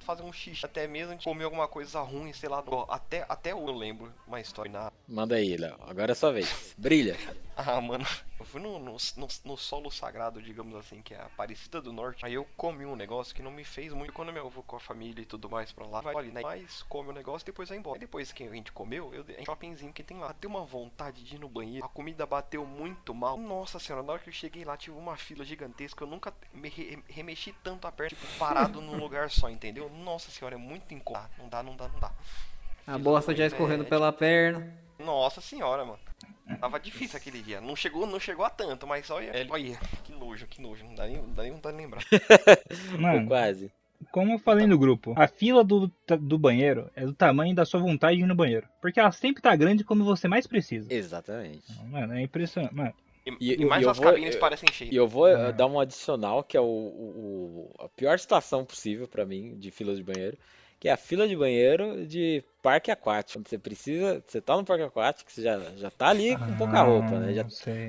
fazer um xixi. Até mesmo de comer alguma coisa ruim, sei lá. Até, até eu lembro uma história na... Manda aí, Léo. Agora é sua vez. Brilha. Ah, mano, eu fui no, no, no, no solo sagrado, digamos assim, que é a Aparecida do Norte. Aí eu comi um negócio que não me fez muito. Quando eu vou com a família e tudo mais pra lá, vai ali, né? Mas come o negócio e depois vai embora. Aí depois que a gente comeu, eu dei um shoppingzinho que tem lá. Deu uma vontade de ir no banheiro. A comida bateu muito mal. Nossa senhora, na hora que eu cheguei lá, tive uma fila gigantesca. Eu nunca me re- remexi tanto a perna, tipo, parado num lugar só, entendeu? Nossa senhora, é muito incômodo. Não dá, não dá, não dá. A bosta já escorrendo pela perna. Nossa senhora, mano. Tava difícil aquele dia. Não chegou, não chegou a tanto, mas olha, olha que nojo, que nojo. Não dá nem, não dá nem vontade de lembrar. Mano, quase. como eu falei no grupo, a fila do, do banheiro é do tamanho da sua vontade de ir no banheiro. Porque ela sempre tá grande quando você mais precisa. Exatamente. Mano, é impressionante. Mano, E, E- mais e as vou- cabines eu- parecem cheias. E eu vou É. dar um adicional, que é o, o- o- a pior situação possível pra mim de fila de banheiro, que é a fila de banheiro de parque aquático. Você precisa, você tá no parque aquático, você já, já tá ali com pouca roupa, né? Já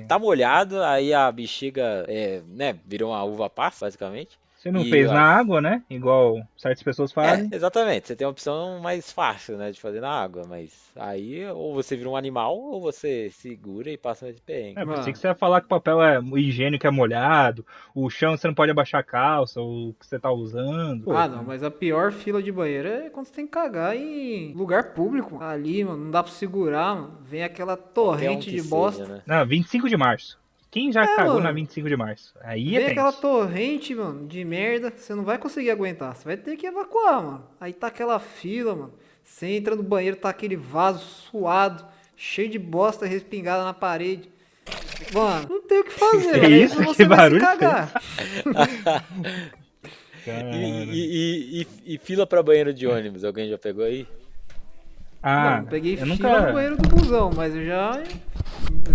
tá molhado, aí a bexiga, é, né, virou uma uva passa, basicamente. Você não E fez a- na água, né? Igual certas pessoas fazem. É, exatamente. Você tem uma opção mais fácil, né, de fazer na água, mas aí ou você vira um animal ou você segura e passa de perrengue. É, pensei que você ia falar que o papel é higiênico é molhado, o chão você não pode abaixar a calça, o que você tá usando. Pô, Ah, não, mas a pior fila de banheiro é quando você tem que cagar em lugar público. Ali, mano, não dá pra segurar, mano. Vem aquela um torrente que de seja, bosta. né? Não, 25 de março. Quem já É, cagou mano. na 25 de março? Aí Vem é aquela torrente, mano, de merda, você não vai conseguir aguentar. Você vai ter que evacuar, mano. Aí tá aquela fila, mano. Você entra no banheiro, tá aquele vaso suado, cheio de bosta respingada na parede. Mano, não tem o que fazer, Que velho. isso? Você vai se cagar. E, e- e- e fila pra banheiro de ônibus, alguém já pegou aí? Ah, não, peguei eu fila nunca... no banheiro do busão, mas eu já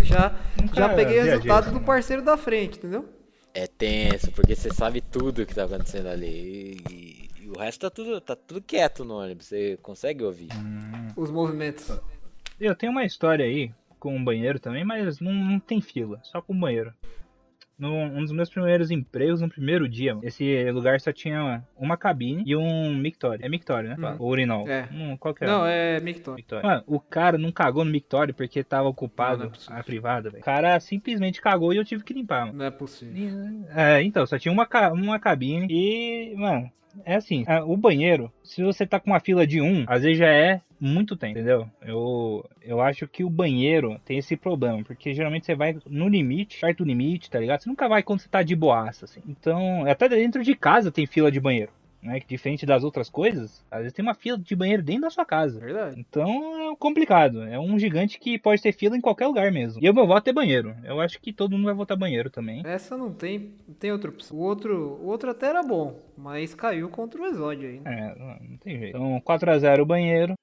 já, Nunca já peguei viajei resultado assim, do não. parceiro da frente, entendeu? É tenso, porque você sabe tudo que tá acontecendo ali. E, e o resto tá tudo, tá tudo quieto no ônibus, você consegue ouvir. Os movimentos. Eu tenho uma história aí com um banheiro também, mas não, não tem fila, só com banheiro. Num um dos meus primeiros empregos, no primeiro dia, esse lugar só tinha uma cabine e um mictório. É mictório, né? Uhum. Ou urinol. É. Hum, qual que é? Não, é Micton. Mictório. Mano, o cara não cagou no mictório porque tava Não, ocupado não é possível. a privada, velho. O cara simplesmente cagou e eu tive que limpar, mano. Não é possível. É, então, só tinha uma, uma cabine e, mano, é assim, o banheiro, se você tá com uma fila de um, às vezes já é muito tempo, entendeu? Eu, eu acho que o banheiro tem esse problema, porque geralmente você vai no limite, perto do limite, tá ligado? Você nunca vai quando você tá de boaça, assim. Então, até dentro de casa tem fila de banheiro. Né, que diferente das outras coisas, às vezes tem uma fila de banheiro dentro da sua casa. Verdade. Então é complicado. É um gigante que pode ter fila em qualquer lugar mesmo. E eu meu voto é banheiro. Eu acho que todo mundo vai votar banheiro também. Essa não tem, não tem outra opção. O outro, o outro até era bom, mas caiu contra o exódio aí. Né? É, não, não tem jeito. Então 4x0 o banheiro.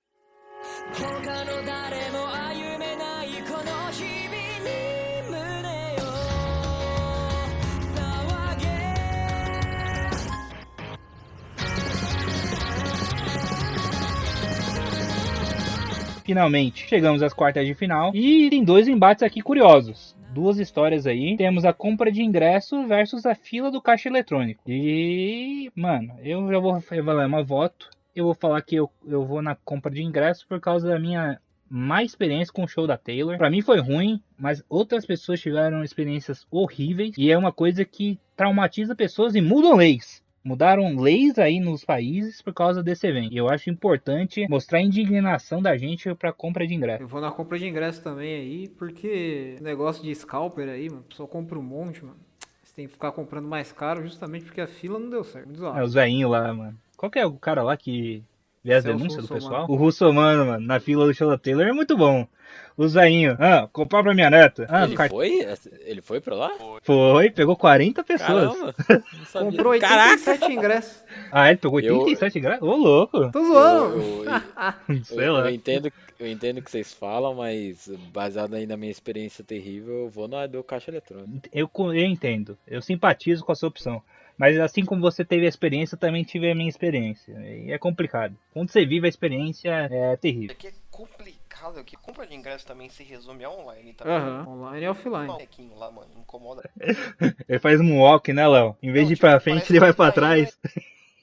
Finalmente chegamos às quartas de final. E tem dois embates aqui curiosos. Duas histórias aí. Temos a compra de ingresso versus a fila do caixa eletrônico. E, mano, eu já vou revelar meu voto. Eu vou falar que eu, eu vou na compra de ingresso por causa da minha má experiência com o show da Taylor. Pra mim foi ruim, mas outras pessoas tiveram experiências horríveis. E é uma coisa que traumatiza pessoas e mudam leis. Mudaram leis aí nos países por causa desse evento. E eu acho importante mostrar a indignação da gente pra compra de ingresso. Eu vou na compra de ingresso também aí, porque o negócio de scalper aí, mano, a pessoa compra um monte, mano. Você tem que ficar comprando mais caro justamente porque a fila não deu certo. É, os velhinhos lá, mano. Qual que é o cara lá que vê as Celso denúncias do pessoal? O Russomano, mano, na fila do show da Taylor é muito bom. Os velhinhos, ah, comprar pra minha neta. Ah, ele cart- foi? Ele foi pra lá? Foi, pegou 40 pessoas. Caramba! Não sabia. Comprou Caraca! 87 ingressos. Ah, ele pegou Eu- 87 graus? Ô, louco. Tô Eu, zoando. eu- Sei eu- lá. eu entendo, eu entendo o que vocês falam, mas baseado aí na minha experiência terrível, eu vou na do caixa eletrônico. Eu, eu entendo. Eu simpatizo com a sua opção. Mas assim como você teve a experiência, eu também tive a minha experiência. E é complicado. Quando você vive a experiência, é terrível. É que é complicado que compra de ingresso também se resume a online também. Aham, online e offline. Um bonequinho lá, mano, incomoda. Ele faz um walk, né, Léo? Em vez Não, de ir tipo, pra frente, ele vai pra tá trás.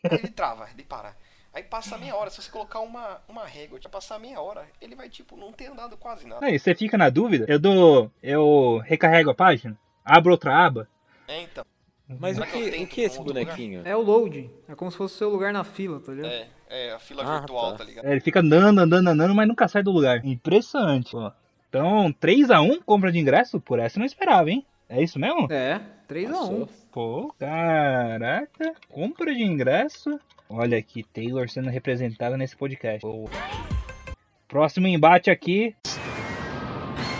Aí ele trava, ele para. Aí passa meia hora, se você colocar uma, uma régua, já passar meia hora, ele vai, tipo, não ter andado quase nada. Aí você fica na dúvida, eu dou. Eu recarrego a página, abro outra aba. É, então. Mas o que que, o que é esse bonequinho? É o loading. É como se fosse o seu lugar na fila, tá ligado? É, é a fila Ah, virtual, tá. tá ligado? É, Ele fica andando, andando, andando, mas nunca sai do lugar. Impressionante, pô. Então, 3x1 compra de ingresso? Por essa eu não esperava, hein? É isso mesmo? É, 3x1. Passou. Pô, caraca. Compra de ingresso. Olha aqui, Taylor sendo representada nesse podcast. Pô. Próximo embate aqui.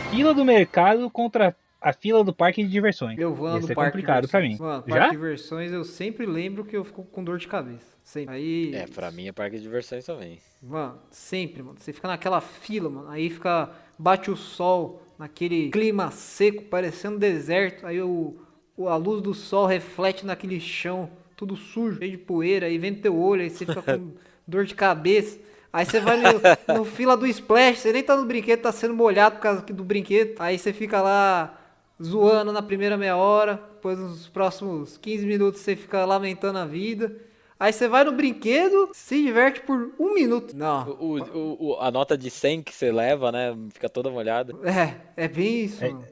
fila do mercado contra a fila do parque de diversões. Eu vou Ia no ser complicado de pra mim. diversões. Mano, Já? parque de diversões eu sempre lembro que eu fico com dor de cabeça. Sempre. Aí, É, pra mim é parque de diversões também. Mano, sempre, mano. Você fica naquela fila, mano. Aí fica. Bate o sol naquele clima seco, parecendo deserto. Aí o, o- a luz do sol reflete naquele chão, tudo sujo, cheio de poeira. Aí vem no teu olho, aí você fica com dor de cabeça. Aí você vai no, no fila do splash, você nem tá no brinquedo, tá sendo molhado por causa do brinquedo. Aí você fica lá zoando na primeira meia hora, depois nos próximos 15 minutos você fica lamentando a vida. Aí você vai no brinquedo, se diverte por um minuto. Não, O, o- o- a nota de 100 que você leva, né? Fica toda molhada. É, é bem isso, mano.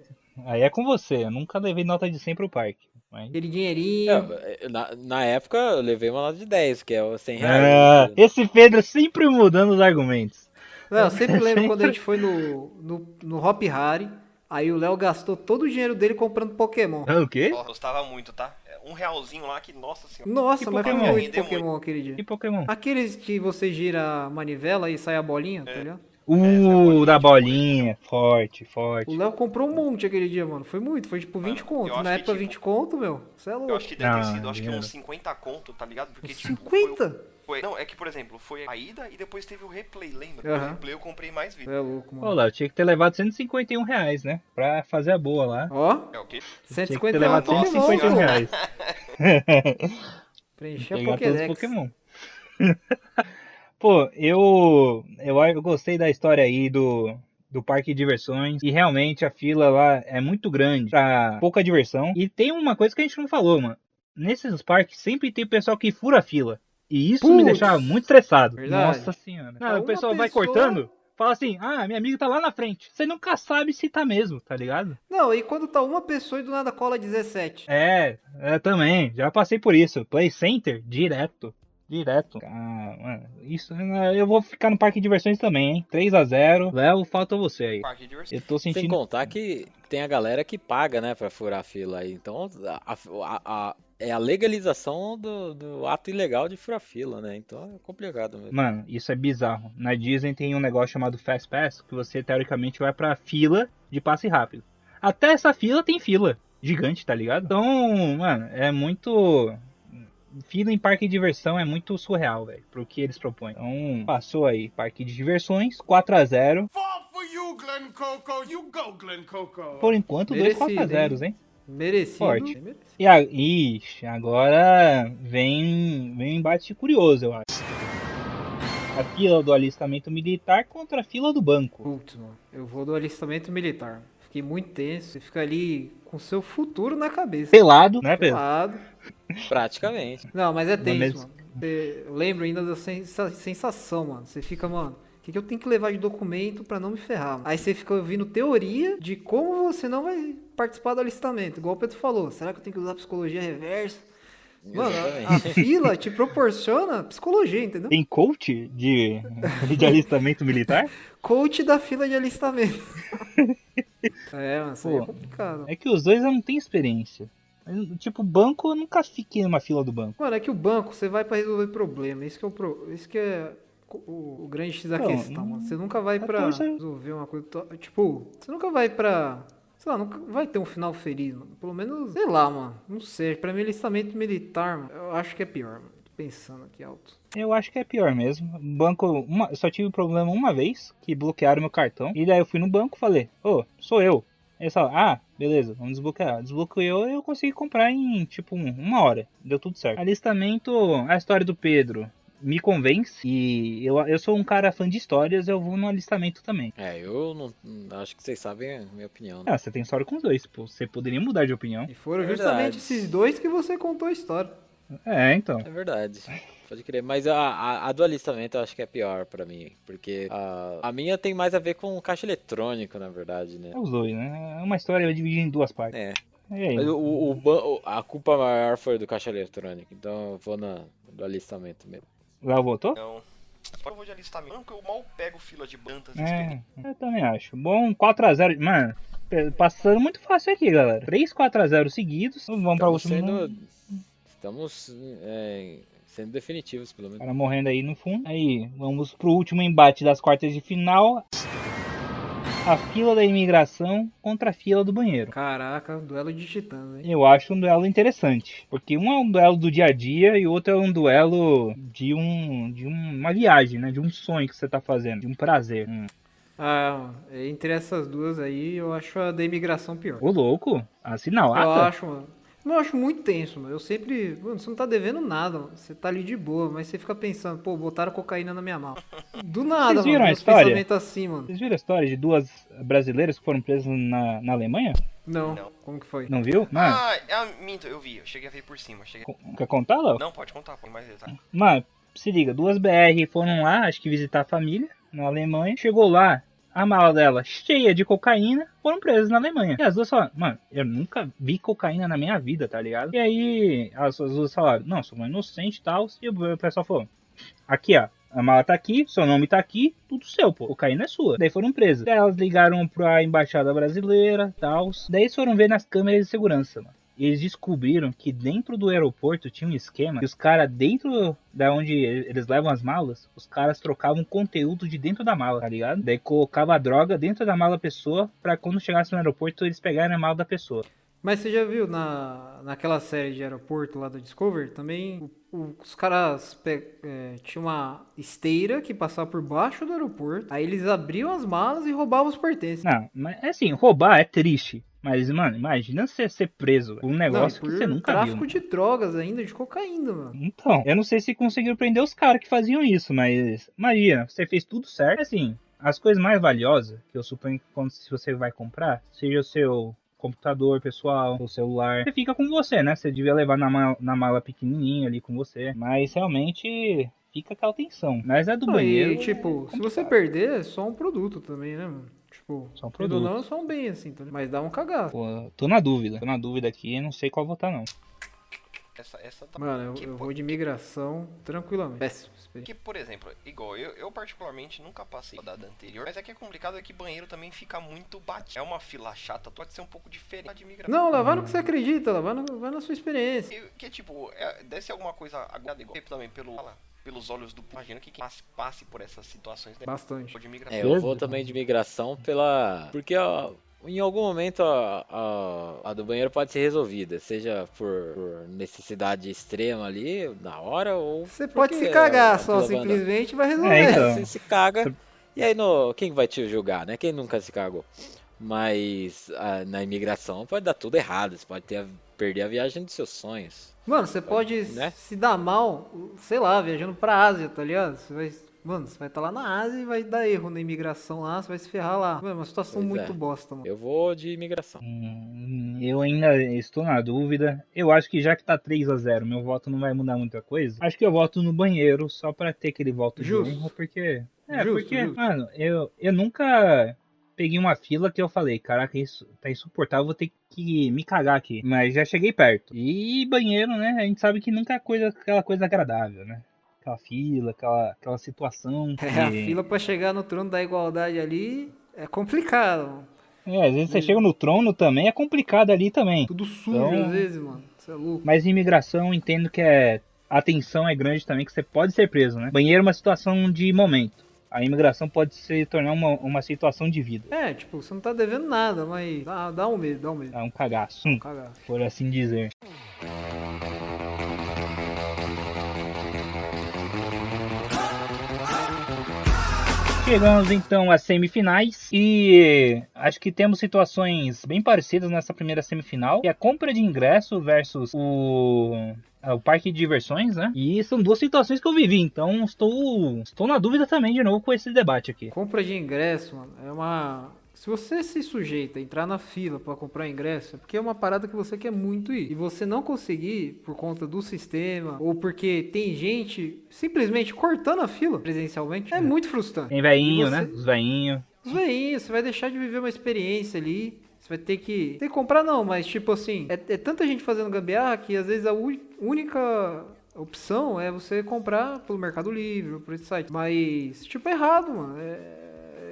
Aí é com você. Eu nunca levei nota de 100 pro parque. Mas... Aquele dinheirinho. É, na, na época eu levei uma nota de 10, que é o 100 Ah, reais. esse Pedro sempre mudando os argumentos. Não, eu sempre lembro quando a gente foi no, no, no Hop Harry. Aí o Léo gastou todo o dinheiro dele comprando Pokémon. Ah, o quê? Ó, gostava muito, tá? É, Um realzinho lá que, nossa senhora. Nossa, Que mas foi Pokémon? muito Deu Pokémon aquele dia. Que Pokémon? Aqueles que você gira a manivela e sai a bolinha, tá ligado? Uh, da bolinha. Forte, forte. O Léo comprou um monte aquele dia, mano. Foi muito, foi tipo 20 eu conto. Na época, tipo, 20 conto, meu. Você é Eu louco. acho que deve ter Ah, sido, acho que dinheiro. uns 50 conto, tá ligado? Porque, tipo, foi 50? Foi, não, é que, por exemplo, foi a ida e depois teve o replay, lembra? Aham. O replay eu comprei mais vídeo. é louco, mano. Léo, tinha que ter levado 151 reais, né? Pra fazer a boa lá. Ó, É o quê? Tinha que ter 150 levado Nossa Pokémon, 151 pô. reais. Preencher a Pegar todos os Pokédex. Pokémon. Pô, eu, eu eu gostei da história aí do, do parque de diversões e realmente a fila lá é muito grande pra pouca diversão. E tem uma coisa que a gente não falou, mano. Nesses parques sempre tem pessoal que fura a fila. E isso me deixava muito estressado. Verdade. Nossa senhora. Ah, o uma pessoal vai pessoa- cortando, fala assim: ah, minha amiga tá lá na frente. Você nunca sabe se tá mesmo, tá ligado? Não, e quando tá uma pessoa e do nada cola 17. É, é também. Já passei por isso. Play Center, direto. Direto. Ah, mano, isso. Eu vou ficar no parque de diversões também, hein? 3x0. Léo, falta você aí. Parque de diversão. Eu tô Sem sentindo. contar que tem a galera que paga, né, pra furar a fila aí. Então, a, a- a- é a legalização do, do ato ilegal de furar fila, né? Então é complicado mesmo. Mano, isso é bizarro. Na Disney tem um negócio chamado Fast Pass, que você teoricamente vai pra fila de passe rápido. Até essa fila tem fila gigante, tá ligado? Então, mano, é muito. Fila em parque de diversão é muito surreal, velho, pro que eles propõem. Então, passou aí, parque de diversões, 4x0. Fall for you, Glen Coco. You go, Glen Coco. Por enquanto, dois Merecido, 4x0, hein? Merecido. Forte. Merecido. E a, ixi, agora vem, vem um embate curioso, eu acho. A fila do alistamento militar contra a fila do banco. Putz, mano. Eu vou do alistamento militar. Fiquei muito tenso. Você fica ali com seu futuro na cabeça. Pelado, né, Pedro? Pelado. Praticamente. Não, mas é tenso, mesmo- mano. Eu lembro ainda da sensa- sensação, mano. Você fica, mano, o que, que eu tenho que levar de documento pra não me ferrar? mano? Aí você fica ouvindo teoria de como você não vai participar do alistamento. Igual o Pedro falou. Será que eu tenho que usar psicologia reversa? Mano, a, a fila te proporciona psicologia, entendeu? Tem coach de, de alistamento militar? Coach da fila de alistamento. é, mano, isso aí é Pô. complicado. É que os dois eu não tenho experiência. Tipo, banco, eu nunca fiquei numa fila do banco. Mano, é que o banco você vai pra resolver problema. Isso que é o, pro... Isso que é o, o grande X da Não, questão, mano. Você nunca vai pra coisa- resolver uma coisa. Tipo, você nunca vai pra. Sei lá, nunca vai ter um final feliz, mano. Pelo menos, sei lá, mano. Não sei. Pra mim, alistamento militar, mano, eu acho que é pior, mano. Tô pensando aqui alto. Eu acho que é pior mesmo. Banco, uma, só tive problema uma vez, que bloquearam meu cartão. E daí eu fui no banco e falei, ô, sou eu. Eles falaram, ah, beleza, vamos desbloquear. Desbloqueou e eu consegui comprar em, tipo, um- uma hora. Deu tudo certo. Alistamento, a história do Pedro me convence. E eu, eu sou um cara fã de histórias, eu vou no alistamento também. É, eu não, acho que vocês sabem a minha opinião. né? Ah, você tem história com os dois, pô. Você poderia mudar de opinião. E foram Verdade. justamente esses dois que você contou a história. É, então. É verdade. Pode crer. Mas a, a, a do alistamento eu acho que é pior pra mim. Porque a, a minha tem mais a ver com caixa eletrônico, na verdade, né? É os dois, né? É uma história dividida em duas partes. É. E aí? Mas o, o, o- a culpa maior foi do caixa eletrônico. Então eu vou na, do alistamento mesmo. Léo votou? Então, eu vou de alistamento. Banco, eu mal pego fila de bantas É, eu também acho. Bom, 4x0. Mano, passando muito fácil aqui, galera. 3 4x0 seguidos. Vamos pra Estamos última. sendo, estamos é, sendo definitivos, pelo O menos. cara morrendo aí no fundo. Aí, vamos pro último embate das quartas de final. A fila da imigração contra a fila do banheiro. Caraca, duelo de titãs, hein? Eu acho um duelo interessante, porque um é um duelo do dia a dia e o outro é um duelo de um de uma viagem, né? De um sonho que você tá fazendo, de um prazer. Hum. Ah, entre essas duas aí, eu acho a da imigração pior. Ô louco, assina a Eu acho, mano. Eu acho muito tenso, mano. Eu sempre. Mano, você não tá devendo nada, mano. Você tá ali de boa, mas você fica pensando, pô, botaram cocaína na minha mala. Do nada, Vocês viram mano. a história? assim, mano. Vocês viram a história de duas brasileiras que foram presas na, na Alemanha? Não. Não. Como que foi? Não viu? Mano, Ah, ah, minto, eu vi. Eu cheguei a ver por cima. Cheguei... quer contar, Léo? Não, pode contar, põe mais detalhes. Mano, se liga, duas BR foram lá, acho que visitar a família na Alemanha. Chegou lá, a mala dela cheia de cocaína, foram presas na Alemanha. E as duas falaram, mano, eu nunca vi cocaína na minha vida, tá ligado? E aí as, as duas falaram, não, sou uma inocente e tal. E o pessoal falou, aqui ó. A mala tá aqui, seu nome tá aqui, tudo seu, pô. Cocaína é sua. Daí foram presas. Daí elas ligaram pra embaixada brasileira, tal. Daí foram ver nas câmeras de segurança, mano. Eles descobriram que dentro do aeroporto tinha um esquema que os caras, dentro da onde eles levam as malas, os caras trocavam conteúdo de dentro da mala, tá ligado? Daí colocava a droga dentro da mala da pessoa pra quando chegasse no aeroporto eles pegarem a mala da pessoa. Mas você já viu na, naquela série de aeroporto lá do Discovery? Também o- o- os caras é, tinham uma esteira que passava por baixo do aeroporto. Aí eles abriam as malas e roubavam os pertences. Não, mas assim, roubar é triste. Mas, mano, imagina você ser preso por um negócio Não, que por você nunca viu. tráfico de drogas ainda, de cocaína, mano. Então, eu não sei se conseguiram prender os caras que faziam isso, mas imagina, você fez tudo certo. Assim, as coisas mais valiosas, que eu suponho que quando se você vai comprar, seja o seu computador pessoal, o celular, você fica com você, né? Você devia levar na mala, na mala pequenininha ali com você, mas realmente fica aquela tensão. Mas é do Não, banheiro. E, tipo, se você perder, é só um produto também, né, mano? Tipo, Só um querendo ou produto. não, só um bem assim, mas dá um cagaço. Pô, tô na dúvida, tô na dúvida aqui, não sei qual votar não. Essa, essa tá... Mano, eu, que, eu vou de migração tranquilamente. Péssimo. Que, por exemplo, igual, eu, eu particularmente nunca passei a rodada anterior, mas é que é complicado é que banheiro também fica muito batido. É uma fila chata, pode ser um pouco diferente de migração. Não, lá vai no que você acredita, lá vai, no- vai na sua experiência. Que, que, tipo, é, deve ser alguma coisa agradada igual também pelo, fala, pelos olhos do imagino que quem passe, passe por essas situações né, Bastante. de migração. É, eu vou também de migração pela. Porque ó, em algum momento a, a, a do banheiro pode ser resolvida, seja por, por necessidade extrema ali, na hora, ou. Você pode se cagar a só, simplesmente vai resolver. É, então. Você se caga. E aí no. Quem vai te julgar, né? Quem nunca se cagou? Mas ah, na imigração pode dar tudo errado. Você pode ter a- perder a viagem dos seus sonhos. Mano, você pode Né? se dar mal, sei lá, viajando pra Ásia, tá ligado? Você vai, mano, você vai estar lá na Ásia e vai dar erro na imigração lá, você vai se ferrar lá. Mano, é uma situação Pois muito é. bosta, mano. Eu vou de imigração. Hum, Eu ainda estou na dúvida. Eu acho que já que tá 3 a 0 meu voto não vai mudar muita coisa. Acho que eu voto no banheiro só pra ter aquele voto Justo. de honra, porque. É, Justo, porque, justo. mano, eu, eu nunca peguei uma fila que eu falei, caraca, isso tá insuportável, vou ter que me cagar aqui. Mas já cheguei perto. E banheiro, né? A gente sabe que nunca é coisa, aquela coisa agradável, né? Aquela fila, aquela, aquela situação. É, a que- fila pra chegar no trono da igualdade ali é complicado. É, às vezes você chega no trono também, é complicado ali também. Tudo sujo Então- às vezes, mano. Você é louco. Mas imigração, entendo que é. A tensão é grande também, que você pode ser preso, né? Banheiro é uma situação de momento. A imigração pode se tornar uma, uma situação de vida. É, tipo, você não tá devendo nada, mas dá, dá um medo, dá um medo. É um cagaço, hum, Cagaço. por assim dizer. Chegamos então às semifinais e acho que temos situações bem parecidas nessa primeira semifinal, que é a compra de ingresso versus o o parque de diversões, né? E são duas situações que eu vivi, então estou estou na dúvida também de novo com esse debate aqui. Compra de ingresso, mano, é uma. Se você se sujeita a entrar na fila pra comprar ingresso, é porque é uma parada que você quer muito ir. E você não conseguir por conta do sistema, ou porque tem gente simplesmente cortando a fila presencialmente, é muito frustrante. Tem veinho, E você- né? Os veinhos. Os veinhos, você vai deixar de viver uma experiência ali. Você vai ter que. Tem que comprar, não, mas tipo assim, é, é tanta gente fazendo gambiarra que às vezes a única opção é você comprar pelo Mercado Livre por esse site. Mas, tipo, é errado, mano. É-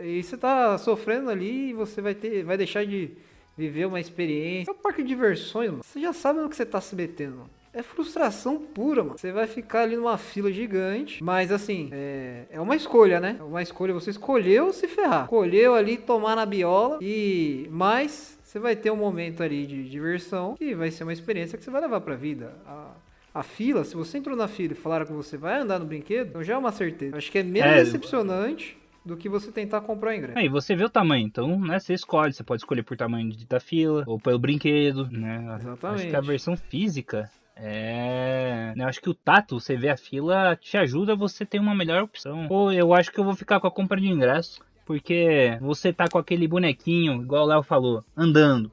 E você tá sofrendo ali e você vai ter. Vai deixar de viver uma experiência. É um parque de diversões, mano. Você já sabe no que você tá se metendo, mano. É frustração pura, mano. Você vai ficar ali numa fila gigante. Mas assim, é, é uma escolha, né? É uma escolha. Você escolheu se ferrar. Escolheu ali tomar na biola. E. Mas você vai ter um momento ali de diversão. Que vai ser uma experiência que você vai levar pra vida. A, a fila, se você entrou na fila e falaram que você vai andar no brinquedo, então já é uma certeza. Acho que é menos É. decepcionante do que você tentar comprar o ingresso. Aí você vê o tamanho, então, né, você escolhe, você pode escolher por tamanho de- da fila ou pelo brinquedo, né? Exatamente. Acho que a versão física é, né, acho que o tato, você vê a fila, te ajuda você ter uma melhor opção. Ou eu acho que eu vou ficar com a compra de ingresso, porque você tá com aquele bonequinho, igual o Léo falou, andando,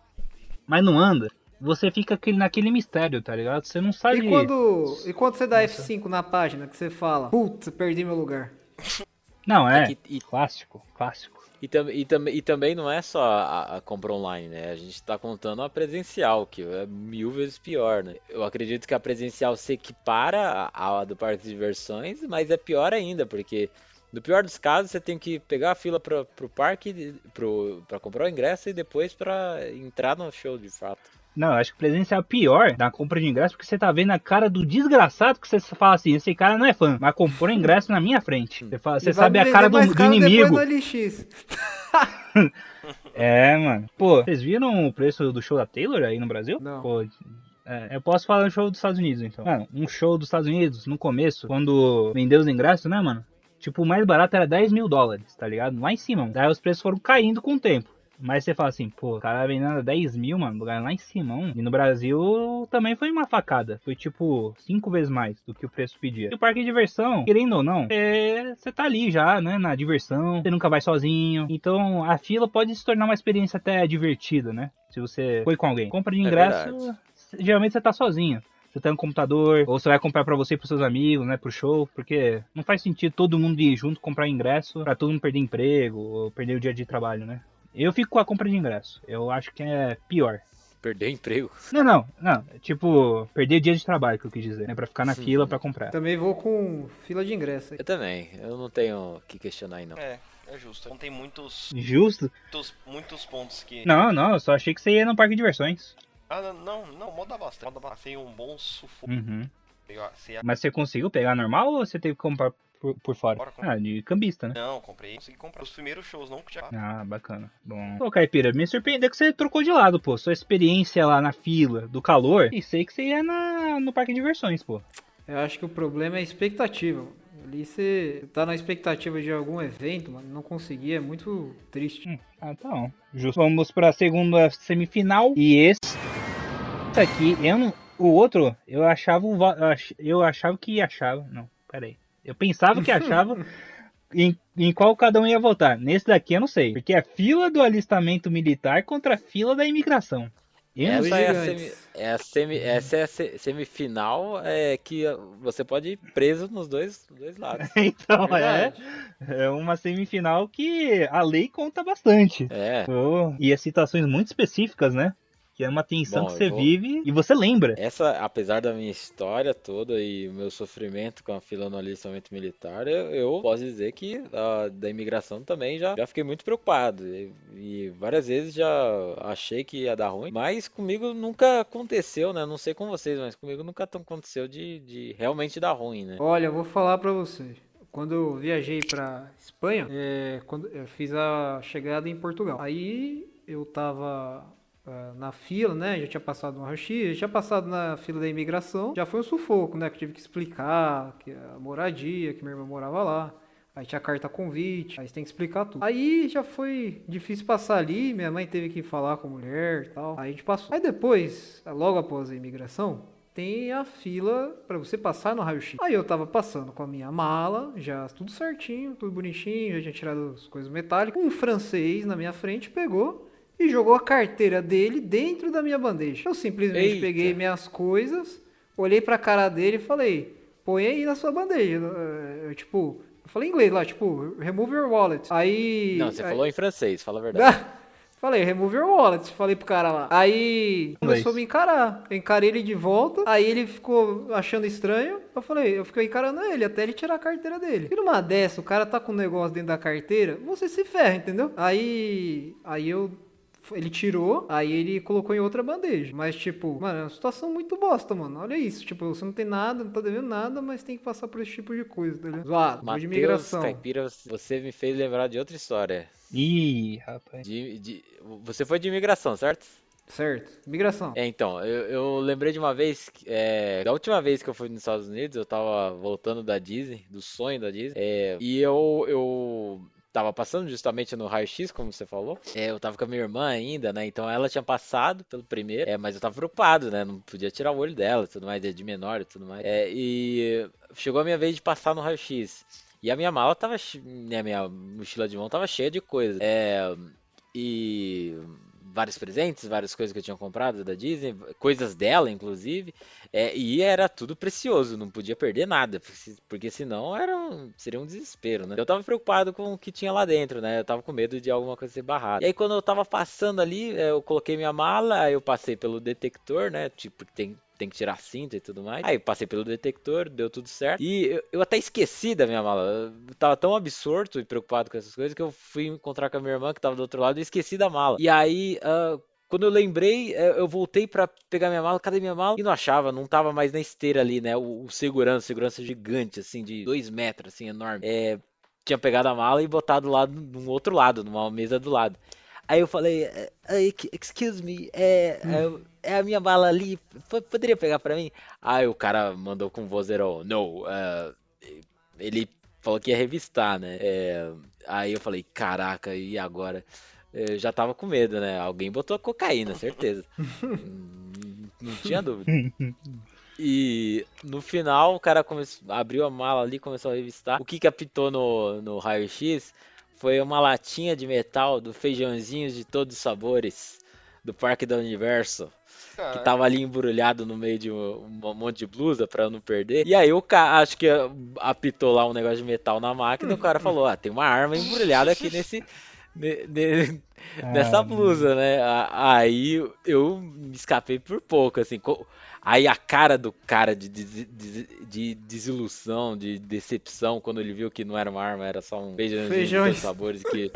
mas não anda. Você fica aquele, naquele mistério, tá ligado? Você não sabe. E quando, e quando você dá F5 na página, que você fala, putz, perdi meu lugar. Não, é. E, e, Clássico, clássico. E, tam- e, tam- e também não é só a, a compra online, né? A gente tá contando a presencial, que é mil vezes pior, né? Eu acredito que a presencial se equipara à à do parque de diversões, mas é pior ainda, porque no pior dos casos você tem que pegar a fila pra, pro parque, pro, pra comprar o ingresso e depois pra entrar no show de fato. Não, eu acho que presencial é pior da compra de ingresso, porque você tá vendo a cara do desgraçado que você fala assim, esse cara não é fã, mas comprou ingresso na minha frente. Você, fala, você sabe a cara do, do inimigo. É, mano. Pô, vocês viram o preço do show da Taylor aí no Brasil? Não. Pô, é, eu posso falar do show dos Estados Unidos, então. Mano, um show dos Estados Unidos, no começo, quando vendeu os ingressos, né, mano? Tipo, o mais barato era 10 mil dólares, tá ligado? Lá em cima. Daí os preços foram caindo com o tempo. Mas você fala assim, pô, o cara vendendo a 10 mil, mano, lugar lá em cima. mano. E no Brasil também foi uma facada. Foi tipo cinco vezes mais do que o preço pedia. E o parque de diversão, querendo ou não, é, você tá ali já, né, na diversão. Você nunca vai sozinho. Então a fila pode se tornar uma experiência até divertida, né? Se você foi com alguém. Compra de É ingresso, verdade. geralmente você tá sozinho. Você tem um computador, ou você vai comprar pra você e pros seus amigos, né, pro show, porque não faz sentido todo mundo ir junto comprar ingresso pra todo mundo perder emprego ou perder o dia de trabalho, né? Eu fico com a compra de ingresso. Eu acho que é pior. Perder emprego. Não, não, não. Tipo, perder dia de trabalho, que eu quis dizer, né? Pra ficar na Sim. fila pra comprar. Também vou com fila de ingresso. aí. Eu também, eu não tenho o que questionar aí não. É, é justo. Não tem muitos, Justo? muitos, muitos pontos que. Não, não, eu só achei que você ia no parque de diversões. Ah, não, não, não, moda bastante. Moda bastante. Tem um bom sufoco. Uhum. Você ia- Mas você conseguiu pegar normal ou você teve que comprar por, por fora? Bora, Ah, de cambista, né? Não, comprei. Consegui comprar. Os primeiros shows não tinha. Ah, bacana. Bom. Pô, Caipira, me surpreendeu que você trocou de lado, pô. Sua experiência lá na fila, do calor. E sei que você ia na, no parque de diversões, pô. Eu acho que o problema é a expectativa. Ali você tá na expectativa de algum evento, mano, não conseguir, é muito triste. Hum, ah, tá bom. Justo. Vamos pra segunda semifinal. E esse esse aqui, eu não. O outro, eu achava. Eu achava que achava. Não, peraí. Eu pensava que achava. Em, em qual cada um ia votar. Nesse daqui eu não sei. Porque é fila do alistamento militar contra a fila da imigração. Eu não os Essa é, a gigantes. semi- é a semi- essa é a se- semifinal é que você pode ir preso nos dois, dois lados. Então é, é uma semifinal que a lei conta bastante. É, Oh, e as situações muito específicas, né? Que é uma tensão Bom, que você vou- vive e você lembra. essa, apesar da minha história toda e o meu sofrimento com a fila no alistamento militar, eu, eu posso dizer que a, da imigração também já, já fiquei muito preocupado. E, e várias vezes já achei que ia dar ruim, mas comigo nunca aconteceu, né? Não sei com vocês, mas comigo nunca tão aconteceu de, de realmente dar ruim, né? Olha, eu vou falar pra você. Quando eu viajei pra Espanha, é, quando eu fiz a chegada em Portugal. Aí eu tava na fila, né? Já tinha passado no raio-x, já tinha passado na fila da imigração. Já foi um sufoco, né? Que eu tive que explicar que a moradia, que minha irmã morava lá. Aí tinha carta convite, aí você tem que explicar tudo. Aí já foi difícil passar ali, minha mãe teve que falar com a mulher e tal. Aí a gente passou. Aí depois, logo após a imigração, tem a fila pra você passar no raio-x. Aí eu tava passando com a minha mala, já tudo certinho, tudo bonitinho, já tinha tirado as coisas metálicas. Um francês na minha frente pegou e jogou a carteira dele dentro da minha bandeja. Eu simplesmente Eita. peguei minhas coisas, olhei pra cara dele e falei: "Põe aí na sua bandeja". Eu, tipo, eu falei em inglês lá, tipo, remove your wallet. Aí Não, você aí- falou em francês, fala a verdade. Falei, remove your wallet. Falei pro cara lá. Aí começou a me encarar. Eu encarei ele de volta. Aí ele ficou achando estranho. Eu falei, eu fiquei encarando ele até ele tirar a carteira dele. E numa dessa, o cara tá com um negócio dentro da carteira, você se ferra, entendeu? Aí. Aí eu Ele tirou, aí ele colocou em outra bandeja. Mas, tipo, mano, é uma situação muito bosta, mano. Olha isso. Tipo, você não tem nada, não tá devendo nada, mas tem que passar por esse tipo de coisa, tá ligado? Zoado, de imigração. Caipira, você me fez lembrar de outra história. Ih, rapaz. De, de- você foi de imigração, certo? Certo. Imigração. É, então, eu, eu lembrei de uma vez, que- é, da última vez que eu fui nos Estados Unidos, eu tava voltando da Disney, do sonho da Disney, é, e eu, eu tava passando justamente no raio-x, como você falou, é, eu tava com a minha irmã ainda, né, então ela tinha passado pelo primeiro, é, mas eu tava preocupado, né, não podia tirar o olho dela tudo mais, de menor e tudo mais, é, e chegou a minha vez de passar no raio-x, e a minha mala tava, né, minha mochila de mão tava cheia de coisa, é, e vários presentes, várias coisas que eu tinha comprado da Disney, coisas dela, inclusive, é, e era tudo precioso, não podia perder nada, porque se- porque senão era um- seria um desespero, né? Eu tava preocupado com o que tinha lá dentro, né? Eu tava com medo de alguma coisa ser barrada. E aí quando eu tava passando ali, é, eu coloquei minha mala, aí eu passei pelo detector, né? Tipo, tem tem que tirar a cinta e tudo mais. Aí passei pelo detector, deu tudo certo. E eu, eu até esqueci da minha mala. Eu tava tão absorto e preocupado com essas coisas que eu fui encontrar com a minha irmã que tava do outro lado e esqueci da mala. E aí, ah, quando eu lembrei, eh, eu voltei pra pegar minha mala. Cadê minha mala? E não achava, não tava mais na esteira ali, né? O, o segurança, segurança gigante, assim, de dois metros, assim, enorme. É, tinha pegado a mala e botado lá num outro lado, numa mesa do lado. Aí eu falei, eh, eh, excuse me, é, é, é a minha mala ali, po- poderia pegar pra mim? Aí o cara mandou com vozeirão, no, eh, ele falou que ia revistar, né? É, aí eu falei, caraca, e agora? Eu já tava com medo, né? Alguém botou cocaína, certeza. Hum, Não tinha dúvida. E no final o cara começou, abriu a mala ali, começou a revistar. O que apitou no, no raio-x foi uma latinha de metal do feijãozinhos de todos os sabores do Parque do Universo. Que tava ali embrulhado no meio de um, um monte de blusa pra eu não perder. E aí o cara, acho que apitou lá um negócio de metal na máquina. e O cara falou: Ah, tem uma arma embrulhada aqui nesse. ne- ne- nessa Ah, blusa, né? Aí eu me escapei por pouco, assim. co- Aí a cara do cara de, des- des- de desilusão, de decepção, quando ele viu que não era uma arma, era só um feijãozinho de sabores que.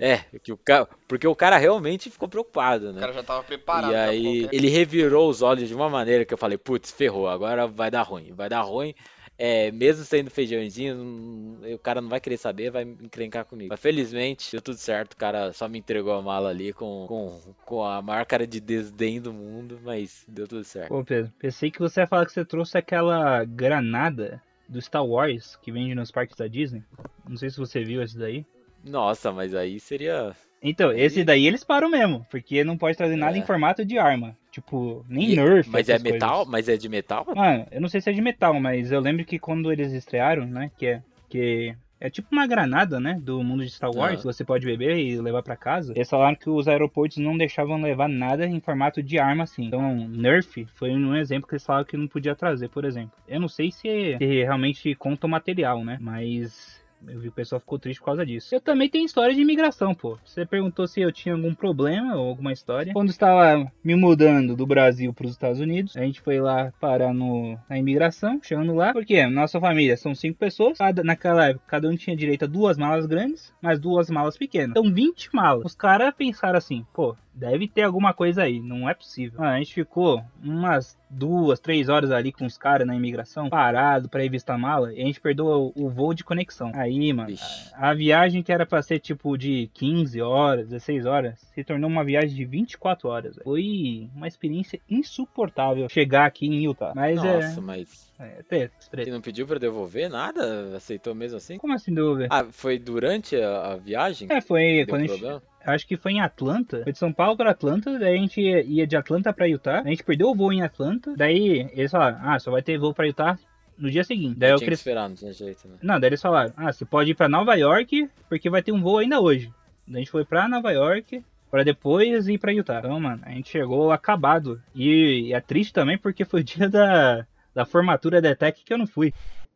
É, que o cara. Porque o cara realmente ficou preocupado, O né? cara já tava preparado. E aí qualquer- ele revirou os olhos de uma maneira que eu falei, putz, ferrou, agora vai dar ruim, vai dar ruim. É, mesmo sendo feijãozinho, o cara não vai querer saber, vai encrencar comigo. Mas felizmente deu tudo certo, o cara só me entregou a mala ali com, com, com a maior cara de desdém do mundo, mas deu tudo certo. Pô, Pedro, pensei que você ia falar que você trouxe aquela granada do Star Wars que vende nos parques da Disney. Não sei se você viu esse daí. Nossa, mas aí seria. Então, esse daí eles param mesmo, porque não pode trazer nada É. em formato de arma. Tipo, nem E- Nerf. Mas é metal? coisas. Mas é de metal? Mano, eu não sei se é de metal, mas eu lembro que quando eles estrearam, né, que é que é tipo uma granada, né, do mundo de Star Wars, que você pode beber e levar pra casa. Eles falaram que os aeroportos não deixavam levar nada em formato de arma assim. Então, Nerf foi um exemplo que eles falaram que não podia trazer, por exemplo. Eu não sei se, se realmente conta o material, né, mas eu vi que o pessoal ficou triste por causa disso. Eu também tenho história de imigração, pô. Você perguntou se eu tinha algum problema ou alguma história. Quando estava me mudando do Brasil para os Estados Unidos, a gente foi lá parar no, na imigração, chegando lá. Porque nossa família são cinco pessoas. Cada, naquela época, cada um tinha direito a duas malas grandes, mais duas malas pequenas. Então, 20 malas. Os caras pensaram assim, pô, deve ter alguma coisa aí, não é possível. Mano, a gente ficou umas duas, três horas ali com os caras na imigração, parado pra revistar a mala, e a gente perdeu o, o voo de conexão. Aí, mano, a viagem que era pra ser tipo de 15 horas, 16 horas, se tornou uma viagem de 24 horas. velho. Foi uma experiência insuportável chegar aqui em Utah. Mas Nossa, mas. é. É, treta, Você não pediu pra devolver nada? Aceitou mesmo assim? Como assim dúvida? Ah, foi durante a, a viagem? É, foi Deu quando a gente, problema? Acho que foi em Atlanta. Foi de São Paulo para Atlanta. Daí a gente ia, de Atlanta para Utah. A gente perdeu o voo em Atlanta. Daí eles falaram: Ah, só vai ter voo para Utah no dia seguinte. Daí eu Tinha que queria. esperar, não tinha jeito, né? Não, daí eles falaram: Ah, você pode ir para Nova York porque vai ter um voo ainda hoje. Daí a gente foi para Nova York. Pra depois ir pra Utah. Então, mano, a gente chegou acabado. E, e é triste também porque foi o dia da, da formatura da ETEC que eu não fui.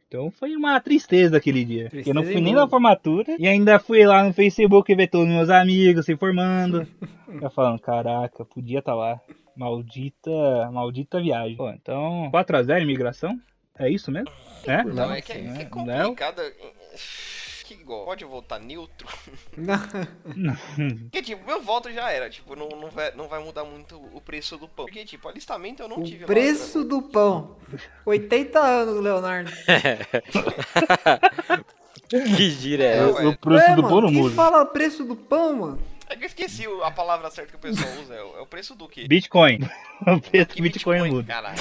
Então foi uma tristeza aquele dia. Porque eu não Tristeza fui em nem na formatura e ainda fui lá no Facebook ver todos os meus amigos se formando. Eu falando, caraca, podia estar lá. Maldita, maldita viagem. Pô, então, 4x0 imigração? É isso mesmo? É? Não, é que é, que é Não? complicado. Que igual, pode votar neutro? Não. Porque, tipo, meu voto já era, tipo, não, não, vai, não vai mudar muito o preço do pão. Porque, tipo, alistamento eu não tive O lá, preço do pão. 80 anos, Leonardo. que gira é É. O preço É, do mano, pão não muda. fala preço do pão, mano? É que eu esqueci a palavra certa que o pessoal usa, é o, é preço do quê? Bitcoin. O preço Que Bitcoin não muda. Caralho.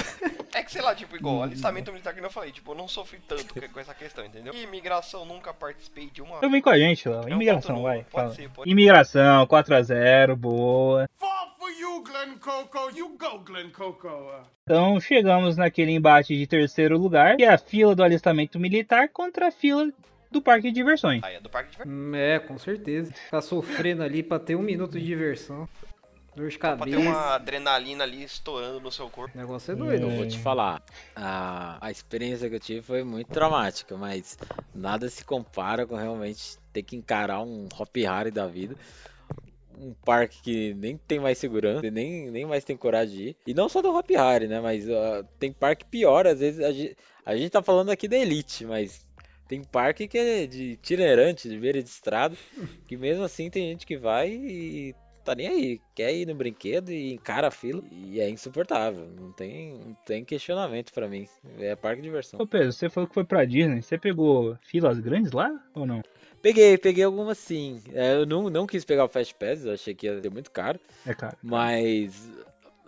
É que, sei lá, tipo, igual, alistamento militar que eu falei, tipo, eu não sofri tanto com- essa questão, entendeu? E imigração, nunca participei de uma... Então vem com a gente, Léo. Eu Imigração, vai. pode fala. ser, pode- Imigração, 4x0, boa. Fall for you, Glen Coco. You go, Glen Coco. Então chegamos naquele embate de terceiro lugar, que é a fila do alistamento militar contra a fila do parque de diversões. Aí é do parque de diversão. Hum, É, com certeza. Ficar sofrendo ali pra ter um minuto de diversão. Dor de Pra ter cabeça. uma adrenalina ali estourando no seu corpo. O negócio é doido. Eu vou te falar, a, a experiência que eu tive foi muito traumática, mas nada se compara com realmente ter que encarar um Hop Harry da vida. Um parque que nem tem mais segurança, nem, nem mais tem coragem de ir. E não só do Hop Harry, né? Mas ah, tem parque pior, às vezes a gente, a gente tá falando aqui da Elite, mas tem parque que é de itinerante, de beira de estrada, que mesmo assim tem gente que vai e tá nem aí, quer ir no brinquedo e encara a fila e é insuportável, não tem, não tem questionamento pra mim, é parque de diversão. Ô Pedro, você falou que foi pra Disney, você pegou filas grandes lá ou não? Peguei, peguei algumas sim, É, eu não, não quis pegar o Fast Pass, eu achei que ia ser muito caro, É caro. mas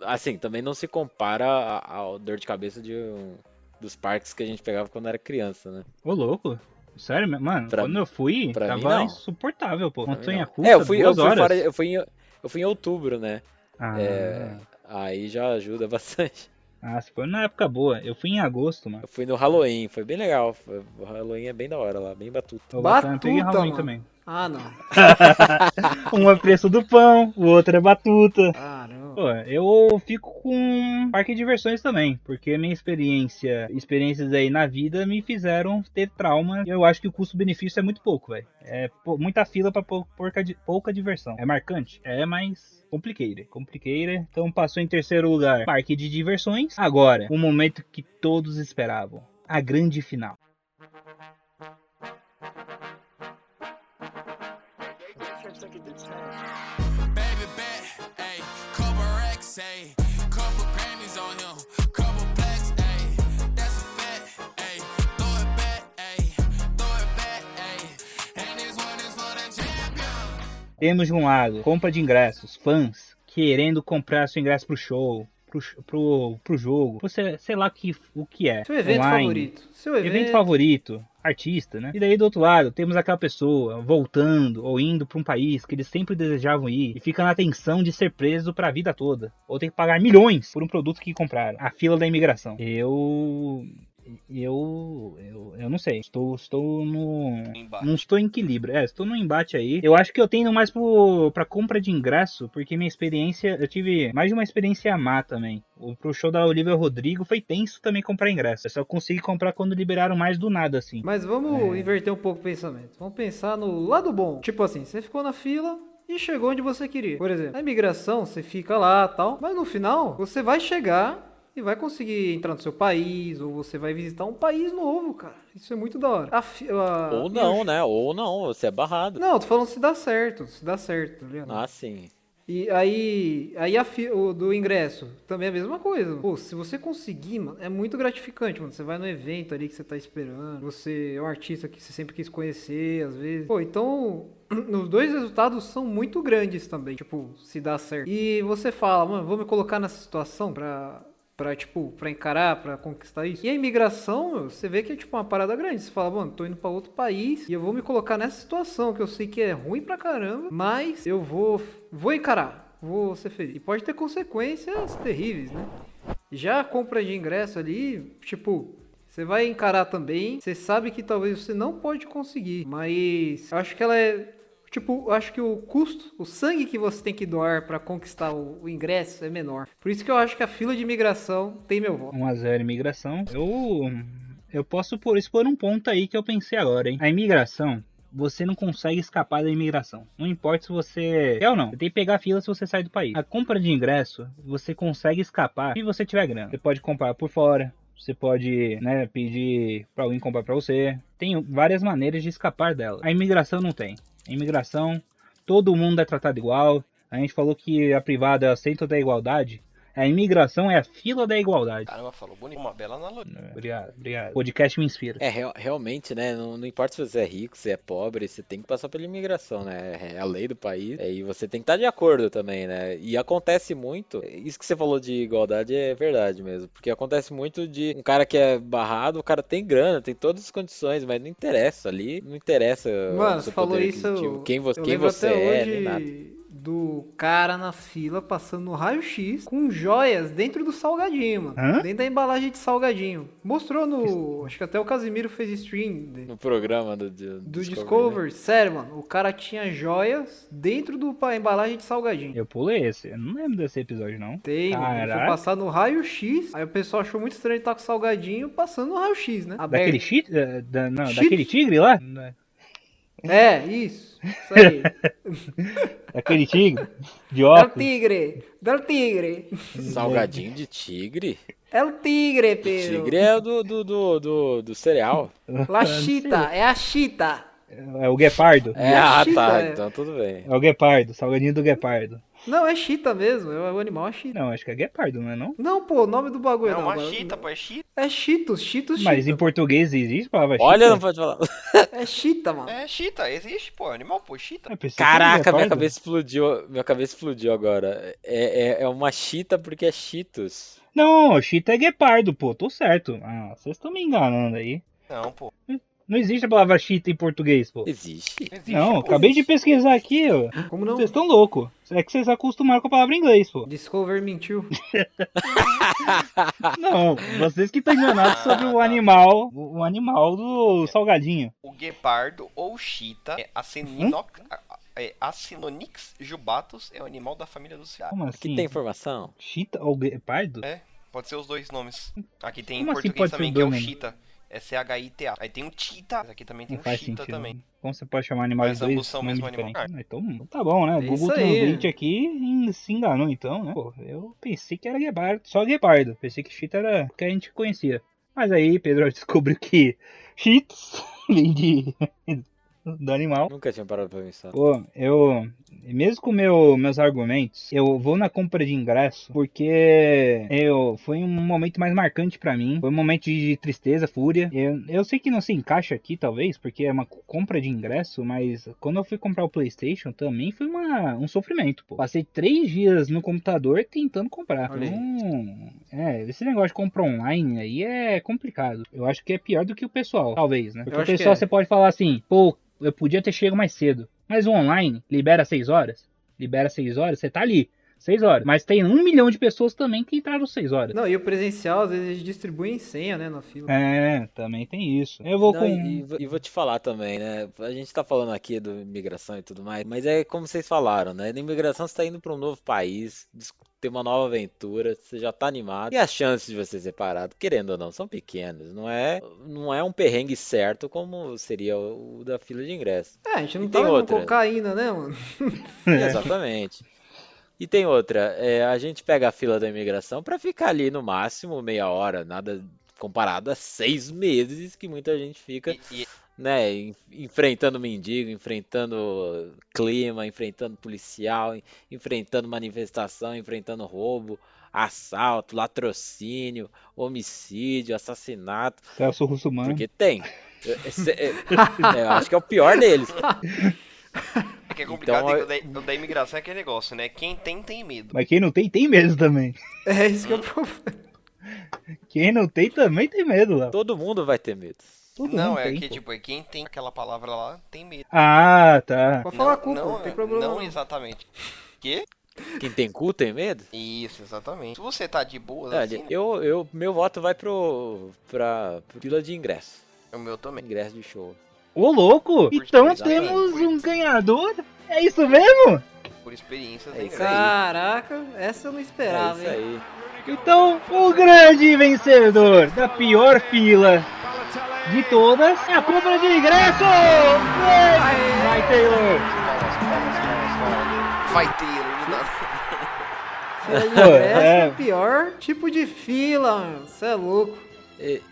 assim, também não se compara ao dor de cabeça de um, dos parques que a gente pegava quando era criança, né? Ô louco. Sério, mesmo? mano, Pra quando mim- eu fui, pra mim, tava não. insuportável, pô. Mim, Montanha não. russa, É, eu fui, eu duas fui horas. fora, eu fui em, eu fui em outubro, né? Ah, É, aí já ajuda bastante. ah, se foi na época boa. Eu fui em agosto, mano. Eu fui no Halloween, foi bem legal. o Halloween é bem da hora lá, bem batuta. Eu Batuta, Halloween mano. também. Ah, não. Um é preço do pão, o outro é batuta. Caramba. Pô, eu fico com parque de diversões também, porque minha experiência, experiências aí na vida me fizeram ter trauma. E eu acho que o custo-benefício é muito pouco, velho. É pô, muita fila pra pou- pouca, di- pouca diversão. É marcante? É, mas complicated. Complicated. Então passou em terceiro lugar, parque de diversões. Agora, o momento que todos esperavam, a grande final. Ayy. Couple Grammys on him. Couple blacks, ayy. That's a fact, ayy. Throw it back, ayy. Throw it back, ayy. And this one is for the champion. Temos de um lado compra de ingressos, fãs querendo comprar seu ingresso pro show, pro, pro, pro jogo, você, sei lá que, o que é. Seu evento online. favorito. Seu evento, Evento favorito, artista, né? E daí do outro lado, temos aquela pessoa voltando ou indo para um país que eles sempre desejavam ir e fica na tensão de ser preso para a vida toda, ou ter que pagar milhões por um produto que compraram. A fila da imigração. Eu eu, eu, eu não sei. Estou, estou no. Embate. Não estou em equilíbrio. É, estou no embate aí. Eu acho que eu tenho mais pro, pra compra de ingresso, porque minha experiência. Eu tive mais de uma experiência má também. O, pro show da Olivia Rodrigo foi tenso também comprar ingresso. Eu só consegui comprar quando liberaram mais do nada, assim. Mas vamos inverter um pouco o pensamento. Vamos pensar no lado bom. Tipo assim, você ficou na fila e chegou onde você queria. Por exemplo, na imigração, você fica lá tal. Mas no final, você vai chegar e vai conseguir entrar no seu país. Ou você vai visitar um país novo, cara. Isso é muito da hora. A a- Ou não, né? Ou não, você é barrado. Não, tô falando se dá certo. Se dá certo, tá ligado? Ah, sim. E aí, aí a fi- o do ingresso também é a mesma coisa. Pô, se você conseguir, mano, é muito gratificante, mano. Você vai no evento ali que você tá esperando, você é um artista que você sempre quis conhecer, às vezes. Pô, então, os dois resultados são muito grandes também, tipo, se dá certo. E você fala, mano, vou me colocar nessa situação pra Pra, tipo, pra encarar, pra conquistar isso. E a imigração, meu, você vê que é, tipo, uma parada grande. Você fala, mano, tô indo pra outro país e eu vou me colocar nessa situação que eu sei que é ruim pra caramba, mas eu vou, vou encarar, vou ser feliz. E pode ter consequências terríveis, né? Já a compra de ingresso ali, tipo, você vai encarar também. Você sabe que talvez você não pode conseguir, mas eu acho que ela é Tipo, eu acho que o custo, o sangue que você tem que doar pra conquistar o, o ingresso é menor. Por isso que eu acho que a fila de imigração tem meu voto. 1x0 imigração. Eu. Eu posso por expor um ponto aí que eu pensei agora, hein? A imigração. Você não consegue escapar da imigração. Não importa se você quer ou não. Você tem que pegar fila se você sai do país. A compra de ingresso, você consegue escapar se você tiver grana. Você pode comprar por fora. Você pode, né, pedir pra alguém comprar pra você. Tem várias maneiras de escapar dela. A imigração não tem. Imigração, todo mundo é tratado igual. A gente falou que a privada é o centro da igualdade. A imigração é a fila da igualdade. Caramba, falou bonito. Uma bela analogia. Obrigado, obrigado. O podcast me inspira. É, real- realmente, né? Não, não importa se você é rico, se é pobre, você tem que passar pela imigração, né? É a lei do país. é, E você tem que estar de acordo também, né? E acontece muito. Isso que você falou de igualdade é verdade mesmo. Porque acontece muito de um cara que é barrado, o cara tem grana, tem todas as condições, mas não interessa ali. Não interessa. o Mano, seu você falou poder isso. aquisitivo, Quem, vo eu quem você até é, hoje nem nada. Do cara na fila passando no raio-x com joias dentro do salgadinho, mano. Hã? Dentro da embalagem de salgadinho. Mostrou no. Acho que até o Casimiro fez stream de- No programa do, do, do Discovery, Discovery. né? Sério, mano. O cara tinha joias dentro do pa- embalagem de salgadinho. Eu pulei esse. Eu não lembro desse episódio, não. Tem, mano. Ele foi Caraca. passar no raio-x. Aí o pessoal achou muito estranho estar com salgadinho passando no raio-x, né? Aberto. Daquele chi... da- da- não, daquele tigre lá? É, isso. Isso aí. Daquele tigre? De É o óculos? tigre. É o tigre. Salgadinho de tigre? É o tigre, Pedro. Tigre é o do, do, do, do, do cereal. La chita. É a chita. É o guepardo. É, ah, tá. é. Então tudo bem. É o guepardo, salgadinho do guepardo. Não, é chita mesmo. É o animal é chita. Não, acho que é guepardo, não é não? Não, pô, o nome do bagulho É não. uma agora- chita, pô, é chita. É Cheetos, Cheetos, Mas em português existe a palavra Olha, não pode falar. É chita, mano. É chita, existe, pô, animal, pô, chita. Era Caraca, minha cabeça explodiu. Minha cabeça explodiu agora. É, é, é uma chita porque é Cheetos. Não, chita é guepardo, pô, tô certo. Ah, vocês estão me enganando aí. Não, pô. Não existe a palavra chita em português, pô. Existe. Existe, Não, pô. acabei de pesquisar aqui, ó. Como não? Vocês estão loucos. É que vocês acostumaram com a palavra inglês, pô. Discover mentiu. Não, vocês que estão enganados sobre o animal, o animal do salgadinho. O guepardo ou chita é Acininox, é Acinonyx jubatus, é o animal da família do cigarro. Como Aqui assim? tem informação. Chita ou guepardo? É, pode ser os dois nomes. Aqui tem Como em assim português pode ser também, que é o chita. É C-H-I-T-A. Aí tem o Tita. Aqui também tem Não o faz Chita também. Como você pode chamar animais Mas dois ambos são o mesmo animal. Ah, Então tá bom, né? É O Google isso aí. Translate aqui se enganou então, né? Pô, eu pensei que era guepardo, só guepardo. Pensei que chita era o que a gente conhecia. Mas aí Pedro descobriu que cheats vem de do animal. Nunca tinha parado pra pensar. Pô, eu. Mesmo com meu, meus argumentos, eu vou na compra de ingresso porque eu foi um momento mais marcante pra mim. Foi um momento de tristeza, fúria. Eu, eu sei que não se encaixa aqui, talvez, porque é uma compra de ingresso, mas quando eu fui comprar o PlayStation também foi uma, um sofrimento, pô. Passei três dias no computador tentando comprar. Olha aí. Então, é, esse negócio de compra online aí é complicado. Eu acho que é pior do que o pessoal, talvez, né? Porque o pessoal é. você pode falar assim, pô, eu podia ter chego mais cedo. Mas o online libera 6 horas. Libera 6 horas, você tá ali. 6 horas. Mas tem um milhão de pessoas também que entraram 6 horas. Não, e o presencial, às vezes, eles distribuem senha, né, na fila. É, também tem isso. Eu vou Não, com. e, e vou- te falar também, né? A gente tá falando aqui do imigração e tudo mais, mas é como vocês falaram, né? Na imigração você tá indo pra um novo país, ter uma nova aventura, você já tá animado. E as chances de você ser parado, querendo ou não, são pequenas. Não é, não é um perrengue certo como seria o, da fila de ingresso. É, a gente não E tá tem levando outra. cocaína, né, mano? Exatamente. E tem outra, é, a gente pega a fila da imigração pra ficar ali no máximo meia hora, nada comparado a seis meses que muita gente fica E, e- né, en- enfrentando mendigo, enfrentando clima, enfrentando policial, en- enfrentando manifestação, enfrentando roubo, assalto, latrocínio, homicídio, assassinato, Celso Russumano. porque tem. Eu- esse- é- é, eu acho que é o pior deles. é que é complicado, Então, o da, o da imigração é aquele negócio, né? Quem tem, tem medo. Mas quem não tem, tem medo também. É isso que é o problema. Quem não tem também tem medo lá. Todo mundo vai ter medo. Todo não, é tem, que, pô. tipo, é quem tem aquela palavra lá, tem medo. Ah, tá. Pode falar não, cu, pô, não, não tem problema. Não não. exatamente. Quê? Quem tem cu tem medo? Isso, exatamente. Se você tá de boa, Olha, assim, né? eu, eu, meu voto vai pro, pra fila de ingresso. o meu também. Ingresso de show. Ô, louco! Então experiência, temos por- um ganhador? É isso mesmo? Por experiências, É né? Caraca, essa eu não É esperava, isso hein? aí. Então, o grande vencedor da pior fila de todas é a compra de ingresso! Vai, vai Taylor! Vai iluminado. Fila de Pô, ingresso é é. o pior tipo de fila, mano. Você é louco.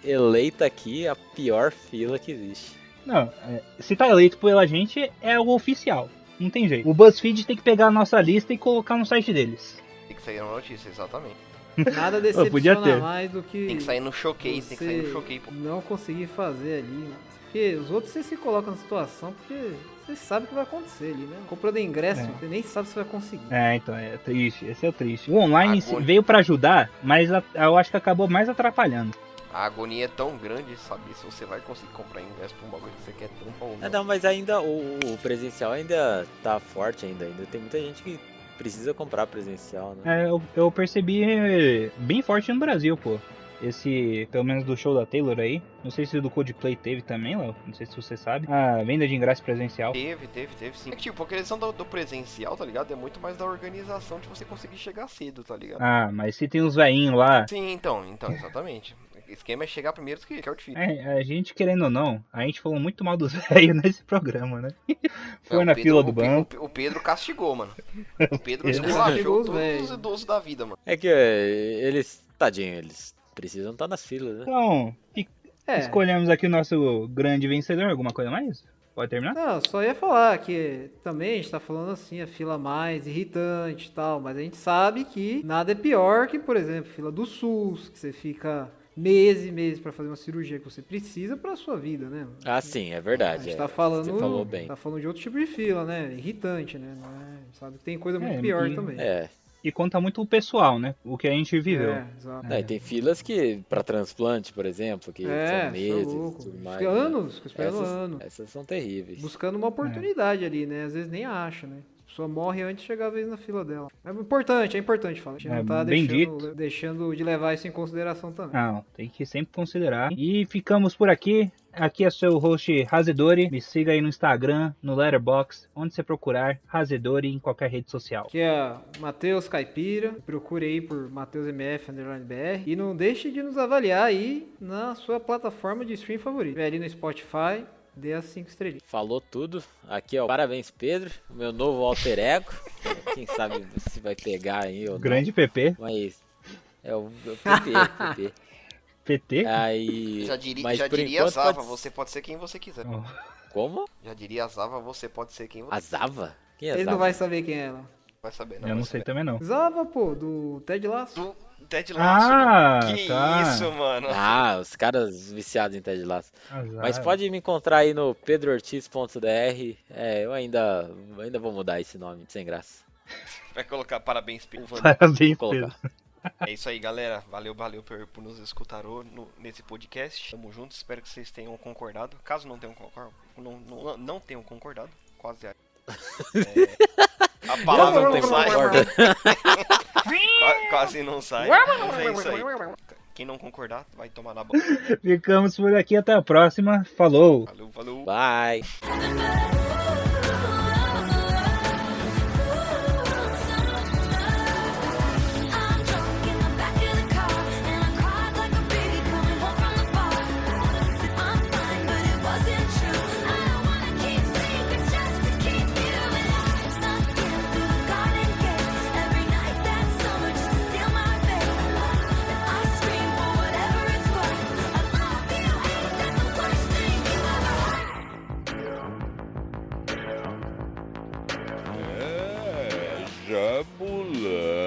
eleita aqui a pior fila que existe. Não, é, se tá eleito pela gente, é o oficial. Não tem jeito. O BuzzFeed tem que pegar a nossa lista e colocar no site deles. Tem que sair na notícia, exatamente. Nada podia decepciona ter. mais do que. Tem que sair no showcase, tem que sair no showcase, pô. Não conseguir fazer ali. Porque os outros você se coloca na situação porque você sabe o que vai acontecer ali, né? Comprando ingresso, É. você nem sabe se vai conseguir. É, então, é triste. Esse é o triste. O online Agora. veio pra ajudar, mas eu acho que acabou mais atrapalhando. A agonia é tão grande de saber se você vai conseguir comprar ingresso pra um bagulho que você quer tanto ou não. não, mas ainda o, o presencial ainda tá forte ainda. Ainda tem muita gente que precisa comprar presencial, né? É, eu, eu percebi eh, bem forte no Brasil, pô. Esse, pelo menos do show da Taylor aí. Não sei se do Coldplay teve também, Léo. Não sei se você sabe. A venda de ingresso presencial. Teve, teve, teve sim. É que, tipo, a questão do, do presencial, tá ligado? É muito mais da organização de você conseguir chegar cedo, tá ligado? Ah, mas se tem uns veinhos lá. Sim, então, então, exatamente. O esquema é chegar primeiro que é o difícil. É, a gente querendo ou não, a gente falou muito mal dos velhos nesse programa, né? Foi É, na Pedro- fila do o banco. O Pedro castigou, mano. O Pedro esculachou os todos os idosos da vida, mano. É que é, eles, tadinho, eles precisam estar nas filas, né? Então, É. escolhemos aqui o nosso grande vencedor. Alguma coisa mais? Pode terminar? Não, só ia falar que também a gente tá falando assim, a fila mais irritante e tal, mas a gente sabe que nada é pior que, por exemplo, fila do SUS, que você fica meses e meses pra fazer uma cirurgia que você precisa pra sua vida, né? Ah, sim, é A verdade. gente é. tá falando, Você falou bem. tá falando de outro tipo de fila, né? Irritante, né? Não é- sabe que tem coisa muito É, pior e- também. É. E conta muito o pessoal, né? O que a gente viveu. É, exato. É, tem filas que, pra transplante, por exemplo, que É, são é meses louco. tudo mais. né? anos, fica esperando essas, anos. essas são terríveis. Buscando uma oportunidade ali, né? Às vezes nem acha, né? Pessoa morre antes de chegar a vez na fila dela. É importante, é importante falar. A gente É, não tá deixando, deixando de levar isso em consideração também. Não, tem que sempre considerar. E ficamos por aqui. Aqui é seu host Razedori. Me siga aí no Instagram, no Letterboxd, onde você procurar Razedori em qualquer rede social. Que é Matheus Caipira. Procure aí por Matheus MF underline BR. E não deixe de nos avaliar aí na sua plataforma de stream favorita. Vê ali no Spotify, dê as 5 estrelinhas. Falou tudo. Aqui, ó. Parabéns, Pedro. o Meu novo alter ego. Quem sabe se vai pegar aí ou não. Grande PP. Mas. É o o PP, PP. PT? Aí. Já, diri, mas já por diria enquanto Zava, pode- você pode ser quem você quiser. Ó, Como? Já diria Zava, você pode ser quem você A Zava? Quem é Ele Zava? não vai saber quem é ela. vai saber. eu vai não sei saber. também não. Zava, pô, do Ted Lasso. Do Ted Lasso. Ah, mano. que tá. isso, mano. Ah, os caras viciados em Ted Lasso. Azar. Mas pode me encontrar aí no pedroortiz.dr. É, eu ainda, ainda vou mudar esse nome, sem graça. Vai colocar parabéns, Pedro. Parabéns, Vou Pedro. colocar. É isso aí, galera. Valeu, valeu por, por nos escutar o- no- nesse podcast. Tamo juntos. Espero que vocês tenham concordado. Caso não tenham, concor- não, não, não tenham concordado, quase é, a palavra não tem. Qua- Quase não sai. Mas é isso aí. Quem não concordar, vai tomar na boca. Ficamos por aqui. Até a próxima. Falou. Valeu, falou. Bye. Fábula.